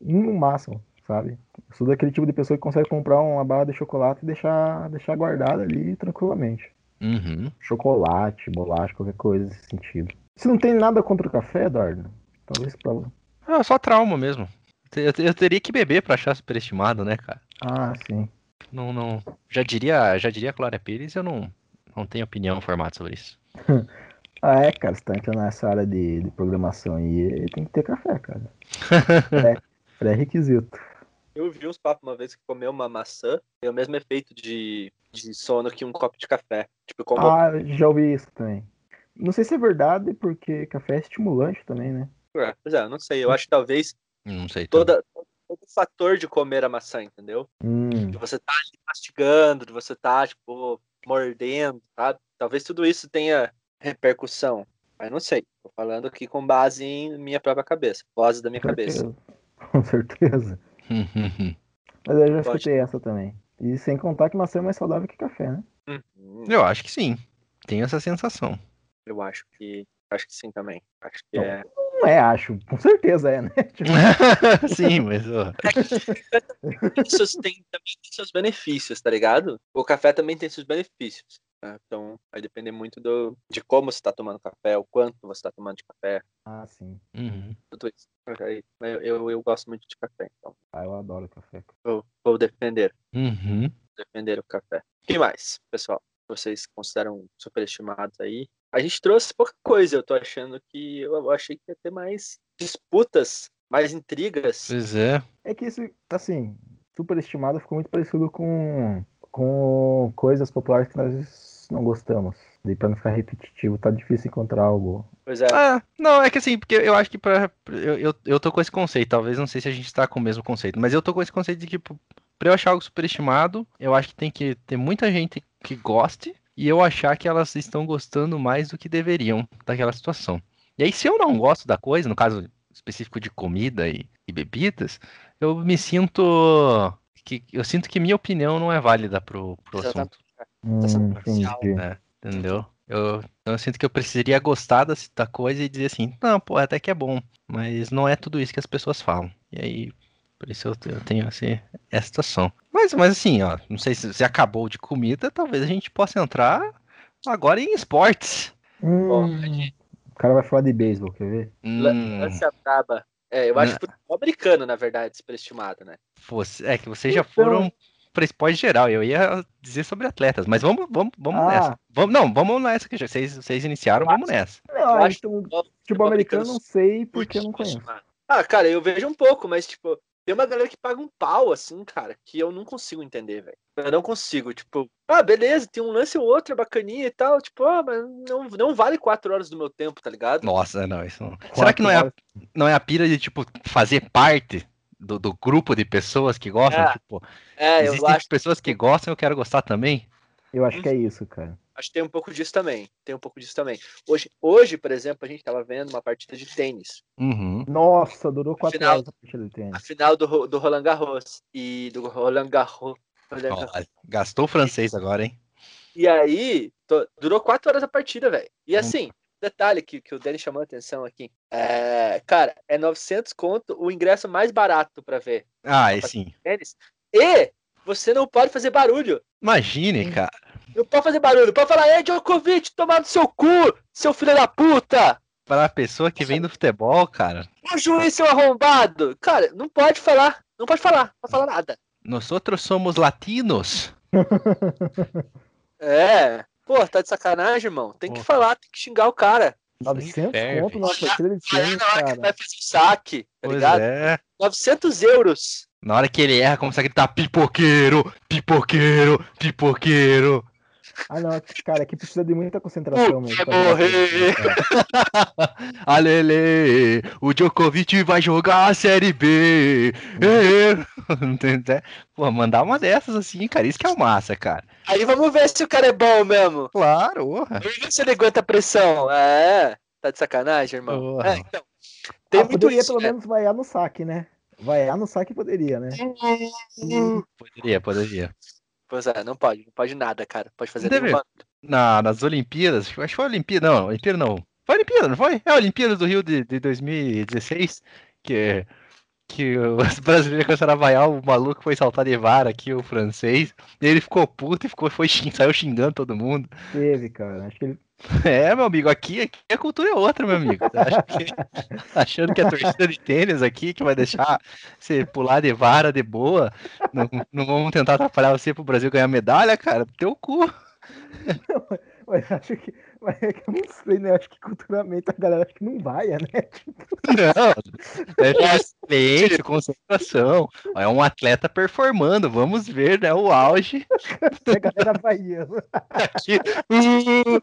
C: um no máximo, sabe? Eu sou daquele tipo de pessoa que consegue comprar uma barra de chocolate e deixar, deixar guardada ali tranquilamente.
B: Uhum.
C: Chocolate, bolacha, qualquer coisa nesse sentido. Você não tem nada contra o café, Eduardo? Talvez pra.
B: Ah, só trauma mesmo. Eu, eu teria que beber pra achar superestimado, né, cara?
C: Ah, sim.
B: Não, não. Já diria, já diria a Glória Pires, eu não, não tenho opinião formada sobre isso.
C: Ah, é, cara, você tá entrando nessa área de, de programação aí, tem que ter café, cara. É, pré-requisito.
A: Eu vi uns papos uma vez que comer uma maçã tem o mesmo efeito de, de sono que um copo de café. Tipo, como
C: Ah, já ouvi isso também. Não sei se é verdade, porque café é estimulante também, né?
A: É, Pois é, eu não sei. Eu acho que talvez
B: Não sei.
A: toda, todo o fator de comer a maçã, entendeu?
C: Hum,
A: De você tá ali mastigando, de você tá, tipo, mordendo, sabe? Talvez tudo isso tenha repercussão. Mas não sei. Tô falando aqui com base em minha própria cabeça. Voz da minha
C: com
A: cabeça.
C: Com certeza. Mas eu já escutei essa também. E sem contar que maçã é mais saudável que café, né?
A: Hum,
B: eu acho que sim. Tenho essa sensação.
A: eu acho que. Acho que sim também. Acho que
C: Não.
A: é.
C: Não é, acho. Com certeza é, né? Tipo,
B: sim, mas ó,
A: Isso tem, também tem seus benefícios, tá ligado? O café também tem seus benefícios. Né? Então, vai depender muito do, de como você tá tomando café, o quanto você tá tomando de café,
C: ah, sim.
B: uhum.
A: tudo isso. Aí, Eu, eu, eu gosto muito de café, então
C: Ah, eu adoro café.
A: eu vou defender,
B: Uhum.
A: defender o café. O que mais, pessoal? vocês consideram superestimados aí. A gente trouxe pouca coisa, eu tô achando que eu achei que ia ter mais disputas, mais intrigas.
B: Pois é.
C: É que isso, assim, superestimado ficou muito parecido com, com coisas populares que nós não gostamos. Daí pra não ficar repetitivo, tá difícil encontrar algo.
A: Pois é.
B: Ah, não, é que assim, porque eu acho que pra. Eu, eu, eu tô com esse conceito, talvez não sei se a gente tá com o mesmo conceito, mas eu tô com esse conceito de que tipo, pra eu achar algo superestimado, eu acho que tem que ter muita gente que goste e eu achar que elas estão gostando mais do que deveriam daquela situação. E aí, se eu não gosto da coisa, no caso específico de comida e, e bebidas, eu me sinto. Que, eu sinto que minha opinião não é válida pro, pro assunto.
A: Exatamente.
C: Hum,
A: parcial,
C: entendi.
B: né? Entendeu? Eu, eu sinto que eu precisaria gostar da, da coisa e dizer assim, não, pô, até que é bom, mas não é tudo isso que as pessoas falam. E aí, por isso eu, eu tenho assim, essa situação. Mas, mas assim, ó, não sei se você acabou de comida, talvez a gente possa entrar agora em esportes.
C: Hum, o cara vai falar de beisebol, quer ver?
B: Hum,
A: Lance a braba. É, eu acho
B: Né.
A: que futebol americano, na verdade, superestimado, né?
B: você- é que vocês já
C: Então-
B: foram para esporte geral. Eu ia dizer sobre atletas, mas vamos, vamos, vamos
C: Ah.
B: nessa. Vamos, não, vamos nessa que já- vocês, vocês iniciaram, vamos nessa.
C: Não,
A: acho
C: então,
A: futebol-
C: futebol americano eu não sei porque eu não conheço.
A: Ah, cara, eu vejo um pouco, mas, tipo, tem uma galera que paga um pau, assim, cara, que eu não consigo entender, velho. Eu não consigo, tipo, ah, beleza, tem um lance ou outro, é bacaninha e tal, tipo, ah, mas não, não vale quatro horas do meu tempo, tá ligado?
B: Nossa, não, isso não. Será
C: Quatro
B: que não é, a, não é a pira de, tipo, fazer parte do, do grupo de pessoas que gostam?
A: É,
B: tipo,
A: É, eu
B: existem
A: acho,
B: pessoas que gostam, eu quero gostar também?
C: Eu acho que é isso, cara.
A: Acho que tem um pouco disso também. Tem um pouco disso também. Hoje, hoje, por exemplo, a gente tava vendo uma partida de tênis.
B: Uhum.
C: Nossa, durou quatro
A: Afinal-
C: horas a partida de tênis.
A: A final do, do Roland Garros. E do Roland Garros. Roland Garros.
B: Ó, gastou o francês agora, hein?
A: E aí, to- durou quatro horas a partida, velho. E
B: Hum.
A: assim, detalhe que, que o Danny chamou a atenção aqui. É, cara, é 900 conto o ingresso mais barato pra ver
B: Ah, e sim.
A: tênis. E você não pode fazer barulho.
B: Imagine, cara.
A: Não pode fazer barulho. Pode falar, é Djokovic, tomar no seu cu, seu filho da puta.
B: Para a pessoa que vem do futebol, cara,
A: O juiz, seu arrombado. Cara, não pode falar. Não pode falar. Não pode falar nada.
B: nós outros somos latinos.
A: É. Pô, tá de sacanagem, irmão. Tem que
B: Pô.
A: falar, tem que xingar o cara.
B: ferve.
C: 900 conto de tênis,
A: na hora que ele
C: cara.
A: vai fazer o saque, tá
B: Pois
A: ligado?
B: é.
A: 900 euros.
B: Na hora que ele erra, começa a gritar pipoqueiro, pipoqueiro, pipoqueiro.
C: Ah, não, cara, aqui precisa de muita concentração mesmo.
A: Vai morrer.
B: Alele, o Djokovic vai jogar a Série B. É. Entende? Pô, mandar uma dessas assim, cara, isso que é o massa, cara.
A: Aí vamos ver se o cara é bom mesmo.
B: Claro, porra.
A: Vamos ver se ele aguenta a pressão. É. Tá de sacanagem, irmão. É, então. Tem
C: Ah,
A: muito
C: poderia
A: isso,
C: pelo
A: né?
C: menos vaiar no saque, né? Vaiar no saque poderia, né?
B: Poderia, poderia.
A: Pois é, não pode. Não pode nada, cara. Pode fazer
B: Deve-. Na, nas Olimpíadas, acho que foi a Olimpíada, não, Olimpíada não. Foi a Olimpíada, não foi? É a Olimpíada do Rio de, de 2016, que, que os brasileiros começaram a vaiar, o maluco foi saltar de vara aqui, o francês, e ele ficou puto e ficou, foi, saiu xingando todo mundo.
C: Teve, cara. Acho que ele.
B: É, meu amigo, aqui, aqui a cultura é outra, meu amigo. Que- achando que a torcida de tênis aqui, que vai deixar você pular de vara de boa, não, não vamos tentar atrapalhar você pro Brasil ganhar medalha, cara, teu cu.
C: Mas acho que. Mas é que eu não sei, né? Acho que culturalmente a galera acho que não vaia, né?
B: Não, deve ter silêncio, concentração. É um atleta performando, vamos ver, né, o auge
C: A galera vaiando.
B: aqui. Uh,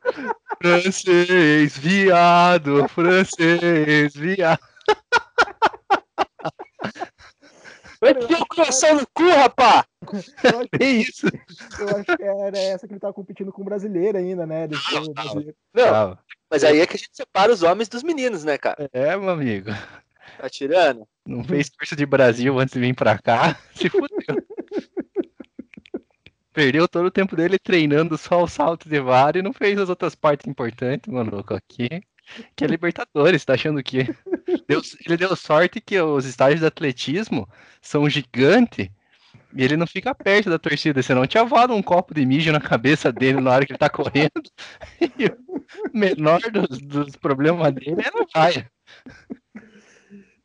B: francês, viado, francês, viado.
A: Vai ter o coração no cu, rapá!
C: Eu acho,
B: É isso.
C: eu acho que era essa que ele tava competindo com o brasileiro ainda, né? Brasileiro.
A: Não,
B: Não,
A: mas aí é que a gente separa os homens dos meninos, né, cara?
B: é, meu amigo.
A: Tá tirando?
B: Não fez curso de Brasil antes de vir pra cá, se fudeu. Perdeu todo o tempo dele treinando só o salto de vara e não fez as outras partes importantes, maluco, aqui. Que é Libertadores, tá achando que. Deu- ele deu sorte que os estádios de atletismo são gigantes e ele não fica perto da torcida, senão tinha voado um copo de mijo na cabeça dele na hora que ele tá correndo. E o menor dos, dos problemas dele era a vaia.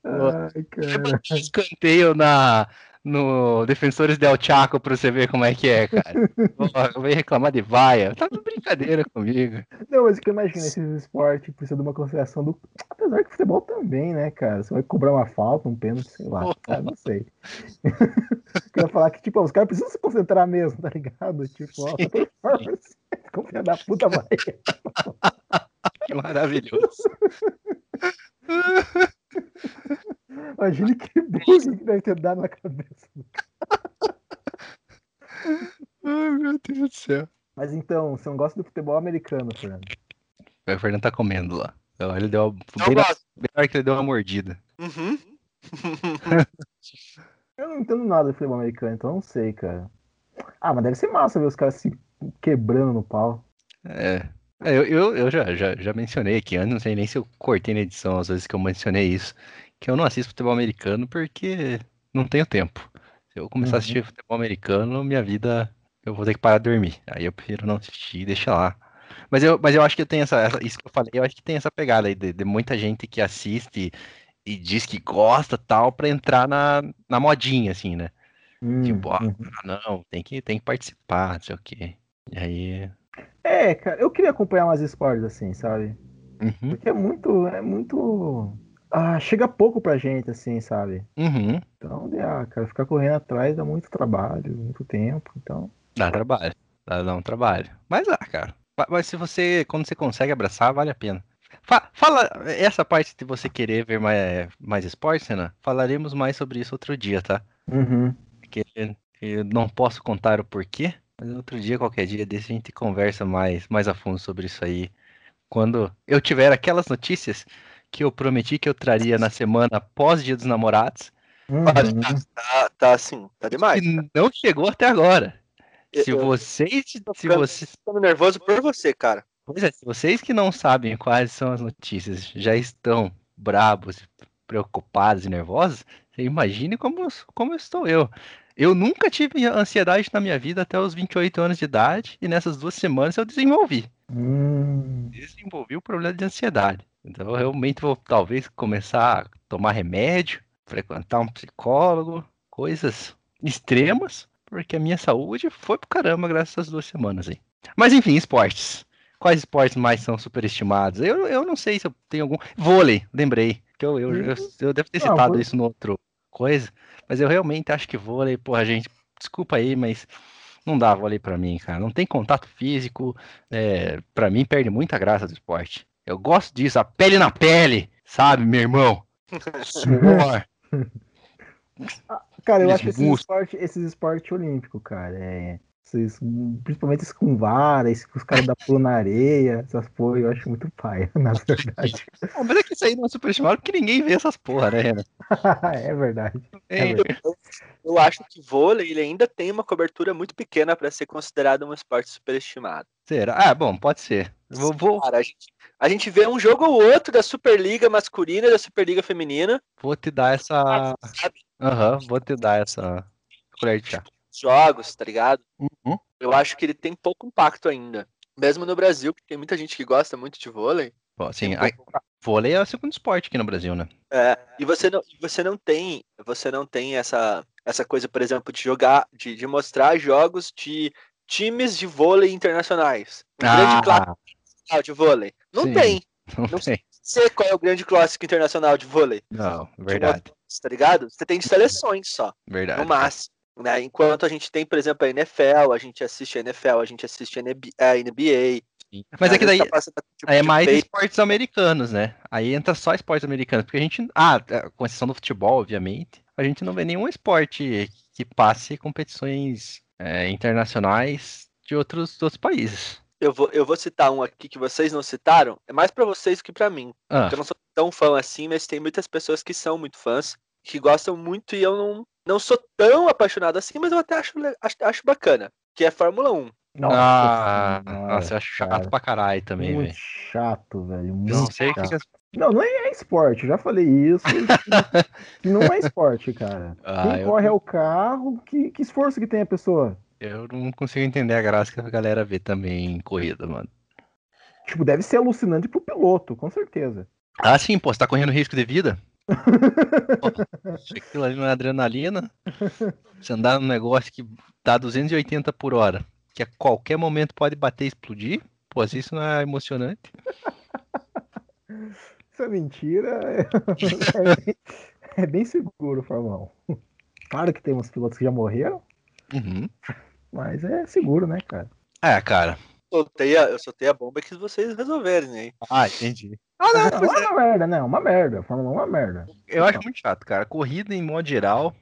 C: Ai, cara.
B: escanteio na, no Defensores del Chaco pra você ver como é que é, cara. Porra, Vem reclamar de vaia. Tá de brincadeira comigo.
C: Não, mas o que eu imagino, esses esportes precisa de uma consideração do. Apesar que futebol também, né, cara? Você vai cobrar uma falta, um pênalti, sei lá. Cara, não sei. ia falar que, tipo, ó, os caras precisam se concentrar mesmo, tá ligado? Tipo, ó, performance. Como filha da puta vai.
B: Que maravilhoso.
C: Imagine que bullying que deve ter dado na cabeça.
B: Ai, meu Deus do céu.
C: Mas então, você não gosta do futebol americano, Fernando?
B: O Fernando tá comendo lá. Então, Ele deu uma... Hora que ele deu uma mordida.
A: Uhum.
C: Eu não entendo nada de futebol americano, então eu não sei, cara. Ah, mas deve ser massa ver os caras se quebrando no pau.
B: É. É, Eu, eu, eu já, já, já mencionei aqui antes, não sei nem se eu cortei na edição, às vezes que eu mencionei isso, que eu não assisto futebol americano porque não tenho tempo. Se eu começar a
C: Uhum.
B: assistir futebol americano, minha vida, eu vou ter que parar de dormir. Aí eu prefiro não assistir e deixar lá. Mas eu, mas eu acho que tem essa, essa- isso que eu falei, eu acho que tem essa pegada aí de, de muita gente que assiste e diz que gosta tal pra entrar na, na modinha, assim, né?
C: Hum,
B: Tipo, ah,
C: uhum.
B: não, tem que, tem que participar, não sei o quê. E aí.
C: É, cara, eu queria acompanhar mais esportes assim, sabe?
B: Uhum,
C: Porque é muito, é muito. Ah, chega pouco pra gente, assim, sabe?
B: uhum.
C: Então, ah, cara, ficar correndo atrás dá muito trabalho, muito tempo, então.
B: Dá trabalho. Dá, dá um trabalho. Mas ah, cara. Mas- Mas se você, quando você consegue abraçar, vale a pena. Fa- Fala, essa parte de você querer ver mais, mais esporte, Renan, falaremos mais sobre isso outro dia, tá?
C: Uhum.
B: Porque eu não posso contar o porquê, mas outro dia, qualquer dia desse, a gente conversa mais, mais a fundo sobre isso aí. Quando eu tiver aquelas notícias que eu prometi que eu traria na semana após Dia dos Namorados,
C: Uhum.
A: Tá, tá assim, tá demais.
B: que não chegou até agora.
A: Eu-
B: Se
A: eu
B: vocês, se
A: ficando-
B: vocês
A: tô nervoso por você, cara.
B: Pois é, se vocês que não sabem quais são as notícias já estão brabos, preocupados e nervosos, você imagine como, como estou eu. Eu nunca tive ansiedade na minha vida até os 28 anos de idade e nessas duas semanas eu desenvolvi.
C: Hum.
B: Desenvolvi o problema de ansiedade. Então eu realmente vou talvez começar a tomar remédio, frequentar um psicólogo, coisas extremas, porque a minha saúde foi pro caramba graças essas duas semanas aí. Mas enfim, esportes. Quais esportes mais são superestimados? Eu, eu não sei se eu tenho algum. Vôlei, lembrei. Que eu, eu, eu, eu devo ter
C: Ah,
B: citado isso no outro coisa. Mas eu realmente acho que vôlei, porra, gente, desculpa aí, mas não dá vôlei pra mim, cara. Não tem contato físico. É, para mim, perde muita graça do esporte. Eu gosto disso, a pele na pele, sabe, meu irmão? Suor.
C: Cara, eu
B: Eles
C: acho esses
B: buscam.
C: esportes esses esporte olímpico, cara. É, esses, principalmente esse com vara, esse que os caras da pula na areia, essas porra, eu acho muito paia, na verdade.
B: Ah, mas é que isso aí não é superestimado porque ninguém vê essas porra, né, Renan?
C: é verdade.
B: É,
C: É verdade.
A: Eu acho que vôlei ele ainda tem uma cobertura muito pequena para ser considerado um esporte superestimado.
B: será? Ah, bom, pode ser. Vou, vou,
A: Cara, a gente, a gente vê um jogo ou outro da Superliga masculina e da Superliga feminina,
B: vou te dar essa. Aham, vou te dar essa colher de chá.
A: Jogos, tá ligado?
B: Uhum.
A: Eu acho que ele tem pouco impacto ainda. Mesmo no Brasil, porque tem muita gente que gosta muito de vôlei.
B: Assim,
A: Tem
B: a, vôlei é o segundo esporte aqui no Brasil, né?
A: É, e você não, você não tem, você não tem essa, essa coisa, por exemplo, de jogar, de, de mostrar jogos de times de vôlei internacionais. Um grande clássico
B: Ah,
A: de vôlei. Não
B: sim.
A: tem.
B: não
A: não
B: sei.
A: Sei qual é o grande clássico internacional de vôlei.
B: Não, verdade,
A: Tá ligado? Você tem seleções só,
B: verdade.
A: no máximo. Né? Enquanto a gente tem, por exemplo, a NFL, a gente assiste a NFL, a gente assiste a NB a NBA.
B: Sim. Mas é que daí
A: tá tipo
B: é
A: de
B: mais
A: peito.
B: esportes americanos, né? Aí entra só esportes americanos, porque a gente, ah, é, com exceção do futebol, obviamente, a gente não vê nenhum esporte que passe competições é, internacionais de outros, de outros países.
A: Eu vou, eu vou citar um aqui que vocês não citaram. É mais pra vocês que pra mim.
B: Ah,
A: Porque eu não sou tão fã assim, mas tem muitas pessoas que são muito fãs, que gostam muito e eu não, não sou tão apaixonado assim, mas eu até acho, acho, acho bacana. Que é Fórmula 1.
C: Nossa,
B: ah, nossa, eu acho chato
C: cara.
B: pra caralho também,
C: Muito
B: velho.
C: chato, velho. Muito
B: não sei o que
C: chato.
B: que
C: Não, não é esporte, eu já falei isso. não é esporte, cara.
B: Ah,
C: Quem
B: eu-
C: corre é o carro, que, que esforço que tem a pessoa?
B: Eu não consigo entender a graça que a galera vê também em corrida, mano.
C: Tipo, deve ser alucinante pro piloto, com certeza.
B: Ah, sim, pô, você tá correndo risco de vida? Aquilo ali não é adrenalina. Você andar num negócio que dá 280 por hora, que a qualquer momento pode bater e explodir. Pô, isso não é emocionante.
C: Isso é mentira. É bem, é bem seguro, 1. Claro que tem uns pilotos que já morreram,
B: Uhum.
C: Mas é seguro, né, cara?
B: É, cara.
A: Soltei a, eu soltei a bomba que vocês resolverem aí.
B: Ah, entendi.
C: Ah, não, não é uma merda, não. Uma merda. Fórmula 1 é uma merda.
B: Eu acho muito chato, cara. Corrida, em modo geral,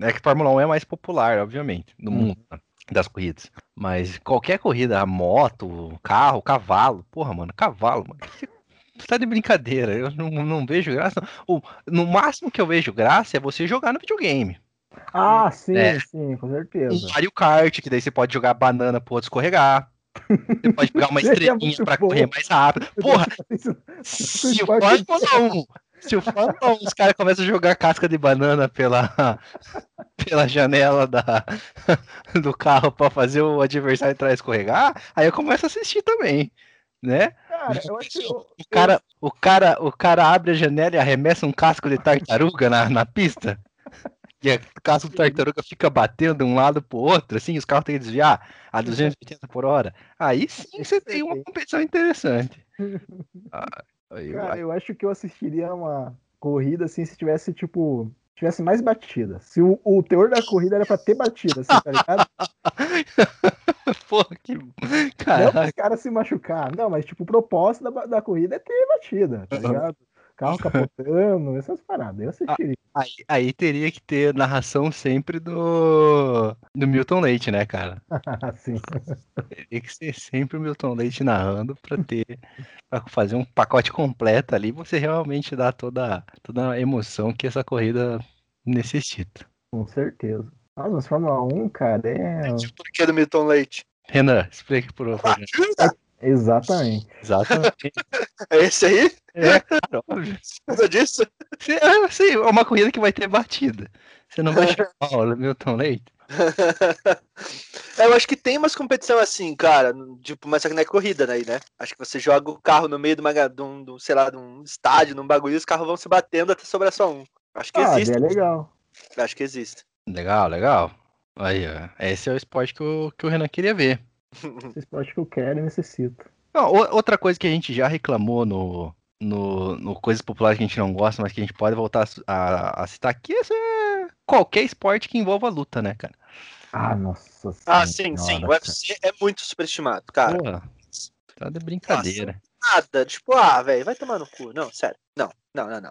B: é que Fórmula 1 é mais popular, obviamente, no
C: Hum.
B: mundo né, das corridas. Mas qualquer corrida, moto, carro, cavalo, porra, mano, cavalo, mano. Você tá de brincadeira, eu não, não vejo graça. O, no máximo que eu vejo graça é você jogar no videogame.
C: Ah, sim,
B: É.
C: sim, com
B: Um
C: certeza.
B: Mario Kart, que daí você pode jogar banana pro outro escorregar. Você pode pegar uma
C: Seria
B: estrelinha
C: muito
B: pra
C: bom.
B: correr mais rápido. Porra, se o Fórmula 1, se o Fórmula 1, os caras começam a jogar casca de banana pela, pela janela da, do carro pra fazer o adversário entrar e escorregar, aí eu começo a assistir também, né?
C: Cara, eu acho eu-
B: O cara, o cara, o cara abre a janela e arremessa um casco de tartaruga na, na pista. E a casco de tartaruga fica batendo de um lado pro outro, assim, os carros têm que desviar a 280 por hora. Aí sim você tem uma competição interessante. Ah, eu
C: Cara, eu acho que eu assistiria uma corrida assim se tivesse, tipo. Tivesse mais batida. Se o, o teor da corrida era pra ter batida, assim, tá ligado?
B: Pô, que.
C: Não
B: Caraca.
C: os caras se machucar. Não, mas tipo, o propósito da, da corrida é ter batida, tá ligado? Carro capotando, essas paradas. Eu assistiria.
B: Aí, aí teria que ter narração sempre do. do Milton Leite, né, cara?
C: assim.
B: Teria que ser sempre o Milton Leite narrando pra ter. pra fazer um pacote completo ali, você realmente dá toda, toda a emoção que essa corrida necessita.
C: Com certeza. Nossa, mas Fórmula 1, cara, é.
A: Tipo, por que do Milton Leite?
B: Renan, explica pro Fernando.
C: Exatamente.
B: Exatamente.
A: É esse aí?
B: É, cara, óbvio.
A: Nada disso?
B: Você- É, assim, é uma corrida que vai ter batida. Você não vai chamar o Milton Leite?
A: É, eu acho que tem umas competição assim, cara. Tipo, mas só que não é corrida, né? né? Acho que você joga o carro no meio de, uma, de, um, de um, sei lá, de um estádio, num bagulho, e os carros vão se batendo até sobrar só um. Acho que
C: Ah,
A: existe.
C: é legal.
A: Acho que existe.
B: Legal, legal. Aí, ó. Esse é o esporte que o, que o Renan queria ver.
C: Esse esporte que eu quero e necessito.
B: Não, outra coisa que a gente já reclamou no, no, no Coisas Populares que a gente não gosta, mas que a gente pode voltar a a, citar aqui, é qualquer esporte que envolva luta, né, cara?
C: Ah, nossa
A: Ah, sim, sim.
C: senhora,
A: O UFC é muito superestimado, cara.
B: Porra, tá de brincadeira.
A: Nada. Tipo, ah, velho, vai tomar no cu. Não, sério. Não, não, não, não.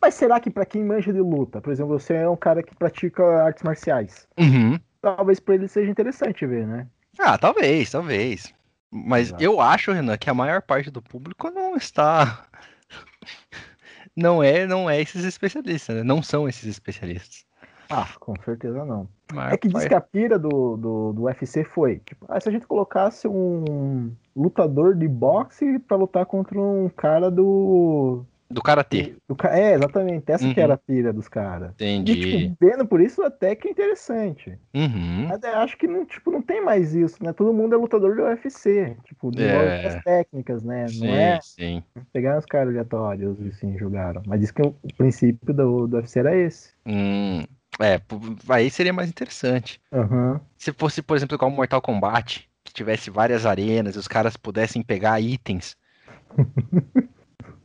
C: Mas será que pra quem manja de luta, por exemplo, você é um cara que pratica artes marciais,
B: Uhum.
C: talvez pra ele seja interessante ver, né?
B: Ah, talvez, talvez. Mas
C: Exato.
B: eu acho, Renan, que a maior parte do público não está. Não é, não é esses especialistas, né? Não são esses especialistas.
C: Ah, com certeza não.
B: Maior
C: É que diz que a pira do, do, do UFC foi, tipo, ah, se a gente colocasse um lutador de boxe pra lutar contra um cara do.
B: Do karatê.
C: do é, exatamente. Essa que
B: Uhum.
C: era a pira dos caras. E,
B: Entendi.
C: tipo, vendo por isso até que é interessante.
B: Uhum.
C: Acho que não, tipo, não tem mais isso, né? Todo mundo é lutador do UFC. Tipo, desenvolve
B: É.
C: as técnicas, né?
B: Sim,
C: Não é
B: sim.
C: pegar os caras aleatórios e assim, jogaram. Mas diz que o princípio do, do UFC era esse.
B: Hum, é, aí seria mais interessante.
C: Aham.
B: Se fosse, por exemplo, igual o Mortal Kombat, que tivesse várias arenas e os caras pudessem pegar itens.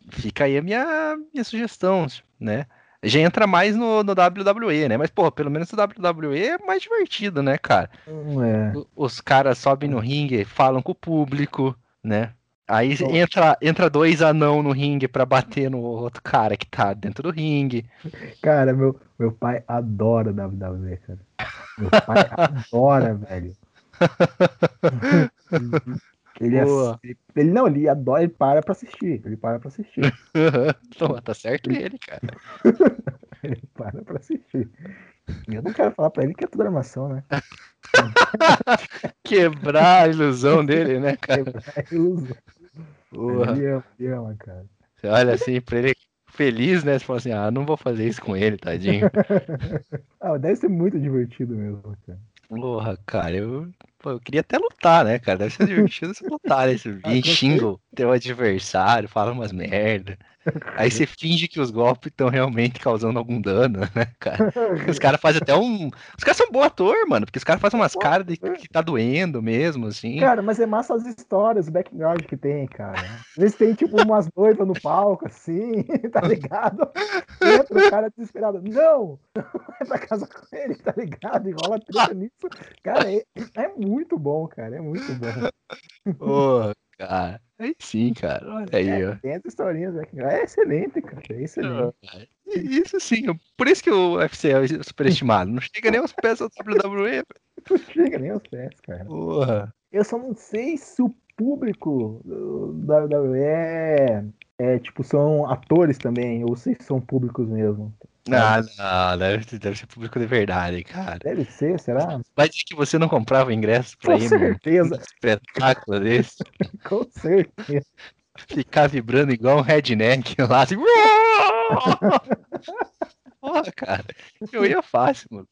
B: Fica aí a minha, minha sugestão, né? Já entra mais no, no WWE, né? Mas, pô, pelo menos o WWE é mais divertido, né, cara?
C: É.
B: O- Os caras sobem no ringue, falam com o público, né? Aí entra, entra dois anão no ringue pra bater no outro cara que tá dentro do ringue.
C: Cara, meu, meu pai adora WWE, cara. Meu pai adora, velho. Ele, ass-
B: Boa.
C: ele, ele não, ele adora, ele para pra assistir. Ele para pra assistir.
B: Então, tá certo ele, cara.
C: Ele para pra assistir. Eu não quero falar pra ele que é tudo armação, né?
B: Quebrar a ilusão dele, né, cara?
C: É ilusão.
B: Porra.
C: Ele ama, ele ama, cara.
B: Você olha assim pra ele feliz, né? Você fala assim, ah, não vou fazer isso com ele, tadinho.
C: Ah, deve ser muito divertido mesmo, cara.
B: Porra, cara, eu Pô, eu queria até lutar, né, cara? Deve ser divertido se lutar, né? Você
C: Ah,
B: vem,
C: com
B: xinga o teu adversário, fala umas merda. Aí você finge que os golpes estão realmente causando algum dano, né, cara? Os caras fazem até um. Os caras são bom ator, mano, porque os caras fazem umas caras de que tá doendo mesmo, assim.
C: Cara, mas é massa as histórias, o background que tem, cara. Às vezes tem, tipo, umas noivas no palco, assim, tá ligado? Entra o cara desesperado. Não! Vai pra casa com ele, tá ligado? E rola treta nisso. Cara, é, é muito bom, cara. É muito bom.
B: Pô, cara. Aí sim, cara. Olha aí, ó.
C: Tem as historinhas, do background. É excelente, cara. É excelente.
B: Isso sim, por isso que o UFC é superestimado. Não chega nem aos pés da WWE.
C: Não chega nem aos pés, cara.
B: Porra.
C: Eu só não sei se o público do- WWE é, é, tipo, são atores também, ou se são públicos mesmo.
B: Não, não, deve, deve ser público de verdade, cara.
C: Deve ser, será?
B: Vai dizer que você não comprava ingresso pra
C: Com
B: ir num
C: certeza,
B: espetáculo desse?
C: com certeza.
B: Ficar vibrando igual um redneck lá, assim. Porra, cara. Eu ia fácil, mano.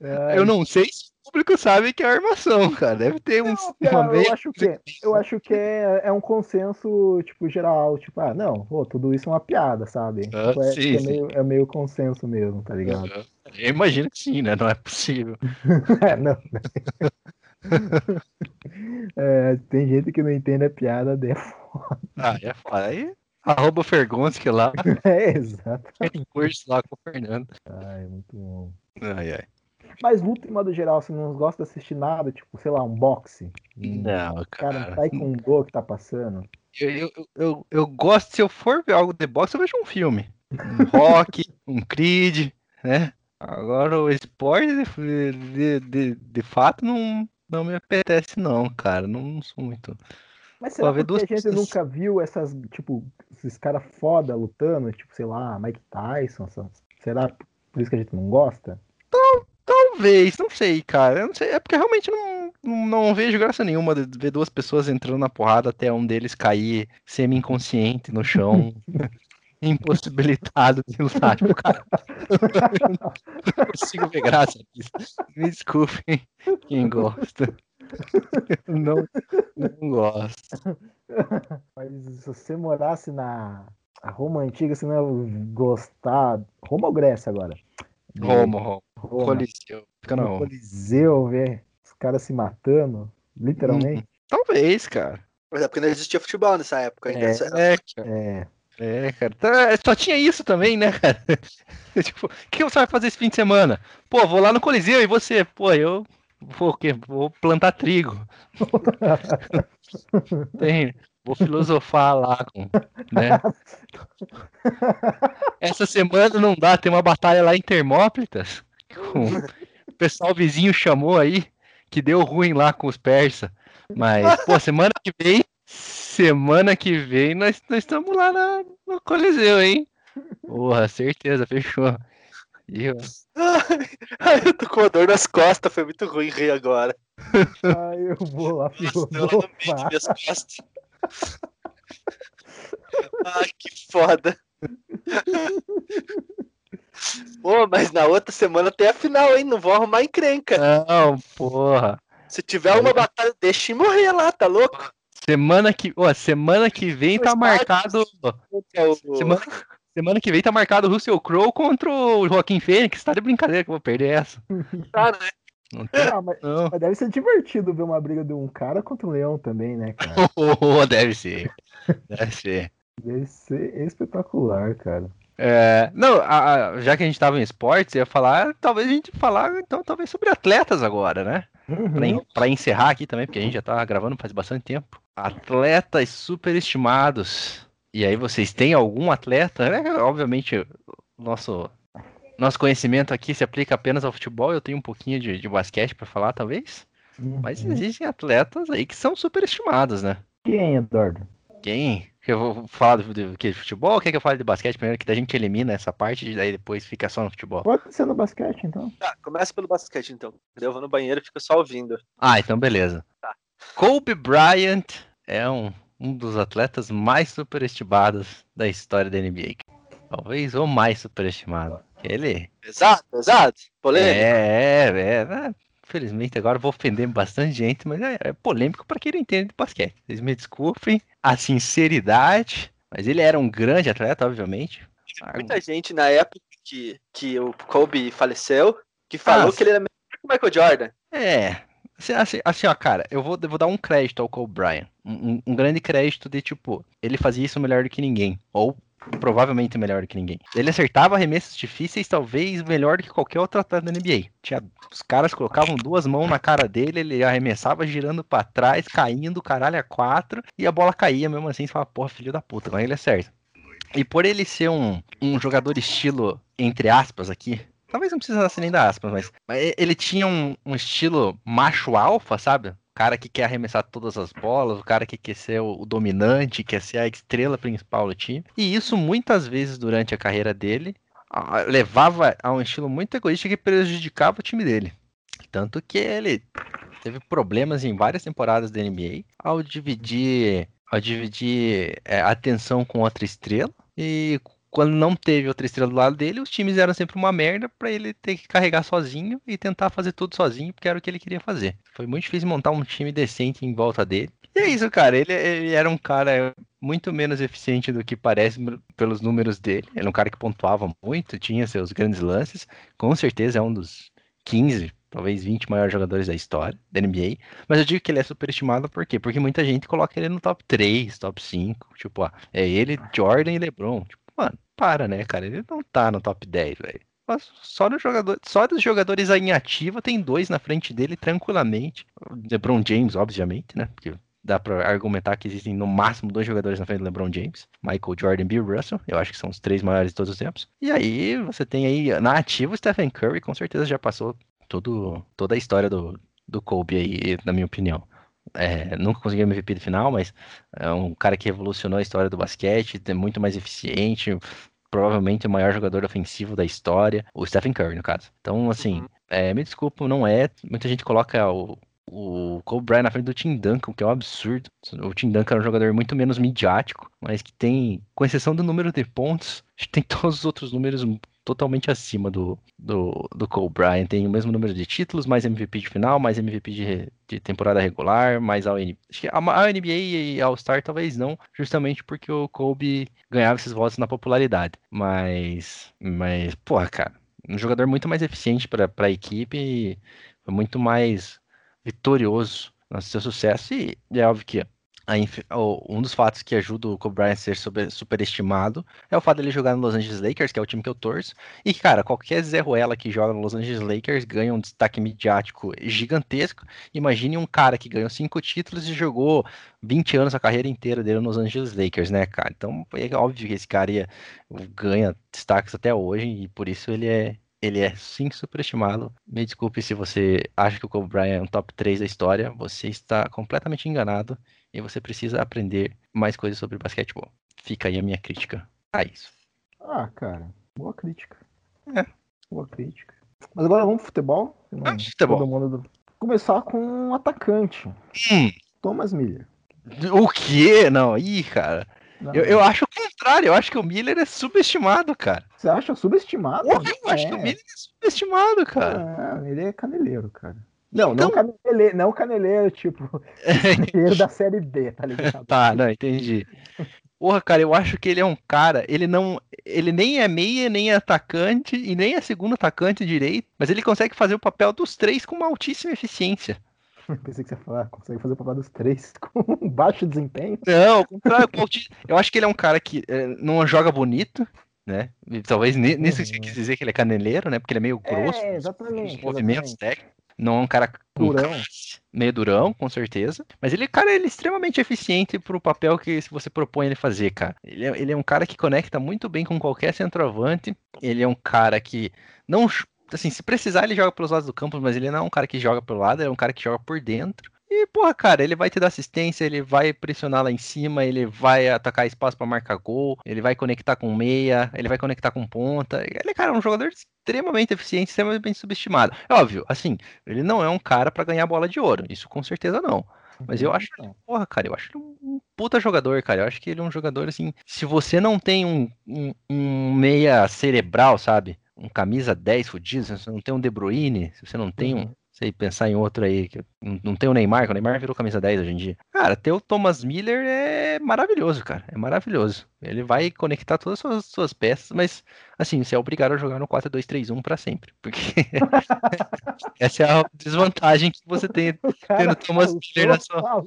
C: Ai,
B: Eu não sei se público sabe que é armação, cara. Deve ter uns.
C: Não, cara, eu acho que, eu acho que é, é um consenso, tipo, geral, tipo, ah, não, pô, tudo isso é uma piada, sabe?
B: Ah,
C: Tipo, é,
B: sim,
C: é meio, é meio consenso mesmo, tá ligado?
B: Eu imagino que sim, né? Não é possível.
C: É, não. É, tem gente que não entende a piada dela.
B: Ah, é foda. Aí, arroba Fergonski lá,
C: É, exato.
B: tem curso lá com o Fernando.
C: Ai, muito bom.
B: Ai, ai.
C: Mas luta, em modo geral, você não gosta de assistir nada, tipo, sei lá, um boxe? Um
B: Não,
C: cara, um
B: cara.
C: taekwondo que tá passando.
B: Eu, eu, eu, eu gosto, se eu for ver algo de boxe, eu vejo um filme. Um rock, um Creed, né? Agora o esporte de, de, de, fato não, não me apetece, não, cara. Não, não sou muito.
C: Mas será
B: ver
C: porque a
B: duas
C: gente nunca viu essas, tipo, esses caras foda lutando, tipo, sei lá, Mike Tyson, essas- será por isso que a gente não gosta?
B: Talvez, não sei, cara. Eu não sei. É porque realmente não, não, não vejo graça nenhuma de ver duas pessoas entrando na porrada até um deles cair semi-inconsciente no chão. Impossibilitado de lutar. Tipo, cara, não consigo ver graça nisso. Me desculpem quem gosta. Não, não gosto.
C: Mas se você morasse na a Roma antiga, você não ia gostar. Roma ou Grécia agora?
B: Romo.
C: Roma.
B: Coliseu. Fica na
C: no
B: Roma.
C: Coliseu, ver os caras se matando, literalmente.
B: Talvez, cara.
A: Mas é porque não existia futebol nessa época ainda.
B: É, é, cara.
C: É.
B: É, cara. Tá, Só tinha isso também, né, cara? tipo, o que você vai fazer esse fim de semana? Pô, vou lá no Coliseu e você? Pô, eu vou o quê? Vou plantar trigo. Tem, vou filosofar lá com, né? Essa semana não dá, tem uma batalha lá em Termópilas. com- O pessoal vizinho chamou aí, que deu ruim lá com os persas. Mas, pô, semana que vem, semana que vem nós, nós estamos lá na- no Coliseu, hein? Porra, certeza, fechou. E eu-
A: Ai, eu tô com a dor nas costas, foi muito ruim rir agora.
C: Ai, eu vou lá filosofar.
A: Ai, que foda. Pô, mas na outra semana tem a final, hein? Não vou arrumar encrenca.
B: Não, porra.
A: Se tiver uma batalha, deixa eu morrer lá, tá louco?
B: Semana que, ó, semana que vem tá marcado. Semana, semana que vem tá marcado o Russell Crowe contra o Joaquim Fênix. Tá de brincadeira que eu vou perder essa.
A: Tá, né?
B: Não tem,
C: mas,
B: não.
C: mas deve ser divertido ver uma briga de um cara contra um leão também, né, cara?
B: Oh, deve ser. Deve ser.
C: Deve ser espetacular, cara.
B: É, não, a- a- já que a gente tava em esportes, eu ia falar, talvez a gente falar, então, talvez sobre atletas agora, né? Pra, en- pra encerrar aqui também, porque a gente já tá gravando faz bastante tempo. Atletas superestimados. E aí, vocês têm algum atleta? né? Obviamente, o nosso, nosso conhecimento aqui se aplica apenas ao futebol. Eu tenho um pouquinho de, de basquete pra falar, talvez. Mas
C: Uhum.
B: existem atletas aí que são superestimados, né?
C: Quem, Eduardo?
B: Quem? Eu vou falar do, do, que, de futebol ou quer que eu fale de basquete primeiro? Que daí a gente elimina essa parte e daí depois fica só no futebol.
C: Pode ser no basquete, então.
A: Tá, começa pelo basquete então. Eu vou no banheiro e fico só ouvindo.
B: Ah, então beleza.
A: Tá.
B: Kobe Bryant é um, um dos atletas mais superestimados da história da NBA. Talvez o mais superestimado. Ele.
A: Exato, exato. Polêmico.
B: É, é, é. né? Infelizmente agora vou ofender bastante gente, mas é, é polêmico para quem não entende de basquete. Vocês me desculpem a sinceridade, mas ele era um grande atleta, obviamente.
A: Muita gente na época que, que o Kobe faleceu, que falou
B: Ah,
A: que ele era melhor que o Michael Jordan.
B: É. Assim, assim, assim, ó, cara, eu vou, eu vou dar um crédito ao Kobe Bryant. Um- um grande crédito de, tipo, ele fazia isso melhor do que ninguém. Ou provavelmente melhor que ninguém. Ele acertava arremessos difíceis, talvez melhor do que qualquer outro atleta da NBA. Tinha, os caras colocavam duas mãos na cara dele, ele arremessava girando pra trás, caindo, caralho, a quatro, e a bola caía mesmo assim. Você fala, porra, filho da puta, mas ele acerta. E por ele ser um, um jogador estilo, entre aspas aqui, talvez não precisasse nem dar aspas, mas, mas ele tinha um, um estilo macho alfa, sabe? Cara que quer arremessar todas as bolas, o cara que quer ser o, dominante, quer ser a estrela principal do time. E isso muitas vezes durante a carreira dele levava a um estilo muito egoísta que prejudicava o time dele. Tanto que ele teve problemas em várias temporadas da NBA ao dividir, ao dividir é, atenção com outra estrela. E quando não teve outra estrela do lado dele, os times eram sempre uma merda pra ele ter que carregar sozinho e tentar fazer tudo sozinho, porque era o que ele queria fazer. Foi muito difícil montar um time decente em volta dele. E é isso, cara. Ele, ele era um cara muito menos eficiente do que parece pelos números dele. Ele era um cara que pontuava muito, tinha seus grandes lances. Com certeza é um dos 15, talvez 20 maiores jogadores da história da NBA. Mas eu digo que ele é superestimado por quê? Porque muita gente coloca ele no top 3, top 5. Tipo, ah, é ele, Jordan e LeBron. Tipo, mano, para, né, cara? Ele não tá no top 10, velho. Só, só dos jogadores em ativa tem dois na frente dele tranquilamente. LeBron James, obviamente, né? Porque dá pra argumentar que existem no máximo dois jogadores na frente do LeBron James, Michael Jordan e Bill Russell. Eu acho que são os três maiores de todos os tempos. E aí você tem aí na ativa o Stephen Curry, com certeza já passou todo, toda a história do, do Kobe aí, na minha opinião. É, nunca conseguiu MVP do final, mas é um cara que revolucionou a história do basquete, é muito mais eficiente, provavelmente o maior jogador ofensivo da história, o Stephen Curry, no caso. Então, assim,
A: Uhum.
B: é, me desculpa, não é. Muita gente coloca o, o Kobe Bryant na frente do Tim Duncan, que é um absurdo. O Tim Duncan é um jogador muito menos midiático, mas que tem, com exceção do número de pontos, tem todos os outros números totalmente acima do, do, do Bryant. Tem o mesmo número de títulos, mais MVP de final, mais MVP de, de temporada regular, mais a NBA. Acho que a, NBA e All-Star talvez não, justamente porque o Kobe ganhava esses votos na popularidade. Mas, mas porra, cara, um jogador muito mais eficiente para a equipe muito mais vitorioso no seu sucesso. E é óbvio que um dos fatos que ajuda o Kobe Bryant a ser super- superestimado é o fato dele jogar no Los Angeles Lakers, que é o time que eu torço. E, cara, qualquer Zé Ruela que joga no Los Angeles Lakers ganha um destaque midiático gigantesco. Imagine um cara que ganhou cinco títulos e jogou 20 anos a carreira inteira dele no Los Angeles Lakers, né, cara? Então é óbvio que esse cara ia, ganha destaques até hoje e por isso ele é. Ele é sim superestimado. Me desculpe se você acha que o Kobe Bryant é um top 3 da história. Você está completamente enganado e você precisa aprender mais coisas sobre basquetebol. Fica aí a minha crítica a isso.
C: Ah, cara, boa crítica.
B: É.
C: Boa crítica. Mas agora vamos pro futebol?
B: Pro futebol.
C: mundo- Começar com um atacante.
B: Hum,
C: Thomas Miller.
B: o quê? Não, ih, cara. Eu, eu acho o contrário. Eu acho que o Miller é subestimado, cara.
C: Você acha subestimado?
B: Porra, eu acho
C: É.
B: que o Miller é subestimado, cara.
C: Ah, ele é caneleiro, cara. Não,
B: Então-
C: não caneleiro, não caneleiro, tipo, caneleiro da série B, tá ligado?
B: Tá, não, entendi. Porra, cara, eu acho que ele é um cara, ele não, ele nem é meia, nem é atacante e nem é segundo atacante direito, mas ele consegue fazer o papel dos três com uma altíssima eficiência.
C: Pensei que você ia falar, consegue fazer o papel dos três com baixo desempenho.
B: Não, eu acho que ele é um cara que eh, não joga bonito, né? E talvez ni- nisso você
C: Uhum.
B: quis dizer que ele é caneleiro, né? Porque ele é meio grosso,
C: É,
B: os
C: exatamente.
B: movimentos
C: exatamente.
B: técnicos. Não é um cara
C: Durão.
B: meio durão, com certeza. Mas ele, cara, ele é extremamente eficiente pro papel que você propõe ele fazer, cara. Ele é, ele é um cara que conecta muito bem com qualquer centroavante. Ele é um cara que não. Assim, se precisar, ele joga pelos lados do campo, mas ele não é um cara que joga pelo lado, ele é um cara que joga por dentro. E, porra, cara, ele vai te dar assistência, ele vai pressionar lá em cima, ele vai atacar espaço pra marcar gol, ele vai conectar com meia, ele vai conectar com ponta. Ele, cara, é um jogador extremamente eficiente, extremamente subestimado. É óbvio, assim, ele não é um cara pra ganhar bola de ouro, isso com certeza não. Mas eu acho,
C: Então,
B: porra, cara, eu acho ele um puta jogador, cara. Eu acho que ele é um jogador assim. Se você não tem um, um, um meia cerebral, sabe? Um camisa 10 fudido, se você não tem um De Bruyne, se você não tem um.
C: Uhum.
B: Sei pensar em outro aí, que não tem o Neymar, que o Neymar virou camisa 10 hoje em dia. Cara, ter o Thomas Miller é maravilhoso, cara. É maravilhoso. Ele vai conectar todas as suas, suas peças, mas assim, você é obrigado a jogar no 4-2-3-1 pra sempre. Porque essa é a desvantagem que você tem
C: O cara
B: Thomas Miller na sua-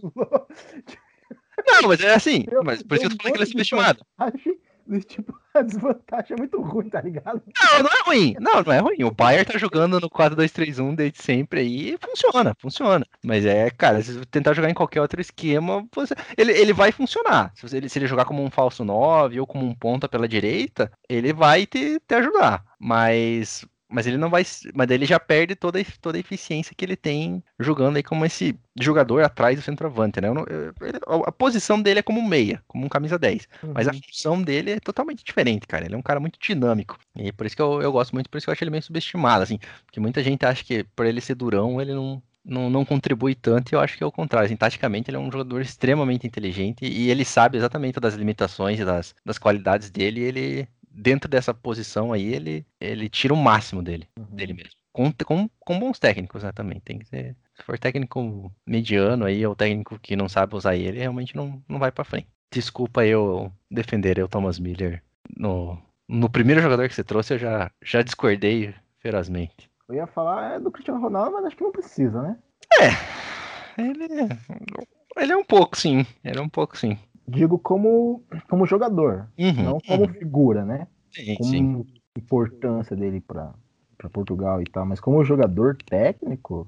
B: Não, mas é assim. Mas por isso que eu tô falando que ele é subestimado.
C: vantagem, tipo, a desvantagem é muito ruim, tá ligado?
B: Não, não é ruim. Não, não é ruim. O Bayern tá jogando no 4-2-3-1 desde sempre aí e funciona, funciona. Mas é, cara, se você tentar jogar em qualquer outro esquema, você... ele, ele vai funcionar. Se, ele, se ele jogar como um falso 9 ou como um ponta pela direita, ele vai te, te ajudar. Mas. Mas ele não vai. Mas daí ele já perde toda, a- toda a eficiência que ele tem jogando aí como esse jogador atrás do centroavante, né? Eu não- eu- ele- a posição dele é como um meia, como um camisa 10. Mas a
C: Uhum.
B: função dele é totalmente diferente, cara. Ele é um cara muito dinâmico. E por isso que eu, eu gosto muito, por isso que eu acho ele meio subestimado, assim. Porque muita gente acha que por ele ser durão, ele não, não, não contribui tanto, e eu acho que é o contrário. Assim, taticamente, ele é um jogador extremamente inteligente e ele sabe exatamente das limitações e das, das qualidades dele. E ele, dentro dessa posição aí, ele, ele tira o máximo dele,
C: Uhum.
B: dele mesmo. Com, com, com bons técnicos, né, também. Tem que ser. Se for técnico mediano aí, ou técnico que não sabe usar ele, realmente não, não vai pra frente. Desculpa eu defender o Thomas Miller. No, no primeiro jogador que você trouxe, eu já, já discordei ferozmente.
C: Eu ia falar é do Cristiano Ronaldo, mas acho que não precisa, né?
B: Ele é, ele é um pouco, sim. Ele é um pouco, sim.
C: Digo como, como jogador,
B: Uhum,
C: não como
B: uhum.
C: figura, né?
B: Sim,
C: Como
B: sim.
C: importância dele pra, pra Portugal e tal, mas como jogador técnico,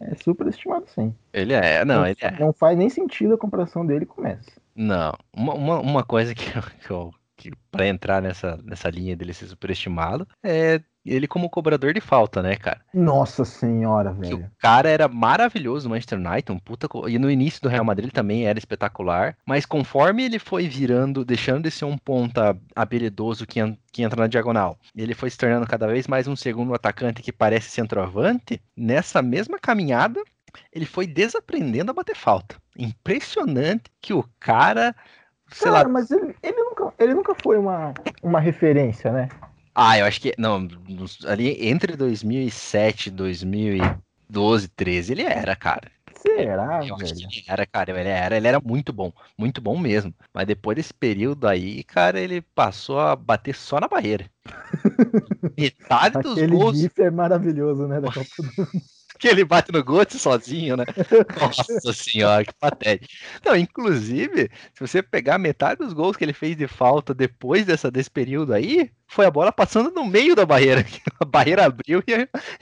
C: é super estimado sim.
B: Ele é, não, ele é.
C: Não faz nem sentido a comparação dele com o Messi.
B: Não, uma, uma, uma coisa que, eu- que, eu, que para entrar nessa, nessa linha dele ser superestimado é ele como cobrador de falta, né, cara?
C: Nossa senhora,
B: Que
C: velho.
B: o cara era maravilhoso no Manchester United, um puta. E no início do Real Madrid ele também era espetacular. Mas conforme ele foi virando, deixando de ser um ponta habilidoso que, que entra na diagonal, ele foi se tornando cada vez mais um segundo atacante que parece centroavante. Nessa mesma caminhada, ele foi desaprendendo a bater falta. Impressionante que o cara. Sei
C: Cara,
B: lá.
C: mas ele, ele, nunca, ele nunca foi uma, uma referência, né?
B: Ah, eu acho que. Não, ali entre 2007 e 2012, 13, ele era, cara.
C: Será,
B: Eu acho que
C: velho?
B: ele era, cara, ele era, ele era muito bom, muito bom mesmo. Mas depois desse período aí, cara, ele passou a bater só na barreira. Metade dos
C: Aquele
B: gols
C: gif é maravilhoso, né? Da Copa do
B: que ele bate no Götze sozinho, né? Nossa senhora, que patético. Não, inclusive, se você pegar metade dos gols que ele fez de falta depois dessa, desse período aí, foi a bola passando no meio da barreira. A barreira abriu e a,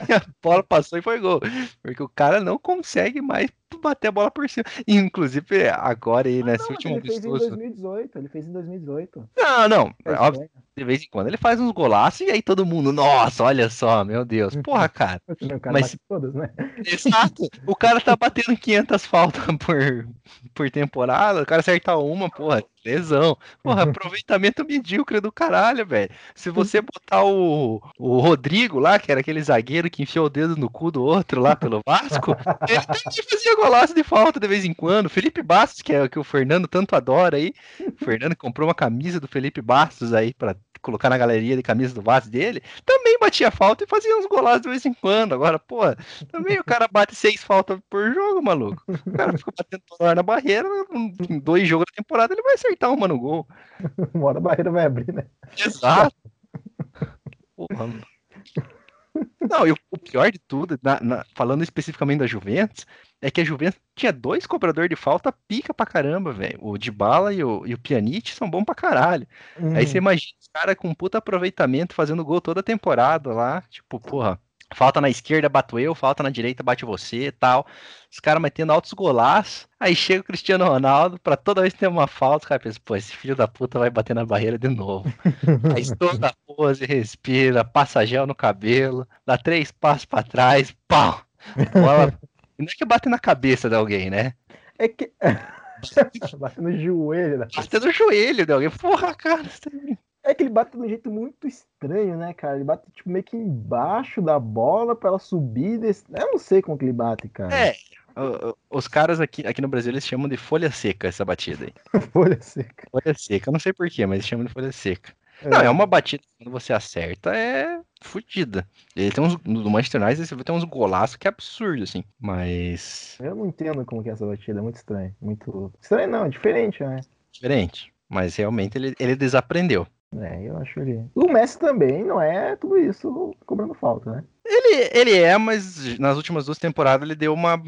B: e a bola passou e foi gol. Porque o cara não consegue mais bater a bola por cima. Inclusive, agora aí, nesse
C: Não,
B: último
C: ele fez em
B: amistoso.
C: 2018. Ele fez em 2018.
B: Não, não.
C: É
B: óbvio, de vez em quando ele faz uns golaços e aí todo mundo, nossa, olha só, meu Deus. Porra, cara.
C: O cara
B: Mas-
C: todas, né?
B: Exato. O cara tá batendo 500 faltas por, por temporada, o cara acertar uma, porra, lesão. Porra, aproveitamento medíocre do caralho, velho. Se você botar o, o Rodrigo lá, que era aquele zagueiro que enfiou o dedo no cu do outro lá pelo Vasco, ele também fazia golaço de falta de vez em quando. Felipe Bastos, que é o que o Fernando tanto adora aí. O Fernando comprou uma camisa do Felipe Bastos aí pra colocar na galeria de camisa do Vasco dele, também batia falta e fazia uns golaços de vez em quando. Agora, pô, também o cara bate seis faltas por jogo, maluco. O cara fica batendo toda hora na barreira, em dois jogos da temporada ele vai acertar uma no gol.
C: Uma hora a barreira vai abrir, né?
B: Exato. Porra. mano. Não, e o pior de tudo, na- na- falando especificamente da Juventus, é que a Juventus tinha dois cobradores de falta pica pra caramba, velho. O Dybala e o, e o Pjanic são bons pra caralho. Aí você
C: Hum,
B: imagina os caras com puta aproveitamento fazendo gol toda temporada lá. Tipo, porra, falta na esquerda, bato eu, falta na direita, bate você e tal. Os caras metendo altos golaços. Aí chega o Cristiano Ronaldo, pra toda vez que tem uma falta, os caras pensam, pô, esse filho da puta vai bater na barreira de novo. Aí toda a pose, respira, passa gel no cabelo, dá três passos pra trás, pau! Bola. Não é que bate na cabeça de alguém, né?
C: É que. bate no joelho, né?
B: Bate no joelho de alguém. Porra, cara. você tá
C: É que ele bate de um jeito muito estranho, né, cara? Ele bate tipo, meio que embaixo da bola pra ela subir. Desse... Eu não sei como que ele bate, cara.
B: É, Os caras aqui, aqui no Brasil eles chamam de folha seca essa batida aí.
C: Folha seca.
B: Folha seca, eu não sei porquê, mas eles chamam de folha seca. Não, é uma batida que quando você acerta é fodida. Ele tem uns. No Manchester United você tem uns golaços que é absurdo, assim. Mas.
C: Eu não entendo como que é essa batida, é muito estranho. Muito. Estranho não, é diferente, né?
B: Diferente. Mas realmente ele, ele desaprendeu.
C: É, eu acho ele. O Messi também não é tudo isso cobrando falta, né?
B: Ele, ele é, mas nas últimas duas temporadas ele deu uma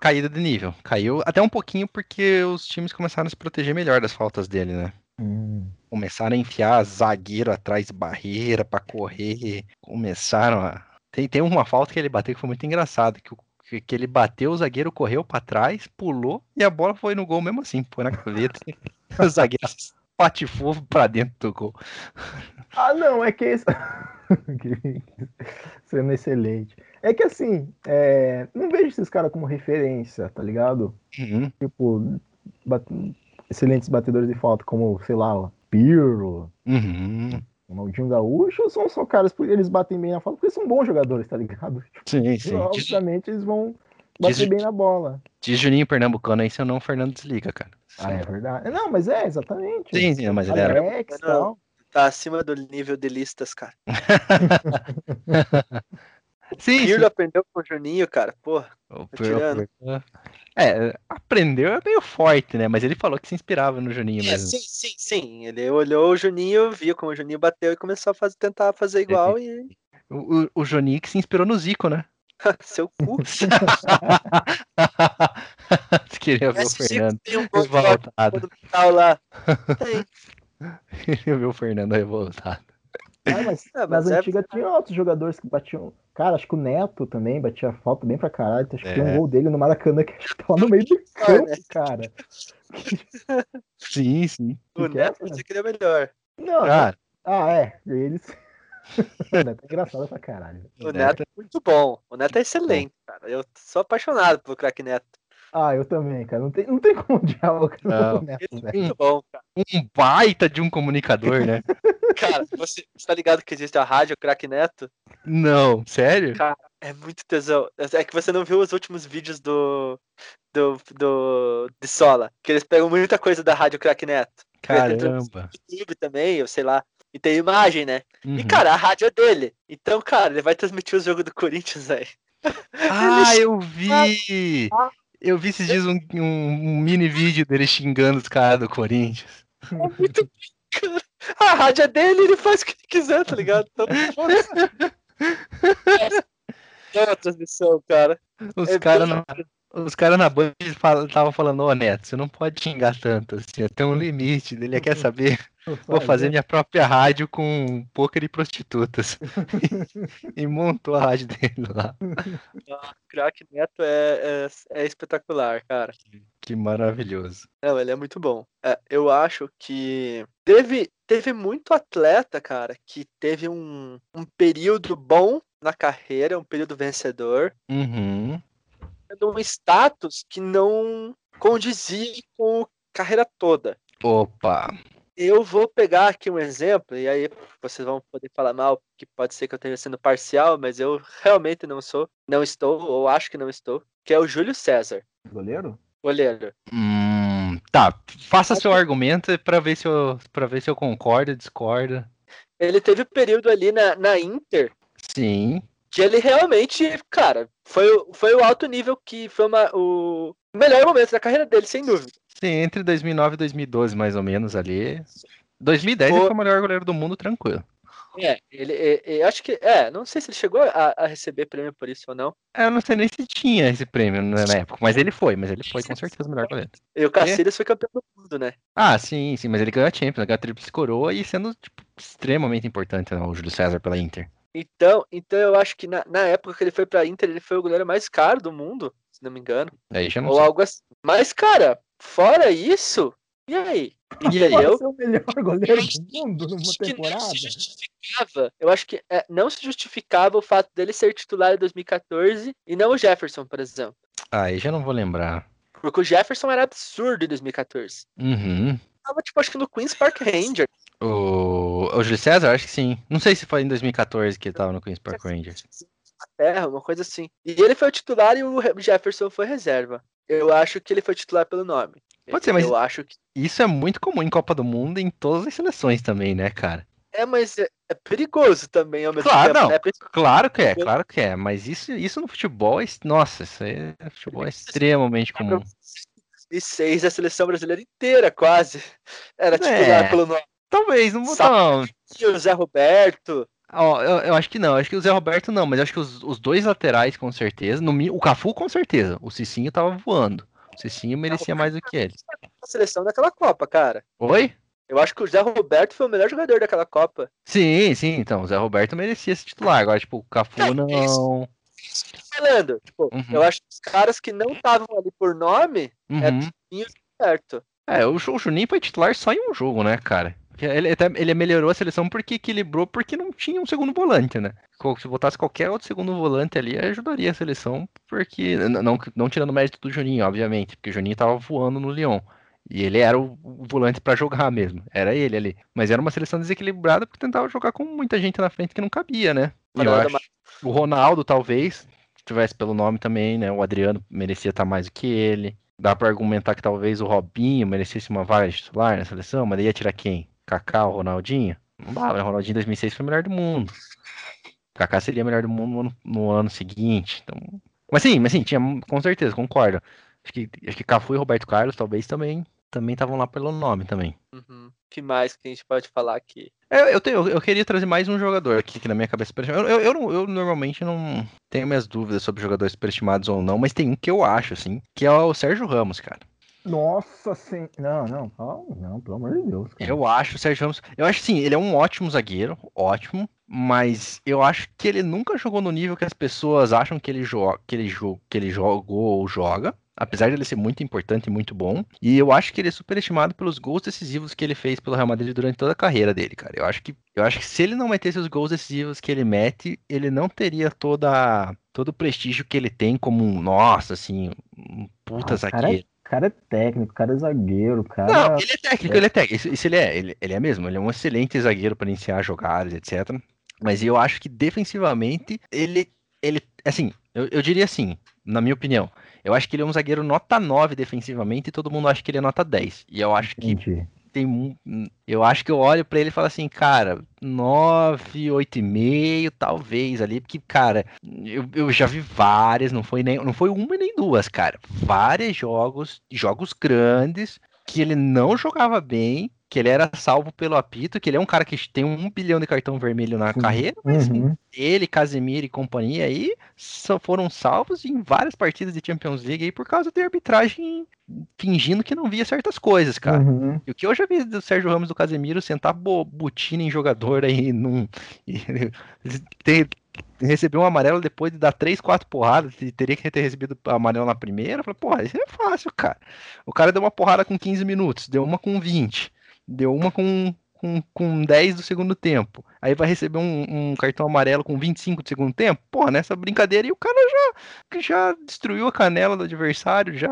B: caída de nível. Caiu até um pouquinho porque os times começaram a se proteger melhor das faltas dele, né?
C: Hum.
B: Começaram a enfiar zagueiro atrás de barreira pra correr. Começaram a. Tem, tem uma falta que ele bateu que foi muito engraçado. Que, o- que, ele bateu, o zagueiro correu pra trás, pulou e a bola foi no gol mesmo assim. Foi na gaveta. o zagueiro patifou pra dentro do gol.
C: Ah, não, é que Sendo excelente. É que assim, é, não vejo esses caras como referência, tá ligado?
B: Uhum.
C: Tipo, excelentes batedores de falta, como, sei lá, Pirlo,
B: Uhum.
C: o Ronaldinho Gaúcho, são só caras porque eles batem bem na falta, porque são bons jogadores, tá ligado?
B: Sim,
C: E,
B: sim. Diz,
C: obviamente eles vão
B: diz-
C: bater bem na bola.
B: diz Juninho Pernambucano aí, senão o Fernando desliga, cara.
C: Ah, é verdade. Não, mas é, exatamente.
B: Sim, sim, mas ele era.
C: Alex e
A: Não. Tá acima do nível de listas, cara.
B: Sim, sim.
A: Pirlo aprendeu com o Juninho, cara. Porra.
B: O
A: Tá
B: Pirlo-
A: tirando.
B: É, aprendeu é meio forte, né? Mas ele falou que se inspirava no Juninho
A: É,
B: mesmo.
A: sim, sim, sim. Ele olhou o Juninho, viu como o Juninho bateu e começou a fazer, tentar fazer igual e.
B: O, o, o Juninho que se inspirou no Zico, né?
A: Seu cu.
B: Você queria ver o Fernando
A: tem um
B: revoltado.
A: lá. Tem.
B: Queria ver o Fernando revoltado.
C: Ah, mas
A: Ah,
C: nas
A: é-
C: antigas tinha outros jogadores que batiam. Cara, acho que o Neto também batia falta bem pra caralho. Acho que tem
B: É.
C: um gol dele no Maracanã que acho que tava no meio do campo, cara.
B: Sim, sim.
A: O
C: Que é,
A: Neto você queria melhor.
C: Não,
B: Cara,
C: ah, é. Eles. o Neto é engraçado pra caralho.
A: O
B: O
A: Neto é muito bom. O Neto é excelente, cara. Eu sou apaixonado pelo craque Neto.
C: Ah, eu também, cara. Não tem, não tem como odiar o
B: Não.
C: o Neto,
A: Ele é muito bom, cara.
B: um baita de um comunicador, né?
A: Cara, você, você tá ligado que existe a rádio craque Neto?
B: Não, sério?
A: É muito tesão. É que você não viu os últimos vídeos do. do. do. de Sola. Que eles pegam muita coisa da rádio craque Neto.
B: Caramba.
A: YouTube também, eu sei lá. E tem imagem, né? E,
B: Uhum.
A: cara, a rádio é dele. Então, cara, ele vai transmitir o jogo do Corinthians, velho.
B: Ah, eu vi! Eu vi esses dias um, um- mini vídeo dele xingando os caras do Corinthians.
A: É muito cara. A rádio é dele, ele faz o que ele quiser, tá ligado? Então, foda-se. é uma transmissão, cara.
B: Os
A: É
B: caras na, os cara na Band estavam falando, ô Neto, você não pode xingar tanto, assim, tem um limite. Ele quer saber, vou fazer minha própria rádio com poker e prostitutas. e montou a rádio dele lá.
A: Crack Neto é, é, é espetacular, cara.
B: Que maravilhoso.
A: Não, ele é muito bom. É, eu acho que teve, teve muito atleta, cara, que teve um, um período bom na carreira, um período vencedor,
B: Uhum.
A: Um status que não condizia com a carreira toda.
B: Opa.
A: Eu vou pegar aqui um exemplo, e aí vocês vão poder falar mal, que pode ser que eu esteja sendo parcial, mas eu realmente não sou, não estou, ou acho que não estou, que é o Júlio César,
C: Goleiro?
A: goleiro.
B: Hum, tá, faça seu argumento pra ver se eu, pra ver se eu concordo, discordo.
A: Ele teve um período ali na, na Inter
B: Sim.
A: Que ele realmente, cara, foi, o- foi o alto nível que foi uma- o melhor momento da carreira dele, sem dúvida.
B: Sim, entre 2009 e 2012, mais ou menos, ali. 2010 ele foi o melhor goleiro do mundo, tranquilo.
A: É, ele, é, acho que, é, não sei se ele chegou a, a receber prêmio por isso ou não.
B: É, Eu não sei nem se tinha esse prêmio na na época, mas ele foi, mas ele foi com certeza o melhor goleiro.
A: E o Cacilhas foi campeão do mundo, né?
B: Ah, sim, sim, mas ele ganhou a Champions, ganhou a Tríplice Coroa e sendo, tipo, extremamente importante, né, o Júlio César pela Inter.
A: Então, então eu acho que na, na época que ele foi pra Inter, ele foi o goleiro mais caro do mundo, se não me engano.
B: Aí já não
A: Ou
B: sei.
A: algo assim. Mas, cara, fora isso, e aí? Entendeu?
C: Pode ser o melhor goleiro do mundo numa
A: não
C: temporada.
A: se justificava. Eu acho que é, não se justificava o fato dele ser titular em 2014 e não o Jefferson, por exemplo.
B: Aí já não vou lembrar.
A: Porque o Jefferson era absurdo em 2014.
B: Uhum.
A: Tava, tipo, acho que no Queen's Park Ranger.
B: O, o Júlio César, acho que sim. Não sei se foi em 2014 que ele tava no Queen's Park Rangers.
A: Terra, uma coisa assim. E ele foi o titular e o Jefferson foi reserva. Eu acho que ele foi titular pelo nome.
B: Pode ser, mas-
A: Eu acho que.
B: Isso é muito comum em Copa do Mundo e em todas as seleções também, né, cara?
A: É, mas é, é perigoso também ao mesmo
B: Claro,
A: tempo,
B: não.
A: né? Principalmente
B: Claro que é, claro que é. Mas isso, isso no futebol é. Nossa, isso aí, no futebol é extremamente comum.
A: 2006, a seleção brasileira inteira quase era titular
B: É.
A: pelo nome.
B: Talvez, não vou não.
A: E o Zé Roberto.
B: Ó, eu, eu acho que não, acho que o Zé Roberto não, mas eu acho que os, os dois laterais com certeza. No, o Cafu com certeza. O Cicinho tava voando. O Cicinho merecia mais do que ele.
A: A seleção daquela Copa, cara.
B: Oi?
A: Eu acho que o Zé Roberto foi o melhor jogador daquela Copa.
B: Sim, sim, então. O Zé Roberto merecia ser titular. Agora, tipo, o Cafu
A: É,
B: não.
A: Falando, tipo,
B: Uhum.
A: eu acho que os caras que não estavam ali por nome,
B: Uhum.
A: certo.
B: É, o, Ju- o Juninho foi titular só em um jogo, né, cara? Ele, até, ele melhorou a seleção porque equilibrou, porque não tinha um segundo volante, né? Se botasse qualquer outro segundo volante ali, ajudaria a seleção, porque. Não, não tirando o mérito do Juninho, obviamente, porque o Juninho tava voando no Lyon. E ele era o, o volante pra jogar mesmo. Era ele ali. Mas era uma seleção desequilibrada porque tentava jogar com muita gente na frente que não cabia, né? Eu
A: Ronaldo
B: acho, o Ronaldo, talvez, se tivesse pelo nome também, né? O Adriano merecia estar mais do que ele. Dá pra argumentar que talvez o Robinho merecesse uma vaga de titular na seleção, mas daí ia tirar quem? Kaká ou Ronaldinho? Não dá, né? O Ronaldinho em 2006 foi o melhor do mundo. O Kaká seria melhor do mundo no ano, no ano seguinte. Então... Mas sim, mas sim, tinha, com certeza, concordo. Acho que, acho que Cafu e Roberto Carlos talvez também também estavam lá pelo nome também.
A: Uhum. que mais que a gente pode falar aqui?
B: Eu, eu, tenho- eu queria trazer mais um jogador aqui que na minha cabeça. Eu, eu, eu, não- eu normalmente não tenho minhas dúvidas sobre jogadores superestimados ou não, mas tem um que eu acho, assim, que é o Sérgio Ramos, cara.
C: Nossa sim. Não, não, não, não, pelo amor de Deus. Cara.
B: Eu acho o Sérgio Ramos. Eu acho sim, ele é um ótimo zagueiro, ótimo, mas eu acho que ele nunca jogou no nível que as pessoas acham que ele, jo que ele, jo que ele jogou ou joga. Apesar de ele ser muito importante e muito bom. E eu acho que ele é superestimado pelos gols decisivos que ele fez pelo Real Madrid durante toda a carreira dele, cara. Eu acho que, eu acho que se ele não metesse os gols decisivos que ele mete, ele não teria toda, todo o prestígio que ele tem como um, nossa, assim, um puta
C: Ah, cara
B: zagueiro.
C: O cara é técnico, o cara é zagueiro, cara.
B: Não, ele é técnico, ele é técnico. Isso, isso ele é, ele, ele é mesmo. Ele é um excelente zagueiro para iniciar jogadas, etc. Mas eu acho que defensivamente ele, ele, assim, eu, eu diria assim, na minha opinião, eu acho que ele é um zagueiro nota 9 defensivamente e todo mundo acha que ele é nota 10. E eu acho que
C: Entendi.
B: Tem eu acho que eu olho pra ele e falo assim, cara, 9, 8,5 talvez ali, porque cara, eu, eu já vi várias, não foi nem não foi uma nem duas, cara, vários jogos, jogos grandes que ele não jogava bem, que ele era salvo pelo apito, que ele é um cara que tem um bilhão de cartão vermelho na
C: Sim.
B: carreira, mas
C: Uhum.
B: ele, Casemiro e companhia aí só foram salvos em várias partidas de Champions League aí por causa de arbitragem fingindo que não via certas coisas, cara.
C: Uhum.
B: E o que eu já vi do Sérgio Ramos e do Casemiro sentar bo- botina em jogador aí num. ter, receber um amarelo depois de dar três, quatro porradas, teria que ter recebido amarelo na primeira. Eu falei, porra, isso é fácil, cara. O cara deu uma porrada com 15 minutos, deu uma com 20, deu uma com, com, com 10 do segundo tempo. Aí vai receber um, um cartão amarelo com 25 do segundo tempo. Porra, nessa brincadeira aí o cara já, já destruiu a canela do adversário, já.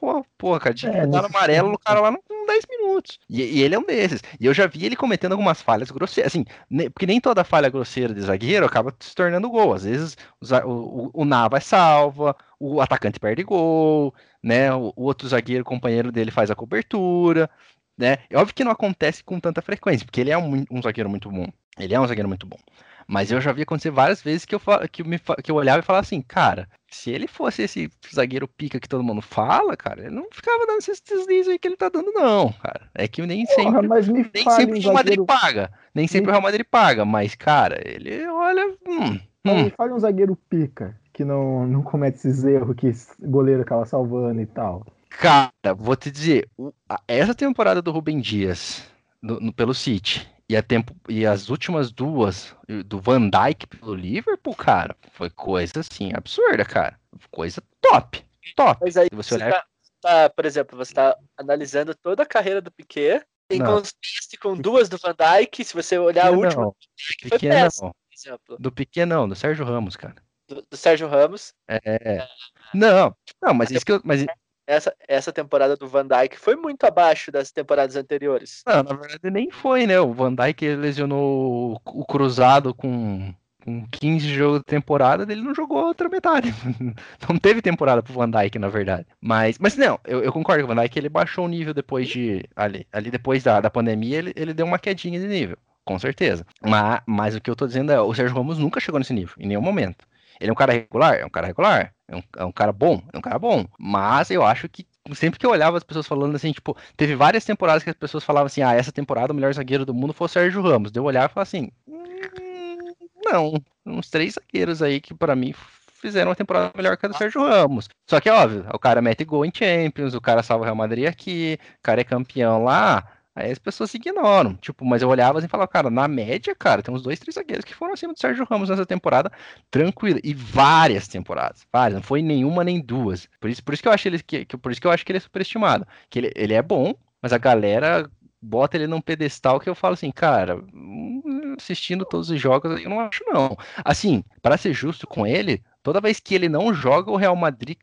B: Porra, porra cara, tinha
C: É, nesse
B: amarelo no cara lá no- com 10 minutos. E, e ele é um desses. E eu já vi ele cometendo algumas falhas grosseiras. Assim, ne- porque nem toda falha grosseira de zagueiro acaba se tornando gol. Às vezes o, o, o, Nava salva, o atacante perde gol, né? O, o outro zagueiro, companheiro dele, faz a cobertura. Né? É óbvio que não acontece com tanta frequência, porque ele é um, um zagueiro muito bom. Ele é um zagueiro muito bom. Mas eu já vi acontecer várias vezes que eu, que eu, me, que eu olhava e falava assim, cara, se ele fosse esse zagueiro pica que todo mundo fala, cara, ele não ficava dando esses deslizes aí que ele tá dando, não, cara. É que nem
C: Porra,
B: sempre.
C: mas me
B: Nem sempre
C: um
B: o Real Madrid
C: zagueiro.
B: paga. Nem sempre o Real Madrid paga, mas, cara, ele olha. Hum, hum.
C: Me fale um zagueiro pica que não, não comete esses erros que goleiro acaba salvando e tal.
B: Cara, vou te dizer, a- essa temporada do Rubem Dias no- pelo City e, a tempo, e as últimas duas do Van Dijk pelo Liverpool, cara, foi coisa assim absurda, cara. Coisa top. Top.
A: Mas aí
B: Se você
A: você
B: olhar-
A: tá, tá, por exemplo, você tá analisando toda a carreira do Piquet, em
B: Não.
A: contraste com duas do Van Dijk, se você olhar a
B: Pequeno
A: última,
B: não,
A: Dijk foi por exemplo,
B: Do pequeno não, do Sérgio Ramos, cara.
A: do, do Sérgio Ramos.
B: É. Não, não, mas isso que eu. Mas,
A: Essa, essa temporada do Van Dijk foi muito abaixo das temporadas anteriores.
B: não, na verdade nem foi, né? O Van Dijk lesionou o cruzado com com 15 jogos de temporada, ele não jogou outra metade. não teve temporada pro Van Dijk, na verdade. Mas, mas não, eu, eu concordo com o Van Dijk, ele baixou o nível depois de. Ali, ali depois da, da pandemia, ele, ele deu uma quedinha de nível. Com certeza. Mas, mas o que eu tô dizendo é, o Sérgio Ramos nunca chegou nesse nível, em nenhum momento. Ele é um cara regular? É um cara regular. É um, é um cara bom? É um cara bom. Mas eu acho que sempre que eu olhava as pessoas falando assim, tipo, teve várias temporadas que as pessoas falavam assim, ah, essa temporada o melhor zagueiro do mundo foi o Sérgio Ramos. Deu olhar e falar assim, hum, não, uns três zagueiros aí que para mim fizeram uma temporada melhor que a do Sérgio Ramos. Só que, óbvio, o cara mete gol em Champions, o cara salva o Real Madrid aqui, o cara é campeão lá. Aí as pessoas ignoram. Tipo, mas eu olhava assim e falava, cara, na média, cara, tem uns dois, três zagueiros que foram acima do Sérgio Ramos nessa temporada, tranquilo. E várias temporadas. Várias. Não foi nenhuma nem duas. Por isso, por isso que eu acho ele que, que, por isso que eu acho que ele é superestimado. Que ele, ele é bom, mas a galera bota ele num pedestal que eu falo assim, cara, hum, assistindo todos os jogos, eu não acho não. Assim, para ser justo com ele, toda vez que ele não joga, o Real Madrid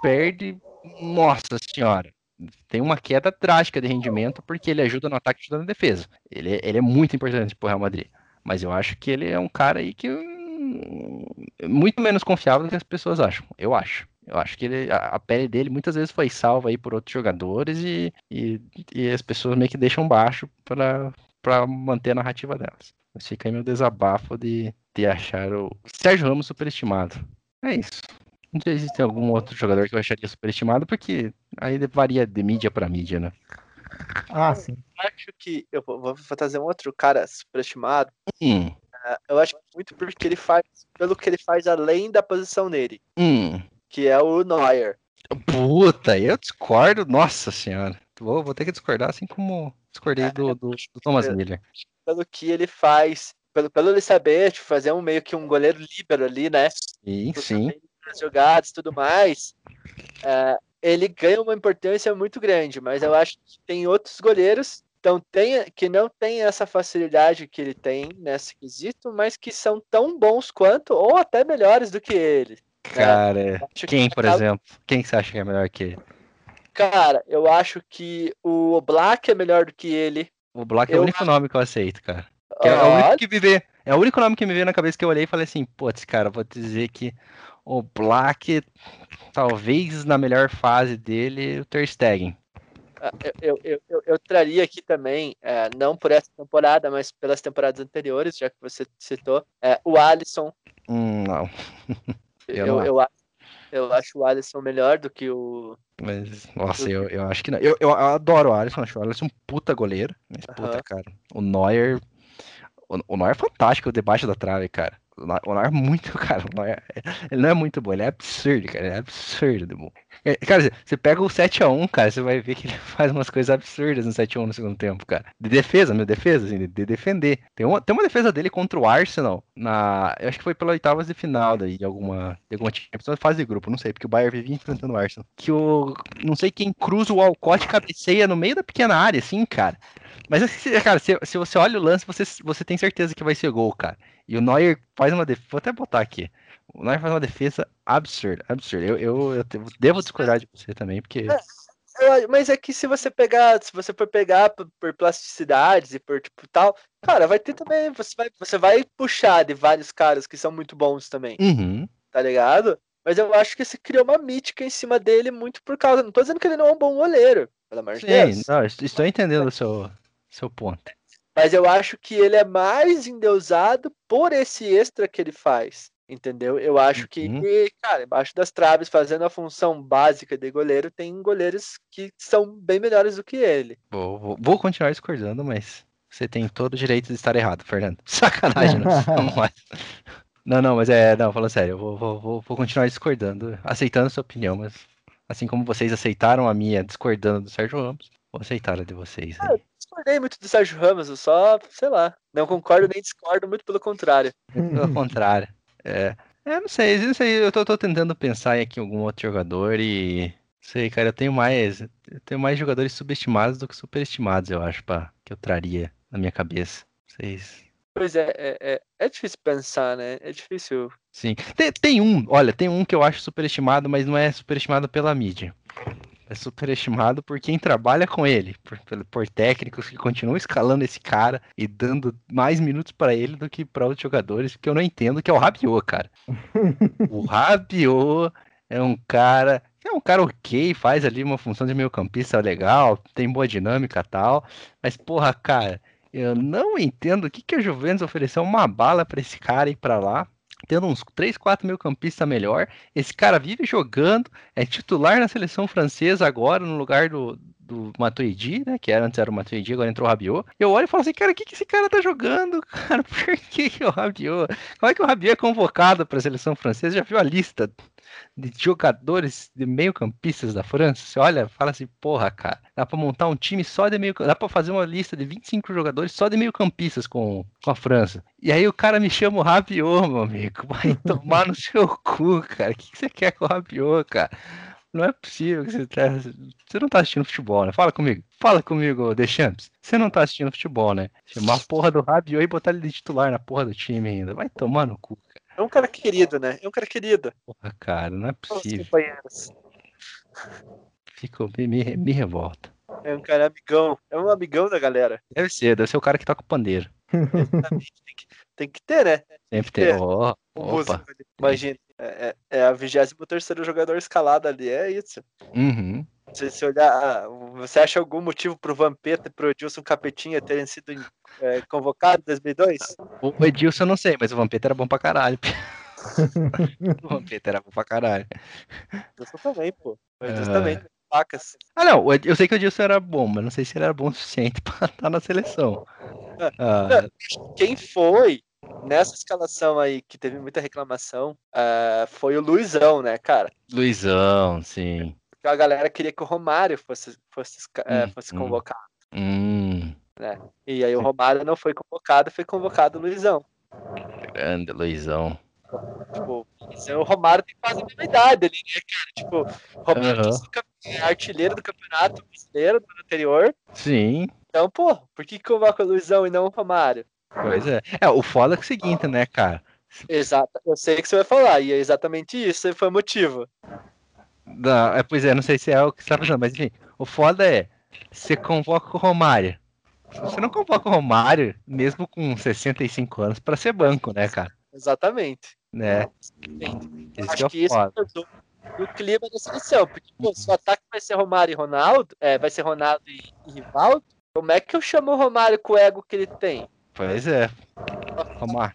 B: perde. Nossa senhora tem uma queda drástica de rendimento porque ele ajuda no ataque e ajuda na defesa. Ele, ele é muito importante pro Real Madrid. Mas eu acho que ele é um cara aí que é muito menos confiável do que as pessoas acham. Eu acho. Eu acho que ele, a, a, pele dele muitas vezes foi salva aí por outros jogadores e, e, e as pessoas meio que deixam baixo para manter a narrativa delas. Mas fica aí meu desabafo de, de achar o Sérgio Ramos superestimado. É isso. Não sei se tem algum outro jogador que eu acharia superestimado, porque aí varia de mídia para mídia, né?
C: Ah, sim.
A: Eu acho que eu vou fazer um outro cara superestimado.
B: Hum.
A: Uh, eu acho muito porque ele faz, pelo que ele faz além da posição dele,
B: hum.
A: que é o Neuer.
B: Puta, eu discordo, nossa senhora. Vou, vou ter que discordar, assim como discordei do, do, do Thomas Miller.
A: Pelo que ele faz, pelo, pelo ele saber tipo, fazer um meio que um goleiro líbero ali, né?
B: Sim, sim
A: nas jogadas e tudo mais, é, ele ganha uma importância muito grande, mas eu acho que tem outros goleiros então, tem, que não tem essa facilidade que ele tem nesse quesito, mas que são tão bons quanto, ou até melhores do que ele.
B: Né? Cara, né? quem, por exemplo? Quem você acha que é melhor que ele?
A: Cara, eu acho que o Black é melhor do que ele.
B: O Black é o único nome que eu aceito, cara. É, o único que me veio, é o único nome que me veio na cabeça que eu olhei e falei assim, putz, cara, vou dizer que o Black, talvez na melhor fase dele, o Ter Stegen.
A: Ah, eu, eu, eu, eu, traria aqui também, é, não por essa temporada, mas pelas temporadas anteriores, já que você citou, é, o Alisson.
B: Hum, não.
A: eu, eu, eu, eu, acho o Alisson melhor do que o.
B: Mas, nossa, eu, eu acho que não. Eu, eu, adoro o Alisson, acho o Alisson um puta goleiro. Mas, puta, cara. O Neuer. O, o Neuer é fantástico debaixo da trave, cara. O Neuer é muito, cara. Neuer, ele não é muito bom, ele é absurdo, cara. Ele é absurdo bom. É, cara, você pega o 7x1, cara, você vai ver que ele faz umas coisas absurdas no 7x1 no segundo tempo, cara. De defesa, meu defesa, assim, de, de, defender. Tem uma, tem uma defesa dele contra o Arsenal, na. Eu acho que foi pela oitavas de final daí, de alguma. De alguma fase de grupo, não sei, porque o Bayern vivia enfrentando o Arsenal. Que o. Não sei quem cruza o Alcott cabeceia no meio da pequena área, assim, cara. Mas, assim, cara, se, se você olha o lance, você, você tem certeza que vai ser gol, cara. E o Neuer faz uma defesa. Vou até botar aqui. O Neuer faz uma defesa absurda, absurda. Eu, eu, eu devo discordar de você também, porque.
A: É, mas é que se você pegar, se você for pegar por, por, plasticidades e por tipo tal, cara, vai ter também. Você vai, você vai puxar de vários caras que são muito bons também.
B: Uhum.
A: Tá ligado? Mas eu acho que se criou uma mítica em cima dele muito por causa. Não tô dizendo que ele não é um bom goleiro, pelo amor de Deus.
B: Não, estou entendendo o seu, seu ponto.
A: Mas eu acho que ele é mais endeusado por esse extra que ele faz. Entendeu? Eu acho que, uhum. cara, embaixo das traves, fazendo a função básica de goleiro, tem goleiros que são bem melhores do que ele.
B: Vou, vou, vou continuar discordando, mas você tem todo o direito de estar errado, Fernando. Sacanagem, não, não, não, não, mas é, não, falando sério, eu vou, vou, vou continuar discordando, aceitando a sua opinião, mas assim como vocês aceitaram a minha discordando do Sérgio Ramos, vou aceitar a de vocês.
A: Aí discordei muito do Sérgio Ramos, eu só, sei lá, não concordo nem discordo, muito pelo contrário.
B: Pelo contrário. É, é não sei, não sei, eu tô, tô tentando pensar aqui em algum outro jogador e. Sei, cara, eu tenho mais. Eu tenho mais jogadores subestimados do que superestimados, eu acho, pá, que eu traria na minha cabeça. Vocês.
A: Pois é, é, é, é, difícil pensar, né? É difícil.
B: Sim. Tem, tem um, olha, tem um que eu acho superestimado, mas não é superestimado pela mídia. É superestimado por quem trabalha com ele, por, por- técnicos que continuam escalando esse cara e dando mais minutos pra ele do que pra outros jogadores, que eu não entendo, que é o Rabiot, cara. o Rabiot é um cara, é um cara ok, faz ali uma função de meio campista legal, tem boa dinâmica e tal, mas porra, cara, eu não entendo o que que a Juventus ofereceu uma bala pra esse cara ir pra lá, tendo uns 3, 4 meio campista melhor, esse cara vive jogando, é titular na seleção francesa agora, no lugar do, do Matuidi, né? Que era, antes era o Matuidi, agora entrou o Rabiot. Eu olho e falo assim, cara, o que, que esse cara tá jogando, cara? Por que, que o Rabiot? Como é que o Rabiot é convocado para a seleção francesa? Já viu a lista de jogadores de meio-campistas da França? Você olha, fala assim, porra, cara, dá pra montar um time só de meio, dá pra fazer uma lista de 25 jogadores só de meio-campistas com, com a França. E aí o cara me chama o Rabiot, meu amigo, vai tomar no seu cu, cara. O que, que você quer com o Rabiot, cara? Não é possível que você tá... Você não tá assistindo futebol, né? Fala comigo. Fala comigo, Deschamps. Você não tá assistindo futebol, né? Chamar a porra do Rabiot e botar ele de titular na porra do time ainda. Vai tomar no cu.
A: É um cara querido, né? É um cara querido.
B: Porra, cara, não é
A: Os
B: possível.
A: companheiros.
B: Fico, me, me, me revolta.
A: É um cara amigão. É um amigão da galera.
B: Deve ser, deve ser o cara que toca o pandeiro.
A: Exatamente. Tem que, tem que ter, né?
B: Sempre
A: que
B: tem.
A: ter.
B: Ó,
A: O
B: opa.
A: músico. Imagina. É, é, é a 23 jogador escalado ali. É isso.
B: Uhum.
A: Se você olhar, ah, você acha algum motivo pro Vampeta e pro Edilson Capetinha terem sido é, convocados em 2002?
B: O Edilson eu não sei, mas o Vampeta era bom pra caralho. o Vampeta era bom pra caralho.
A: Edilson também, pô. O Edilson
B: Ah.
A: também. Facas.
B: Ah, não, o eu sei que o Edilson era bom, mas não sei se ele era bom o suficiente pra estar na seleção. Ah,
A: Quem foi nessa escalação aí que teve muita reclamação ah, foi o Luizão, né, cara?
B: Luizão, sim.
A: Porque a galera queria que o Romário fosse, fosse, eh,
B: Hum,
A: fosse
B: hum.
A: convocado.
B: Hum,
A: E aí o Romário não foi convocado, foi convocado o Luizão.
B: grande Luizão.
A: Tipo, o Romário tem quase a mesma idade ali, né, cara? Tipo, o Romário campe- é artilheiro do campeonato brasileiro do ano anterior.
B: Sim,
A: Então, pô, por que que convoca o Luizão e não o Romário?
B: pois é. É, o foda é, que é o seguinte, né, cara?
A: Exato, eu sei que você vai falar, e é exatamente isso, foi o motivo.
B: Não, é, pois é, não sei se é o que você tá pensando, mas enfim, o foda é, você convoca o Romário. Você não convoca o Romário, mesmo com 65 anos, pra ser banco, né, cara?
A: Exatamente.
B: Né?
A: Exatamente.
B: Esse
A: Acho
B: é o
A: que isso mudou o clima da seleção. Porque, pô, se o ataque vai ser Romário e Ronaldo, é, vai ser Ronaldo e, e Rivaldo, como é que eu chamo o Romário com o ego que ele tem?
B: Pois é. Romário,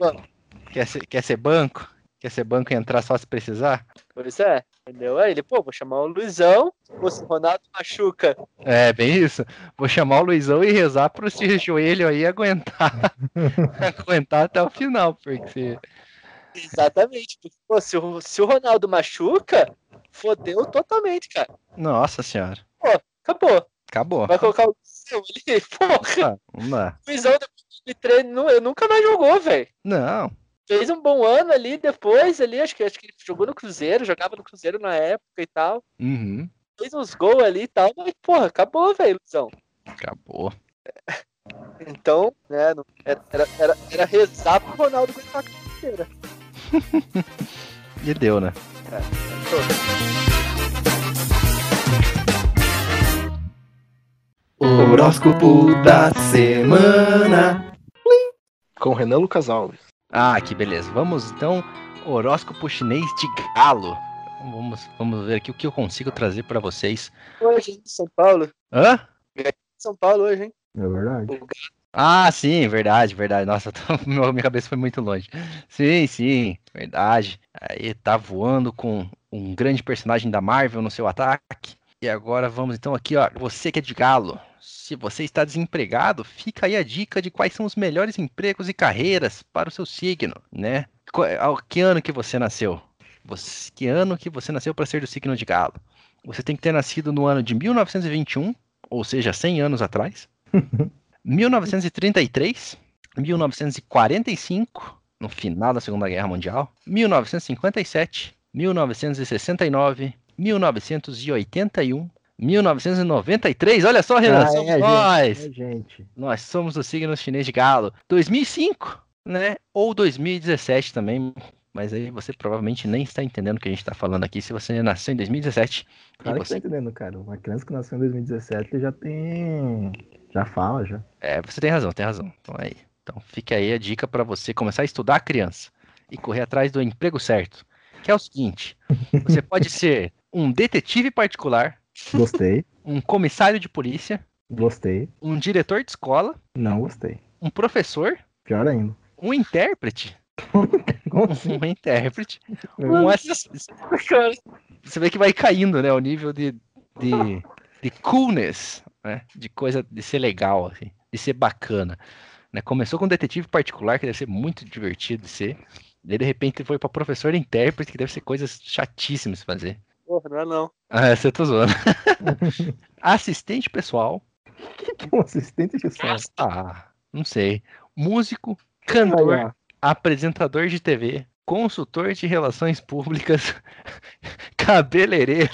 B: quer ser, quer ser banco? Quer ser banco e entrar só se precisar?
A: Pois é, entendeu? Aí ele, pô, vou chamar o Luizão, pô, se o Ronaldo machuca,
B: É, bem isso. Vou chamar o Luizão e rezar pro esse joelho aí aguentar. aguentar até o final, porque.
A: exatamente. Porque, pô, se o, se o Ronaldo machuca, fodeu totalmente, cara.
B: Nossa senhora.
A: Acabou.
B: Acabou.
A: Vai colocar o Luizão ali, porra.
B: Ah, Não dá.
A: O Luizão depois de treino, eu nunca mais jogou, velho.
B: Não.
A: Fez um bom ano ali depois ali, acho que acho que jogou no Cruzeiro, jogava no Cruzeiro na época e tal.
B: Uhum.
A: Fez uns gols ali e tal, mas porra, acabou, velho, Luizão.
B: Acabou.
A: Então, né, era, era, era, rezar pro Ronaldo aguentar a carteira.
B: E deu, né?
E: Horóscopo da semana.
C: Com Renan Lucas Alves.
B: Ah, que beleza. Vamos então, horóscopo chinês de galo. Vamos, vamos ver aqui o que eu consigo trazer pra vocês.
A: Hoje, hein, São Paulo.
B: Hã?
A: São Paulo hoje, hein?
C: É verdade.
B: Ah, sim, verdade, verdade. Nossa, tô- meu- minha cabeça foi muito longe. Sim, sim, verdade. Aí tá voando com um grande personagem da Marvel no seu ataque. E agora vamos então aqui, ó. Você que é de galo. Se você está desempregado, fica aí a dica de quais são os melhores empregos e carreiras para o seu signo, né? Que ano que você nasceu? Que ano que você nasceu para ser do signo de galo? Você tem que ter nascido no ano de 1921, ou seja, 100 anos atrás. 1933, 1945, no final da Segunda Guerra Mundial, 1957, 1969, 1981, 1993. Olha só, Renan,
C: Ah,
B: somos
C: é,
B: nós.
C: É, gente.
B: Nós somos o signo chinês de galo. 2005, né? Ou 2017 também. mas aí você provavelmente nem está entendendo o que a gente está falando aqui se você nasceu em 2017 e
C: Cara, que
B: você
C: tá entendendo, cara. Uma criança que nasceu em 2017 já tem. Já fala, já.
B: É, você tem razão, tem razão. Então aí. Então fica aí a dica para você começar a estudar a criança e correr atrás do emprego certo. Que é o seguinte: você pode ser um detetive particular,
C: Gostei,
B: um comissário de polícia,
C: gostei.
B: um diretor de escola,
C: Não gostei.
B: um professor,
C: Pior ainda.
B: um intérprete,
C: assim?
B: um intérprete, um assistente. Você vê que vai caindo, né, o nível de, de, de coolness, né, de coisa de ser legal, assim, de ser bacana. Né? Começou com um detetive particular, que deve ser muito divertido de ser. Daí, de repente, foi para professor e intérprete, que deve ser coisas chatíssimas de fazer.
A: Porra, não é não.
B: Ah, você tá zoando. Assistente pessoal.
C: que é um assistente som?
B: Ah, não sei. Músico, cantor,
C: Aí, ó.
B: apresentador de TV, consultor de relações públicas, cabeleireiro,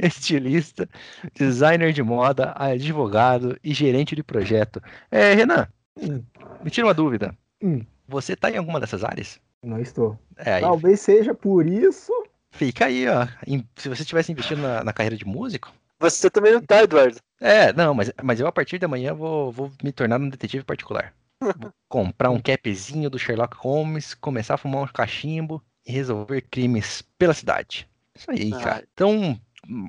B: estilista, designer de moda, advogado e gerente de projeto. É, Renan,
C: Hum.
B: me tira uma dúvida.
C: Hum.
B: Você tá em alguma dessas áreas?
C: Não estou.
B: É, aí
C: Talvez seja por isso.
B: Fica aí, ó. Se você tivesse investido na, na carreira de músico.
A: Você também não tá, Eduardo.
B: É, não, mas, mas eu a partir da manhã vou, vou me tornar um detetive particular. Vou comprar um capzinho do Sherlock Holmes, começar a fumar um cachimbo e resolver crimes pela cidade. Isso aí,
A: Ah.
B: cara. Então,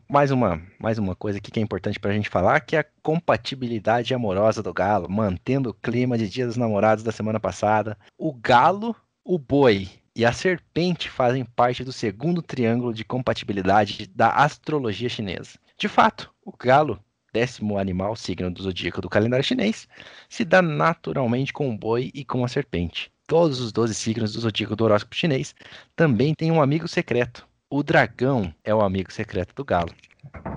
B: mais uma, mais uma coisa aqui que é importante pra gente falar, que é a compatibilidade amorosa do galo, mantendo o clima de Dia dos Namorados da semana passada. O galo, o boi e a serpente fazem parte do segundo triângulo de compatibilidade da astrologia chinesa. De fato, o galo, décimo animal signo do zodíaco do calendário chinês, se dá naturalmente com o boi e com a serpente. Todos os 12 signos do zodíaco do horóscopo chinês também têm um amigo secreto. O dragão é o amigo secreto do galo.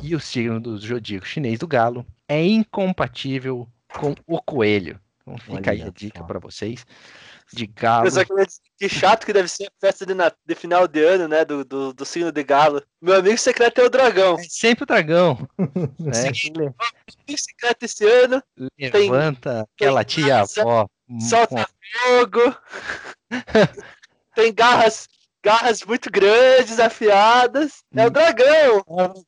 B: E o signo do zodíaco chinês do galo é incompatível com o coelho. Então fica aí
C: Olha
B: a dica para vocês de galo.
A: Eu só queria dizer que chato que deve ser a festa de, na- de final de ano, né? Do, do, do signo de galo. Meu amigo secreto é o dragão.
B: É sempre o dragão. né?
A: Meu amigo secreto esse ano,
B: Levanta aquela tia avó. hum,
A: solta fogo. tem garras, garras muito grandes, afiadas. É o dragão.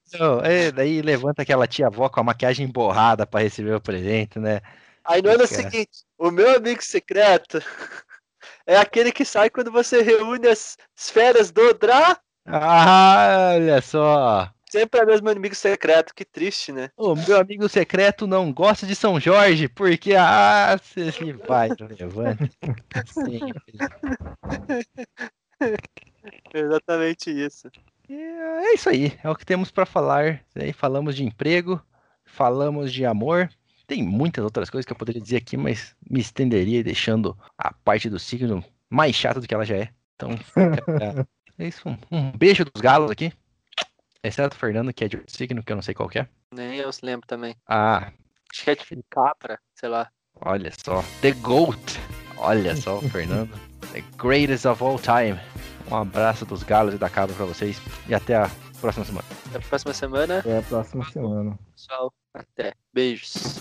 B: Então, é, daí levanta aquela tia avó com a maquiagem borrada para receber o presente, né?
A: Aí no ano seguinte, o meu amigo secreto é aquele que sai quando você reúne as esferas do Dra.
B: Ah, olha só.
A: Sempre é o mesmo inimigo secreto, que triste, né?
B: O meu amigo secreto não gosta de São Jorge, porque ah, você se vai, levanta. Sempre.
A: Exatamente isso.
B: É isso aí, é o que temos para falar. Aí falamos de emprego, falamos de amor. Tem muitas outras coisas que eu poderia dizer aqui, mas me estenderia deixando a parte do signo mais chata do que ela já é. Então, é isso. Um, um beijo dos galos aqui. Exceto o Fernando, que é de outro signo, que eu não sei qual que é.
A: Nem eu lembro também.
B: Ah,
A: Acho que é de capra, sei lá.
B: olha só. The Goat. Olha só o Fernando. The greatest of all time. Um abraço dos galos e da cabra pra vocês. E até a próxima semana.
A: Até a próxima semana,
C: Até a próxima semana.
A: pessoal. Até. Beijos.